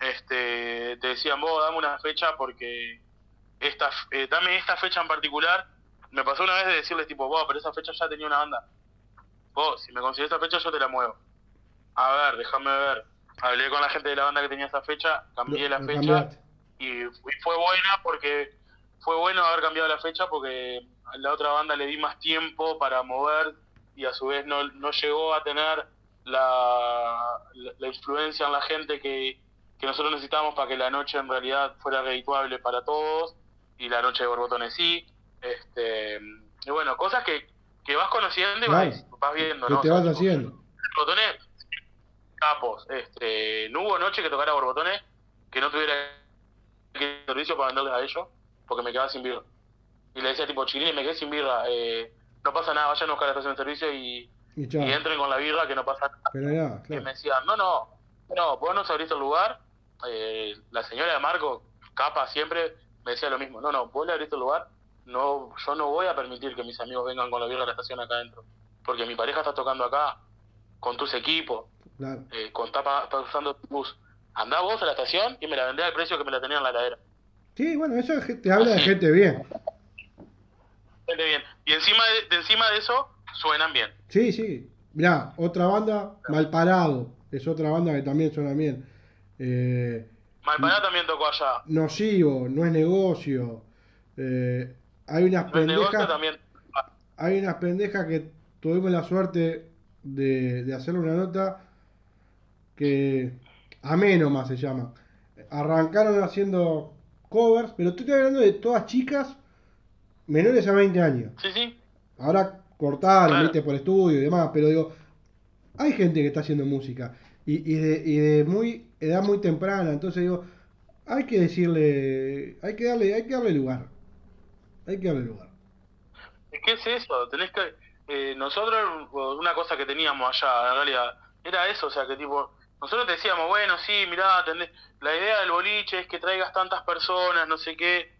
este te decían, vos dame una fecha porque esta eh, dame esta fecha en particular. Me pasó una vez de decirles tipo, vos, pero esa fecha ya tenía una banda. Vos, si me consigues esa fecha yo te la muevo. A ver, déjame ver. Hablé con la gente de la banda que tenía esa fecha, cambié la fecha cambiaste. y, y fue buena porque fue bueno haber cambiado la fecha porque a la otra banda le di más tiempo para mover y a su vez no, no llegó a tener la, la, la influencia en la gente que, que nosotros necesitábamos para que la noche en realidad fuera redituable para todos y la noche de Borbotones sí. Este, y bueno, cosas que, que vas conociendo y vas, vas viendo, ¿Qué ¿no? te O vas sea, haciendo? Borbotones, capos. Este, no hubo noche que tocara Borbotones que no tuviera que servicio para venderles a ellos, porque me quedaba sin birra. Y le decía tipo, chiquilines, me quedé sin birra, eh, no pasa nada, vayan a buscar la estación de servicio y, Y y chao. entren con la birra que no pasa nada. Pero Y me decían, no, no, no, vos nos abriste el lugar, eh, la señora de Marco, capa siempre, me decía lo mismo, no, no, vos le abriste el lugar, no, yo no voy a permitir que mis amigos vengan con la birra a la estación acá adentro, porque mi pareja está tocando acá, con tus equipos, claro. eh, con tapa, está usando tu bus. Andá vos a la estación y me la vendés al precio que me la tenía en la heladera. Sí, bueno, eso te habla de gente bien. Gente bien. Y encima de, de encima de eso, suenan bien. Sí, sí. Mirá, otra banda, Malparado. Es otra banda que también suena bien. Eh, Malpará también tocó allá. nocivo, no es negocio. Eh, hay unas negocio pendejas. también. Hay unas pendejas que tuvimos la suerte de, de hacerle una nota que Ameno más se llama. Arrancaron haciendo covers, pero estoy hablando de todas chicas menores a 20 años. Sí, sí. Ahora cortaron, Claro. viste, por estudio y demás, pero digo, hay gente que está haciendo música y, y de, y de muy edad muy temprana, entonces digo, hay que decirle, hay que darle, hay que darle lugar. Hay que darle lugar. ¿Qué es eso? Tenés que. eh, nosotros, una cosa que teníamos allá, en realidad, era eso, o sea, que tipo. Nosotros te decíamos, bueno, sí, mirá, tenés- la idea del boliche es que traigas tantas personas, no sé qué.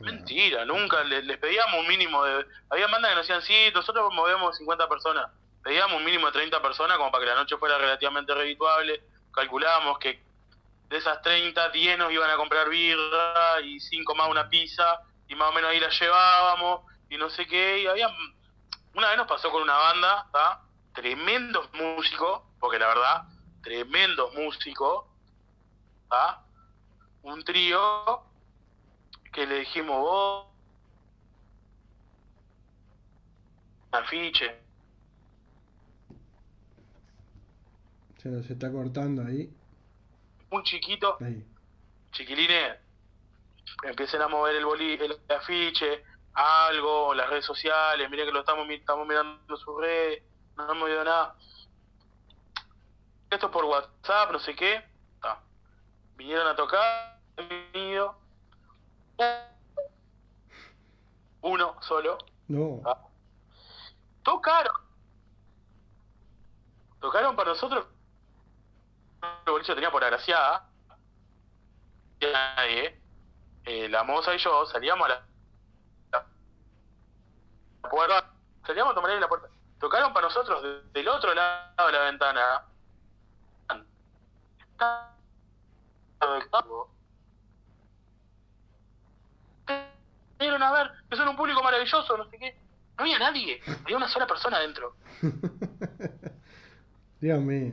Mentira, nunca. le- Les, pedíamos un mínimo de. Había bandas que nos decían, sí, nosotros movemos 50 personas. Pedíamos un mínimo de 30 personas como para que la noche fuera relativamente redituable. Calculábamos que de esas 30, 10 nos iban a comprar birra y 5 más una pizza y más o menos ahí la llevábamos y no sé qué. Y había. Una vez nos pasó con una banda, ¿tá? Tremendos músicos, porque la verdad, tremendos músicos, ¿tá? Un trío que le dijimos vos. Afiche. Se nos está cortando ahí. muy chiquito, ahí. chiquilines, empiecen a mover el boli, el afiche, algo, las redes sociales, miren que lo estamos, estamos mirando sus redes, no hemos movido nada. Esto es por WhatsApp, no sé qué. Vinieron a tocar, venido. Uno solo, No. Tocaron. Tocaron para nosotros. El boliche tenía por agraciada. Nadie. Eh, la moza y yo salíamos a la, la puerta. Salíamos a tomar en la puerta. Tocaron para nosotros de- del otro lado de la ventana. Vinieron a ver que son un público maravilloso, no sé qué. No había nadie, había una sola persona adentro. [laughs] Dios mío.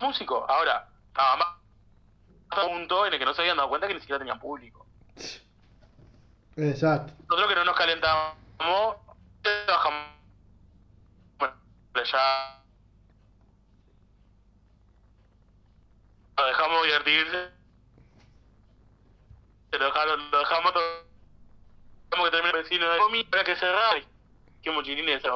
Músico. Ahora, estaba más a un punto en el que no se habían dado cuenta que ni siquiera tenían público. Exacto. Nosotros que no nos calentamos, bajamos ya lo dejamos divertirse. Lo dejaron, lo dejamos todo. Como que termina el vecino de comida, para que cerrar. Qué mochilines de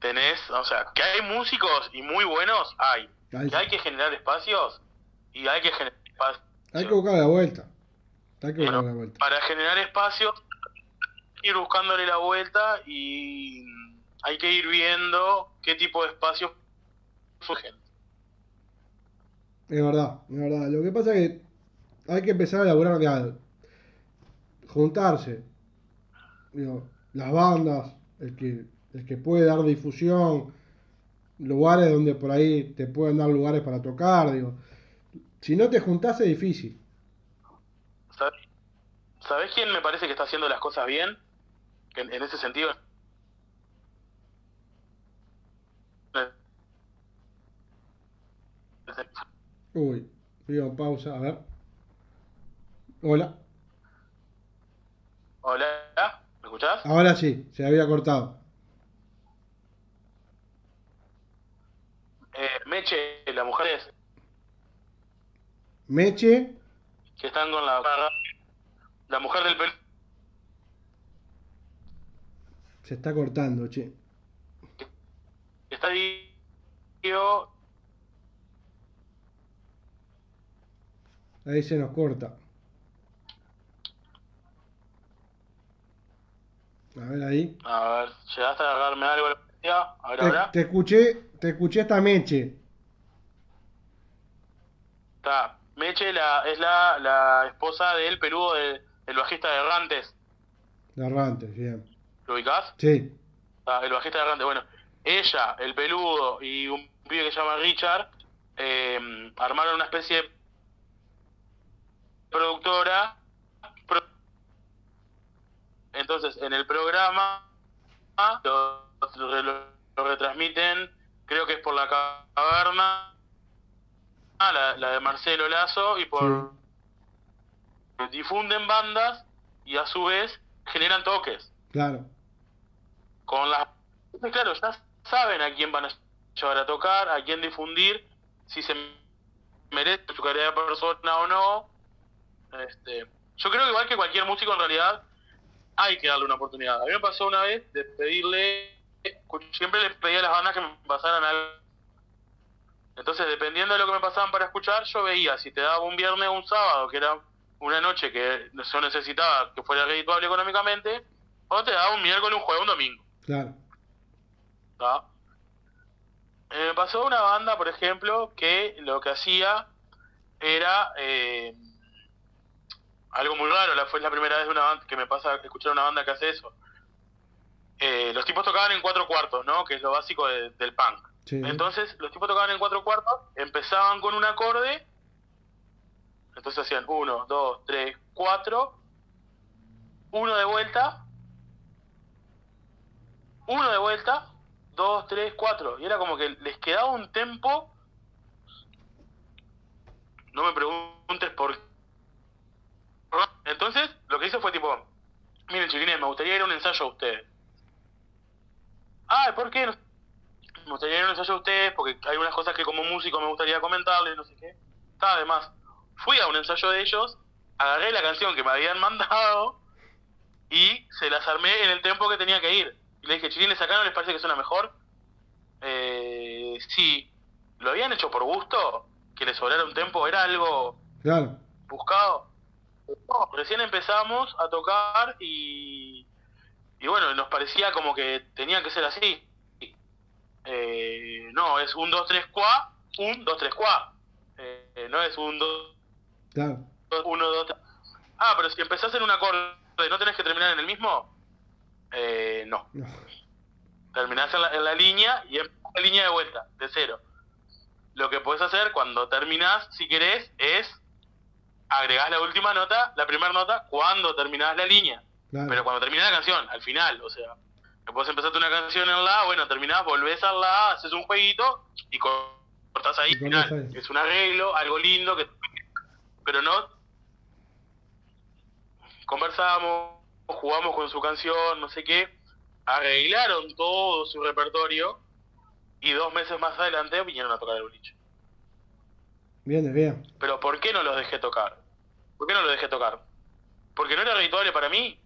Tenés, o sea, que hay músicos y muy buenos, hay. Hay. Que hay que generar espacios y hay que generar espacios. Hay que buscar la vuelta. Hay que buscar la vuelta. Para generar espacios, ir buscándole la vuelta y hay que ir viendo qué tipo de espacios surgen. Es verdad, es verdad. Lo que pasa es que hay que empezar a elaborar algo. Juntarse. Digo, las bandas, el que, el que puede dar difusión, lugares donde por ahí te pueden dar lugares para tocar, digo. Si no te juntás es difícil. ¿Sabes, ¿Sabés quién me parece que está haciendo las cosas bien? En, en ese sentido. Uy, digo, pausa, a ver. Hola. Hola, ¿me escuchás? Ahora sí, se había cortado. Eh, Meche, las mujeres Meche, que están con la la mujer del pelo se está cortando, che. está ahí Ahí se nos corta. A ver ahí. a ver, llegaste a agarrarme algo a ver Te, ahora te escuché, te escuché esta Meche. está Meche la, es la, la esposa del peludo de- del bajista de Errantes De Arrantes, bien. ¿lo ubicás? Sí, Ah, el bajista de Errantes, bueno ella, el peludo y un pibe que se llama Richard eh, armaron una especie de productora pro- entonces en el programa lo, lo- lo retransmiten creo que es por la caverna la, la de Marcelo Lazo y por difunden bandas y a su vez generan toques claro. con las claro ya saben a quién van a llevar a tocar a quién difundir si se merece su calidad de persona o no este yo creo que igual que cualquier músico en realidad hay que darle una oportunidad a mí me pasó una vez de pedirle siempre les pedía a las bandas que me pasaran algo entonces dependiendo de lo que me pasaban para escuchar yo veía si te daba un viernes o un sábado que era una noche que yo necesitaba que fuera redituable económicamente o te daba un miércoles un jueves un domingo Claro. ¿tá? Eh, me pasó una banda, por ejemplo, que lo que hacía era eh, algo muy raro. La, fue la primera vez una banda que me pasa escuchar una banda que hace eso. Eh, los tipos tocaban en cuatro cuartos, ¿no? Que es lo básico de- del punk. Sí. Entonces, los tipos tocaban en cuatro cuartos, empezaban con un acorde, entonces hacían uno, dos, tres, cuatro, uno de vuelta, uno de vuelta, dos, tres, cuatro. Y era como que les quedaba un tempo. No me preguntes por qué. Entonces, lo que hice fue tipo, miren chiquines, me gustaría ir a un ensayo a ustedes. Ah, ¿por qué? Me gustaría ir a un ensayo a ustedes porque hay unas cosas que como músico me gustaría comentarles, no sé qué. Está, además, fui a un ensayo de ellos, agarré la canción que me habían [laughs] mandado y se las armé en el tiempo que tenía que ir. Y le dije, chiquines, acá no les parece que suena mejor. Eh, sí, lo habían hecho por gusto, que les sobrara un tempo, era algo Claro. buscado. No, recién empezamos a tocar y, y bueno, nos parecía como que tenía que ser así. Eh, no, es un 2, 3, cuá, un 2, 3, cuá. Eh, no es un 2, Claro. 1, 2, 3. Ah, pero si empezás en un acorde, ¿no tenés que terminar en el mismo? Eh, no. Terminás en la, en la línea y en la línea de vuelta, de cero. Lo que podés hacer cuando terminás, si querés, es agregás la última nota, la primera nota, cuando terminás la línea. Claro. Pero cuando terminás la canción, al final, o sea, que podés empezarte una canción en la, bueno, terminás, volvés a la, haces un jueguito y co- cortás ahí, Y final. Es un arreglo, algo lindo, que pero no conversamos, jugamos con su canción, no sé qué, arreglaron todo su repertorio y dos meses más adelante vinieron a tocar el boliche. Bien, bien. Pero ¿por qué no los dejé tocar? ¿Por qué no los dejé tocar? Porque no era redituable para mí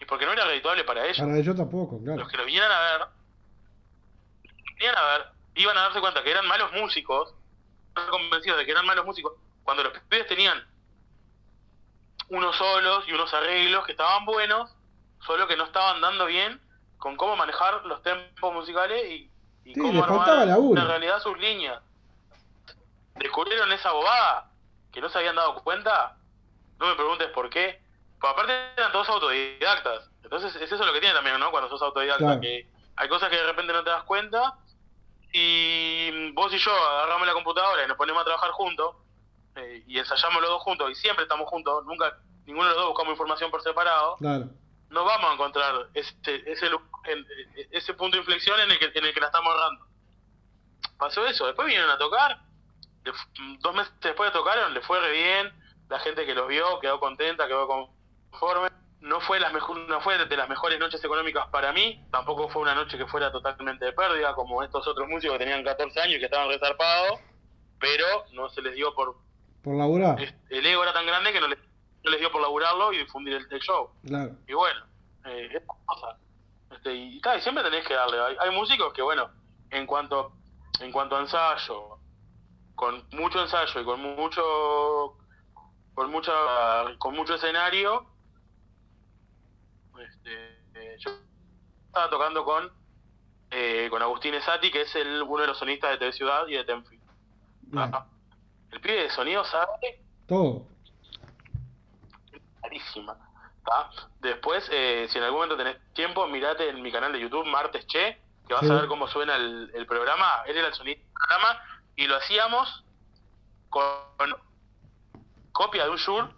y porque no era redituable para ellos. Para ellos tampoco, claro. Los que lo vinieran a ver, vinieran a ver, iban a darse cuenta que eran malos músicos, convencidos de que eran malos músicos, cuando los pibes tenían unos solos y unos arreglos que estaban buenos, solo que no estaban dando bien con cómo manejar los tempos musicales y, y Sí, cómo armar en realidad sus líneas. Descubrieron esa bobada que no se habían dado cuenta. No me preguntes por qué. Pues aparte eran todos autodidactas. Entonces es eso lo que tiene también, ¿no? Cuando sos autodidacta, Claro. que hay cosas que de repente no te das cuenta y vos y yo agarramos la computadora y nos ponemos a trabajar juntos eh, y ensayamos los dos juntos y siempre estamos juntos, nunca ninguno de los dos buscamos información por separado, Claro. no vamos a encontrar ese, ese, punto de inflexión en el, que, en el que la estamos agarrando. Pasó eso, después vinieron a tocar, le fu- dos meses después de tocaron, le fue re bien, la gente que los vio quedó contenta, quedó conforme. No fue, las mejor, no fue de las mejores noches económicas para mí, tampoco fue una noche que fuera totalmente de pérdida, como estos otros músicos que tenían 14 años y que estaban resarpados, pero no se les dio por... Por laburar. El ego era tan grande que no les, no les dio por laburarlo y difundir el, el show. Claro. Y bueno, eh, es cosa. Este, y siempre tenés que darle. Hay, hay músicos que, bueno, en cuanto, en cuanto a ensayo, con mucho ensayo y con mucho con mucha con mucho escenario, este, yo estaba tocando con eh, con Agustín Esati, que es el, uno de los sonistas de TV Ciudad y de Tenfield. Bien. El pibe de sonido sabe Todo. carísima. ¿tá? Después, eh, si en algún momento tenés tiempo, mirate en mi canal de YouTube, Martes Che, que vas Sí. a ver cómo suena el, el programa. Él era el sonido del programa y lo hacíamos con copia de un Shure,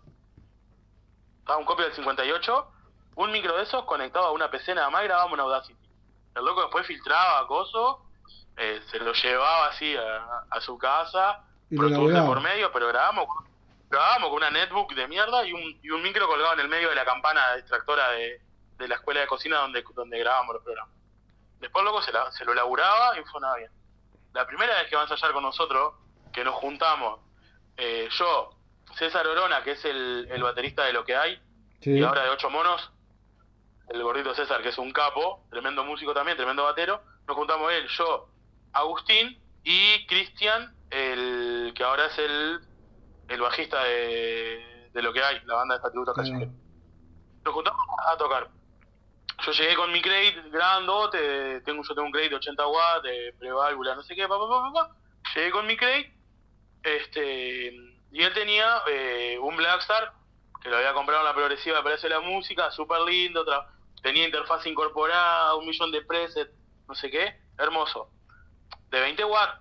¿tá? un copia del 58, un micro de esos conectado a una PC nada más y grabábamos una Audacity. El loco después filtraba acoso, eh, se lo llevaba así a, a su casa, laburaba. por medio, pero grabamos, grabamos con una netbook de mierda y un, y un micro colgado en el medio de la campana extractora de, de la escuela de cocina donde, donde grabábamos los programas. Después luego se, la- se lo laburaba y sonaba bien. La primera vez que va a ensayar con nosotros, que nos juntamos, eh, yo, César Orona, que es el, el baterista de Lo que hay, Sí. y ahora de Ocho Monos, el gordito César, que es un capo, tremendo músico también, tremendo batero, nos juntamos él, yo, Agustín y Cristian, el que ahora es el, el bajista de, de Lo que hay, la banda de Estatutos Callejero. Nos juntamos a tocar. Yo llegué con mi crate grandote, tengo, yo tengo un crate de 80 watts, de preválvula, no sé qué, pa, pa, pa, pa, pa. Llegué con mi crate, este, y él tenía eh, un Blackstar, que lo había comprado en la progresiva Palacio de la Música, súper lindo, tra- tenía interfaz incorporada, un millón de presets, no sé qué, hermoso. De 20 watts.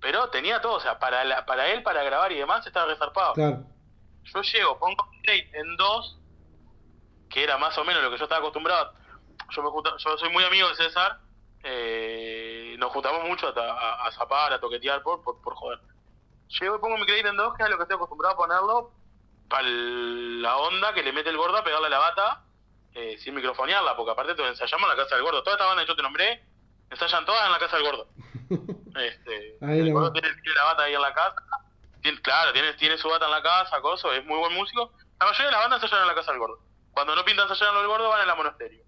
Pero tenía todo, o sea, para, la- para él, para grabar y demás, estaba resarpado. Claro. Yo llego, pongo mi plate en dos, que era más o menos lo que yo estaba acostumbrado. Yo, me junta- yo soy muy amigo de César, eh, nos juntamos mucho a, ta- a, a zapar, a toquetear por, por, por joder. Llego y pongo mi crédito en dos, que es lo que estoy acostumbrado a ponerlo, para la onda que le mete el gordo a pegarle a la bata, eh, sin microfonearla, porque aparte todos ensayamos en la casa del gordo. Toda esta banda que yo te nombré, ensayan todas en la casa del gordo. [laughs] Este, el gordo tiene, tiene la bata ahí en la casa. Tiene- claro, tiene, tiene su bata en la casa, coso, es muy buen músico. La mayoría de las bandas ensayan en la casa del gordo. Cuando no pintan lo del gordo, van en la monasterio.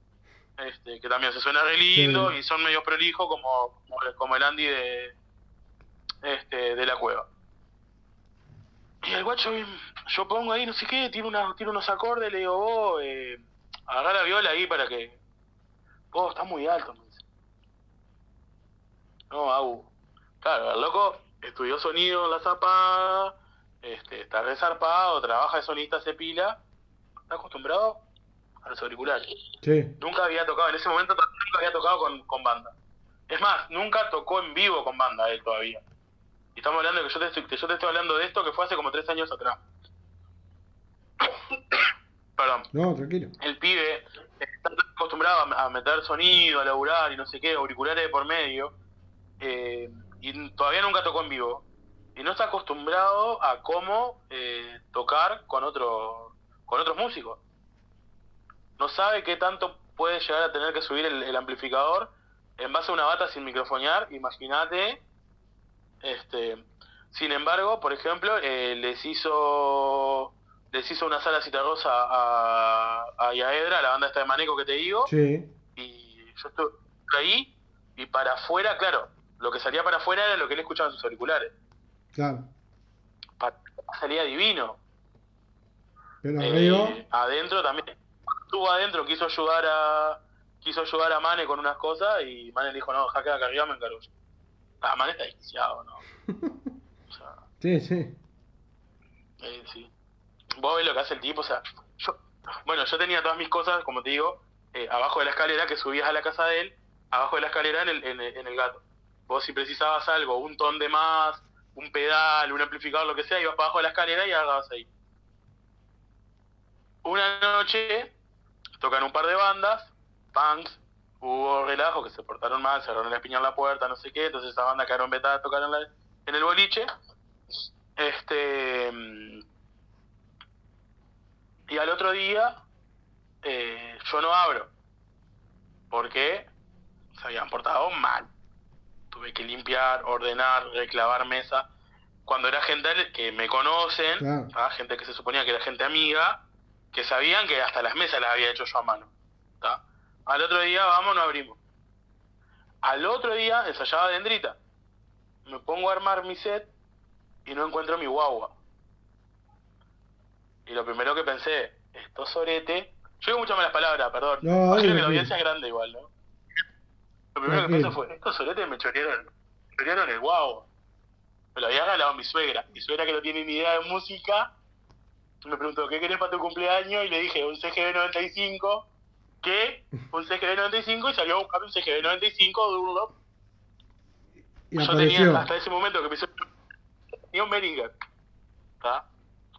Este, que también se suena re lindo Sí. y son medio prolijos como, como, el- el Andy de, este, de la cueva. Y el el guacho, eh, yo pongo ahí, no sé qué, tiene, una, tiene unos acordes, le digo, vos, eh, agarrá la viola ahí para que... Vos, está muy alto, me dice. No, Agu. Claro, el loco estudió sonido en la zapada, este, está resarpado, trabaja de sonista, se pila, está acostumbrado a los auriculares. Sí. Nunca había tocado, en ese momento nunca había tocado con, con banda. Es más, nunca tocó en vivo con banda él todavía. Y estamos hablando de que yo te, estoy- que yo te estoy hablando de esto que fue hace como tres años atrás. [coughs] Perdón. No, tranquilo. El pibe está acostumbrado a, a meter sonido, a laburar y no sé qué, auriculares de por medio. eh, y todavía nunca tocó en vivo. Y no está acostumbrado a cómo eh, tocar con otro con otros músicos. No sabe qué tanto puede llegar a tener que subir el, el amplificador en base a una bata sin microfonear. Imagínate. Este, sin embargo, por ejemplo, eh, les hizo les hizo una sala citarrosa a, a Yaedra, la banda esta de Maneco que te digo, Sí. y yo estuve ahí y para afuera, claro, lo que salía para afuera era lo que él escuchaba en sus auriculares. Claro. Pa- salía divino. Pero Eh, arriba. adentro también estuvo adentro quiso ayudar a quiso ayudar a Mane con unas cosas y Mane le dijo no ja queda acá arriba me encargo yo". ah Mane está desquiciado no [laughs] Sí, sí. Eh, sí vos ves lo que hace el tipo o sea yo bueno yo tenía todas mis cosas como te digo eh, abajo de la escalera que subías a la casa de él abajo de la escalera en el, en el, en el gato vos si precisabas algo un ton de más un pedal un amplificador lo que sea ibas para abajo de la escalera y agarrabas ahí una noche tocan un par de bandas, punks, hubo relajo que se portaron mal, cerraron la piña en la puerta, no sé qué, entonces esa banda quedaron vetadas, tocaron la- en el boliche. Este mm, y al otro día eh, yo no abro porque se habían portado mal. Tuve que limpiar, ordenar, reclavar mesa. Cuando era gente que me conocen, Claro. ¿tá? gente que se suponía que era gente amiga, que sabían que hasta las mesas las había hecho yo a mano. ¿tá? Al otro día, vamos, no abrimos. Al otro día ensayaba dendrita. Me pongo a armar mi set y no encuentro mi guagua. Y lo primero que pensé, esto sorete. Yo digo muchas malas palabras, perdón. No, dale, que la audiencia es grande igual, ¿no? Lo primero que pensé fue, estos soretes me chorearon, me chorearon el guagua. Me lo había regalado mi suegra. Mi suegra que no tiene ni idea de música, me preguntó, ¿qué querés para tu cumpleaños? Y le dije, un CGB 95. ¿Qué? Un CGB 95 y salió a buscar un CGB 95 de Dunlop. Y Yo apareció. tenía hasta ese momento que me hizo tenía un Behringer. ¿Está?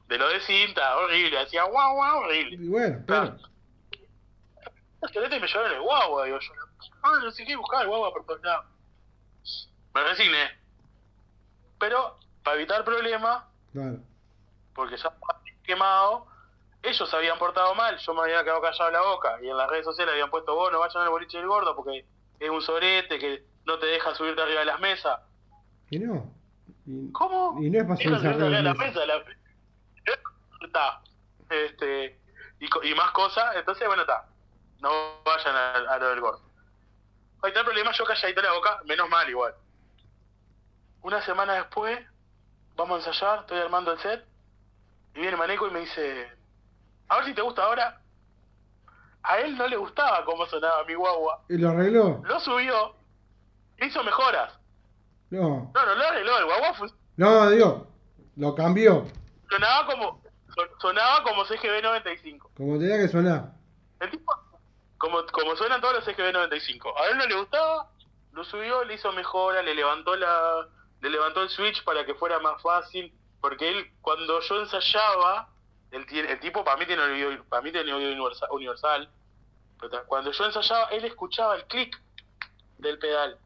De lo de cinta, horrible, hacía guau guau, horrible. Y bueno, pero. Los toretes me llevaron el guagua, digo yo. Ah, no sé qué, buscaba el guagua por todos lados. Me resigné. Pero, para evitar problemas, Claro. porque ya quemado, ellos se habían portado mal, yo me había quedado callado la boca, y en las redes sociales habían puesto, vos no vayan al boliche del gordo porque es un sorete que no te deja subirte arriba de las mesas. Y no. Y, ¿Cómo? y no es para subirse arriba de la arriba. mesa, la... Está. Este, y más cosas, entonces, bueno, está. No vayan a, a lo del gordo. Ahí está el problema, yo calladito la boca, menos mal igual. Una semana después, vamos a ensayar, estoy armando el set, y viene Maneco y me dice, a ver si te gusta ahora. A él no le gustaba cómo sonaba mi guagua. ¿Y lo arregló? Lo subió, hizo mejoras. No. No, no lo arregló, el guagua fue- No, digo, lo cambió. sonaba como son- sonaba como CGB 95. Como tenía que sonar. El tipo, como, como suenan todos los CGB 95. A él no le gustaba, lo subió, le hizo mejora, le levantó la le levantó el switch para que fuera más fácil, porque él cuando yo ensayaba, el, tipo para mí tiene oído, para mí tiene oído universal, universal, pero ta- cuando yo ensayaba, él escuchaba el clic del pedal.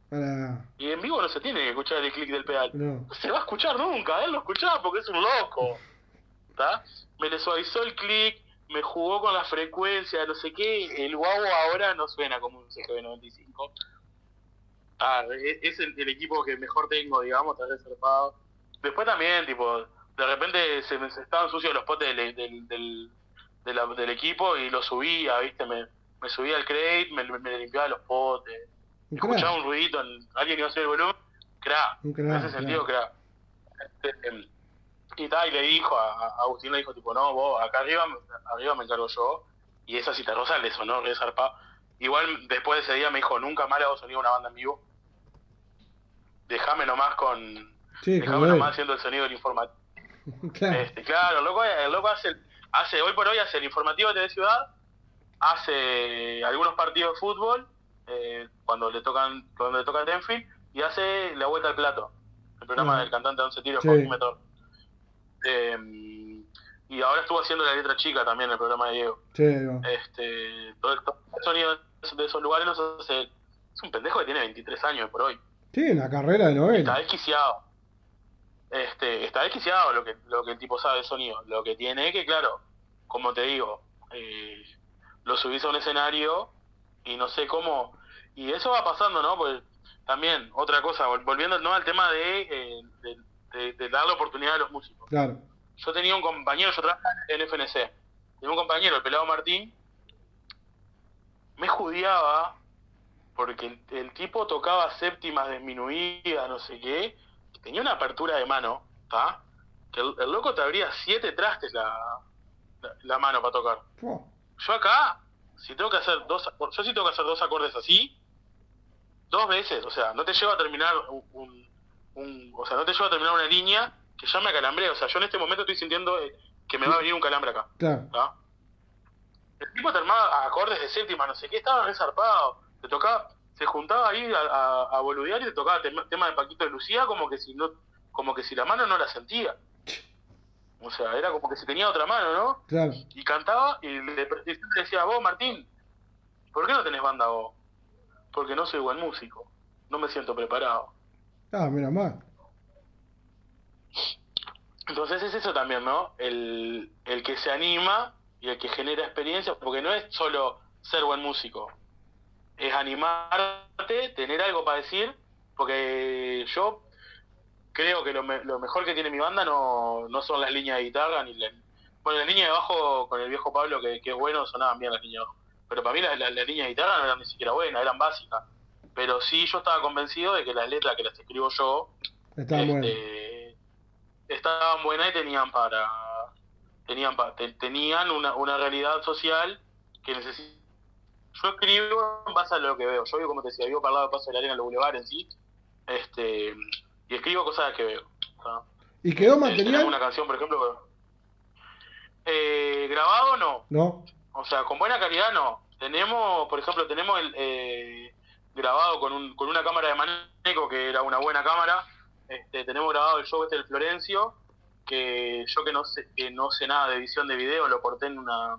Y en vivo no se tiene que escuchar el clic del pedal. No. No se va a escuchar nunca, él lo escuchaba porque es un loco. ¿Tá? Me le suavizó el clic, me jugó con la frecuencia, no sé qué. El guau ahora no suena como un CGB 95. Ah, e- es el, el equipo que mejor tengo, digamos, está reservado. Después también, tipo, de repente se me se estaban sucios los potes del, del, equipo y lo subía, ¿viste? Me, me subía al crate, me, me limpiaba los potes. Un Escuchaba un ruidito, en- alguien iba a hacer el volumen, crack, en ese sentido, crack. Este, em, Y, ta, y le dijo, a, a Agustín le dijo, tipo, no, vos, acá arriba, arriba me encargo yo. Y esa cita rosa le sonó re zarpado. Igual después de ese día me dijo, nunca más le hago sonido a una banda en vivo. Déjame nomás con... Sí, nomás haciendo el sonido del informativo. [laughs] Claro. Este, claro, el loco, el loco hace, hace, hoy por hoy hace el informativo de TV Ciudad, hace algunos partidos de fútbol, eh, cuando le tocan, cuando le toca Tenfield, y hace la vuelta al plato, el programa del cantante de 11 tiros, Sí. Joaquín Metor. Eh, y ahora estuvo haciendo la letra chica también, el programa de Diego. Sí. Este, todo el, todo el sonido de esos- lugares los hace. Es un pendejo que tiene 23 años por hoy. Sí, una carrera de Está novela. desquiciado. Este, está desquiciado lo que, lo que el tipo sabe de sonido. Lo que tiene es que, claro, como te digo, eh, lo subís a un escenario y no sé cómo. Y eso va pasando, ¿no? Pues también, otra cosa, vol- volviendo ¿no? al tema de, eh, de, de- de dar la oportunidad a los músicos. Claro. Yo tenía un compañero, yo trabajaba en FNC, tenía un compañero, el pelado Martín, me judiaba porque el, el tipo tocaba séptimas disminuidas, no sé qué, tenía una apertura de mano, ¿está? Que el, el loco te abría siete trastes la, la, la mano para tocar. Yo acá, si tengo que hacer dos, yo sí tengo que hacer dos acordes así, dos veces, o sea, no te llevo a terminar un, un- un- o sea, no te llevo a terminar una línea que ya me acalambré, o sea, yo en este momento estoy sintiendo eh, que me va a venir un calambre acá. Claro. ¿tá? El tipo te armaba acordes de séptima, no sé qué, estaba resarpado. Te tocaba, se juntaba ahí a, a, a boludear y te tocaba tema, tema de Paquito de Lucía como que si no, como que si la mano no la sentía. O sea, era como que si tenía otra mano, ¿no? Claro. Y cantaba y le, le decía, vos Martín, ¿por qué no tenés banda vos? Porque no soy buen músico, no me siento preparado. Ah, mira más. Entonces es eso también, ¿no? El, el que se anima y el que genera experiencia, porque no es solo ser buen músico, es animarte, tener algo para decir, porque yo creo que lo, me- lo mejor que tiene mi banda no, no son las líneas de guitarra, ni la, bueno, las líneas de bajo con el viejo Pablo, que, que es bueno, sonaban bien las líneas de bajo, pero para mí las, las- las líneas de guitarra no eran ni siquiera buenas, eran básicas, pero sí yo estaba convencido de que las letras que las escribo yo Está bueno. este, estaban buenas y tenían para tenían pa- te- tenían una, una realidad social que necesito yo escribo en base a lo que veo yo vivo como te decía vivo para el lado de Paso de la Arena en el Boulevard en sí este y escribo cosas que veo ¿tá? ¿Y quedó tenemos material? una canción por ejemplo eh, grabado no No. o sea, con buena calidad no. Tenemos, por ejemplo, tenemos el eh, grabado con, un, con una cámara de maneco, que era una buena cámara. Este, tenemos grabado el show este del Florencio, que yo que no sé, que no sé nada de edición de video, lo corté en una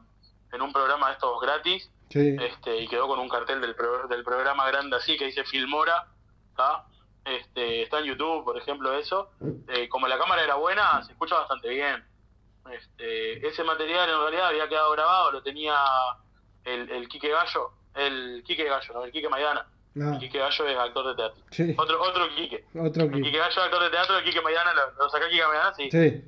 en un programa de estos gratis, Sí. este, y quedó con un cartel del, pro- del programa grande así que dice Filmora, ¿tá? Este, está en YouTube, por ejemplo, eso. Eh, como la cámara era buena, se escucha bastante bien. Este, ese material en realidad había quedado grabado, lo tenía el, el Quique Gallo, el Quique Gallo, no, el Quique Maidana. Ah, El Quique Gallo es actor de teatro. sí. Otro, otro Quique. Otro El que. Quique Gallo es actor de teatro, el Quique Maidana lo, lo sacó el Quique Maidana, sí. Sí.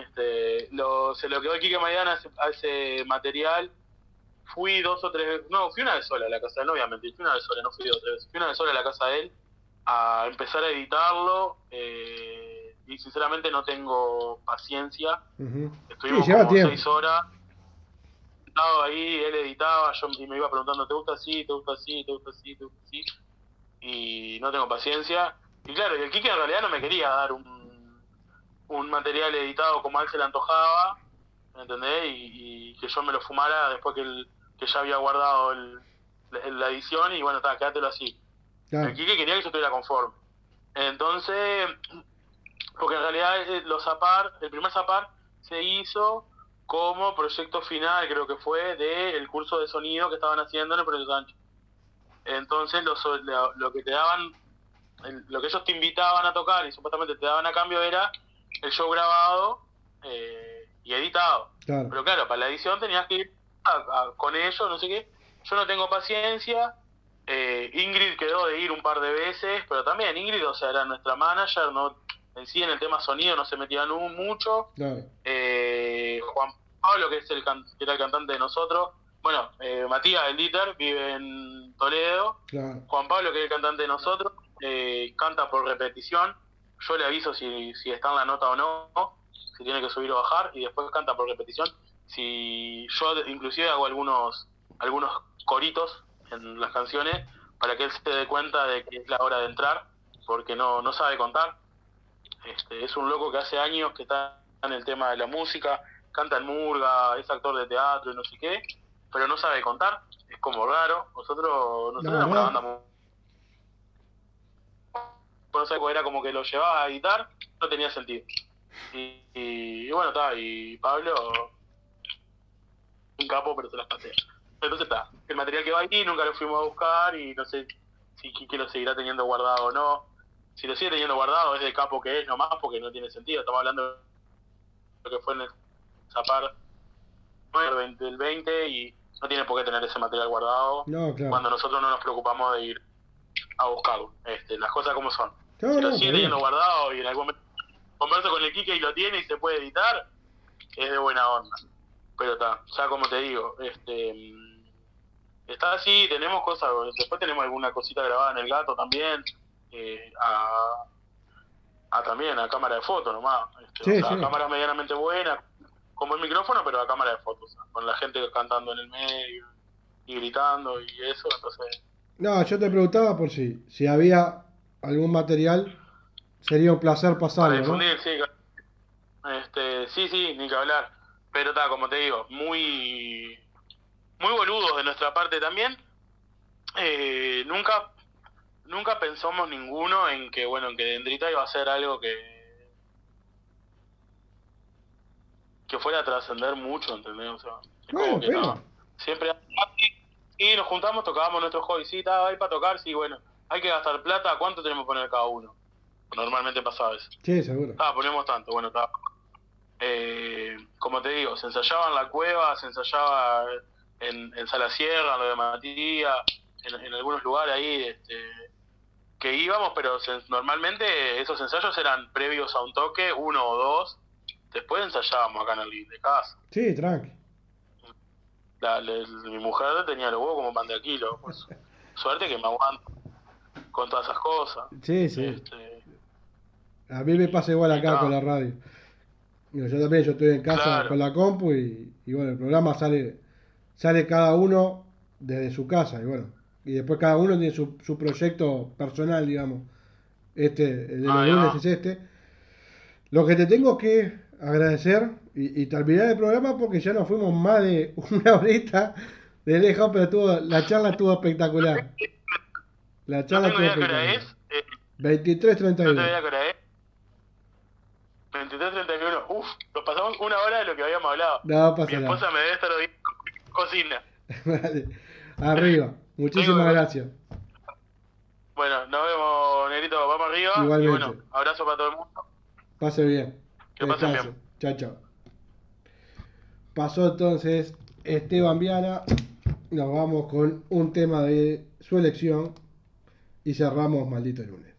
Este, lo, se lo quedó el Quique Maidana a ese, a ese material. Fui dos o tres veces, no, fui una vez sola a la casa de él, mentir, fui una vez sola, no fui dos o tres veces. Fui una vez sola a la casa de él a empezar a editarlo eh, y sinceramente no tengo paciencia. Estuvimos Sí, como tiempo. seis horas. Estaba ahí, él editaba, yo y me iba preguntando, ¿te gusta así? ¿Te gusta así? ¿Te gusta así? ¿Te gusta así? Y no tengo paciencia. Y claro, el Kike en realidad no me quería dar un, un material editado como a él se le antojaba, ¿entendés? Y, y que yo me lo fumara después que, él- que ya había guardado el- la, la edición y bueno, está, quédatelo así. Claro. El Quique quería que yo estuviera conforme. Entonces, porque en realidad eh, los zapar, el primer zapar se hizo como proyecto final, creo que fue, del curso de sonido que estaban haciendo en el Proyecto Sánchez. Entonces, lo, que te daban, lo que ellos te invitaban a tocar y supuestamente te daban a cambio era el show grabado eh, y editado. Claro. Pero claro, para la edición tenías que ir a- a- con ellos, no sé qué. Yo no tengo paciencia. Eh, Ingrid quedó de ir un par de veces, pero también Ingrid, o sea, era nuestra manager, no en sí en el tema sonido no se metía mucho. Claro. Eh, Juan Pablo, que es el can- que era el cantante de nosotros. Bueno, eh, Matías, el líder, vive en Toledo. Claro. Juan Pablo, que es el cantante de nosotros, eh, canta por repetición. yo le aviso si, si está en la nota o no, si tiene que subir o bajar, y después canta por repetición. Si yo inclusive hago algunos, algunos coritos en las canciones para que él se dé cuenta de que es la hora de entrar, porque no, no sabe contar. Este, es un loco que hace años que está en el tema de la música, canta en murga, es actor de teatro y no sé qué, pero no sabe contar, es como raro. Nosotros, nosotros No, éramos una banda muy... No sé, era como que lo llevaba a editar, no tenía sentido. Y, bueno, está, y Pablo, un capo, pero se las pasea. Entonces está, el material que va ahí nunca lo fuimos a buscar y no sé si Kiki lo seguirá teniendo guardado o no. Si lo sigue teniendo guardado es de capo que es nomás porque no tiene sentido. Estamos hablando de lo que fue en el Zapar del 20 y no tiene por qué tener ese material guardado No, claro. cuando nosotros no nos preocupamos de ir a buscarlo. Este, las cosas como son. No, si lo sigue teniendo guardado y en algún momento converso con el Kike y lo tiene y se puede editar, es de buena onda. Pero está, ya como te digo, este mm, está así, tenemos cosas, después tenemos alguna cosita grabada en el gato también, eh, a, a también a cámara de foto nomás. Este, Sí, o sea, sí. cámara medianamente buena, como el micrófono, pero a cámara de fotos, con la gente cantando en el medio y gritando y eso, entonces No, yo te preguntaba por si, si había algún material, sería un placer Para pasarlo, ¿no? difundir, sí. claro. Este, sí, sí, ni que hablar. Pero está, como te digo, muy muy boludos de nuestra parte también. Eh, nunca nunca pensamos ninguno en que, bueno, en que Dendrita iba a hacer algo que que fuera a trascender mucho, ¿entendés? O sea, Bueno, como que. Siempre y nos juntamos, tocábamos nuestros hobbies, sí, está ahí para tocar, sí, bueno, hay que gastar plata, ¿cuánto tenemos que poner cada uno? Normalmente pasaba eso. Sí, seguro. Ah, ponemos tanto, bueno, está. Eh, como te digo, se ensayaba en la cueva, se ensayaba en, en Sala Sierra, en lo de Matías, en, en algunos lugares ahí este, que íbamos, pero se- normalmente esos ensayos eran previos a un toque, uno o dos. Después ensayábamos acá en el de casa. Sí, tranqui. La- la- mi mujer tenía los huevos como pan de kilo. Pues, [laughs] suerte que me aguanto con todas esas cosas. Sí, sí. Este, A mí me pasa igual acá con la radio. Digo, yo también, yo estoy en casa Claro. con la compu y, y bueno, el programa sale sale cada uno desde su casa y bueno, y después cada uno tiene su, su proyecto personal, digamos. Este, el de los lunes es este. Lo que te tengo que agradecer y, y terminar el programa porque ya nos fuimos más de [laughs] una horita de lejos, pero estuvo, la charla estuvo espectacular. [laughs] La no charla tengo estuvo hora espectacular. es. eh, 23.31. No tengo idea qué hora es. 23.31. Uf, nos pasamos una hora de lo que habíamos hablado. No pasa Mi esposa me debe estar odiando cocina. [laughs] Vale. Arriba. Muchísimas gracias. Bueno, nos vemos, Negrito. Vamos arriba. Igualmente. Y bueno, abrazo para todo el mundo. Pase bien. Que pasen Descanse. Chao, chao. Pasó entonces Esteban Viana. Nos vamos con un tema de su elección. Y cerramos Maldito Lunes.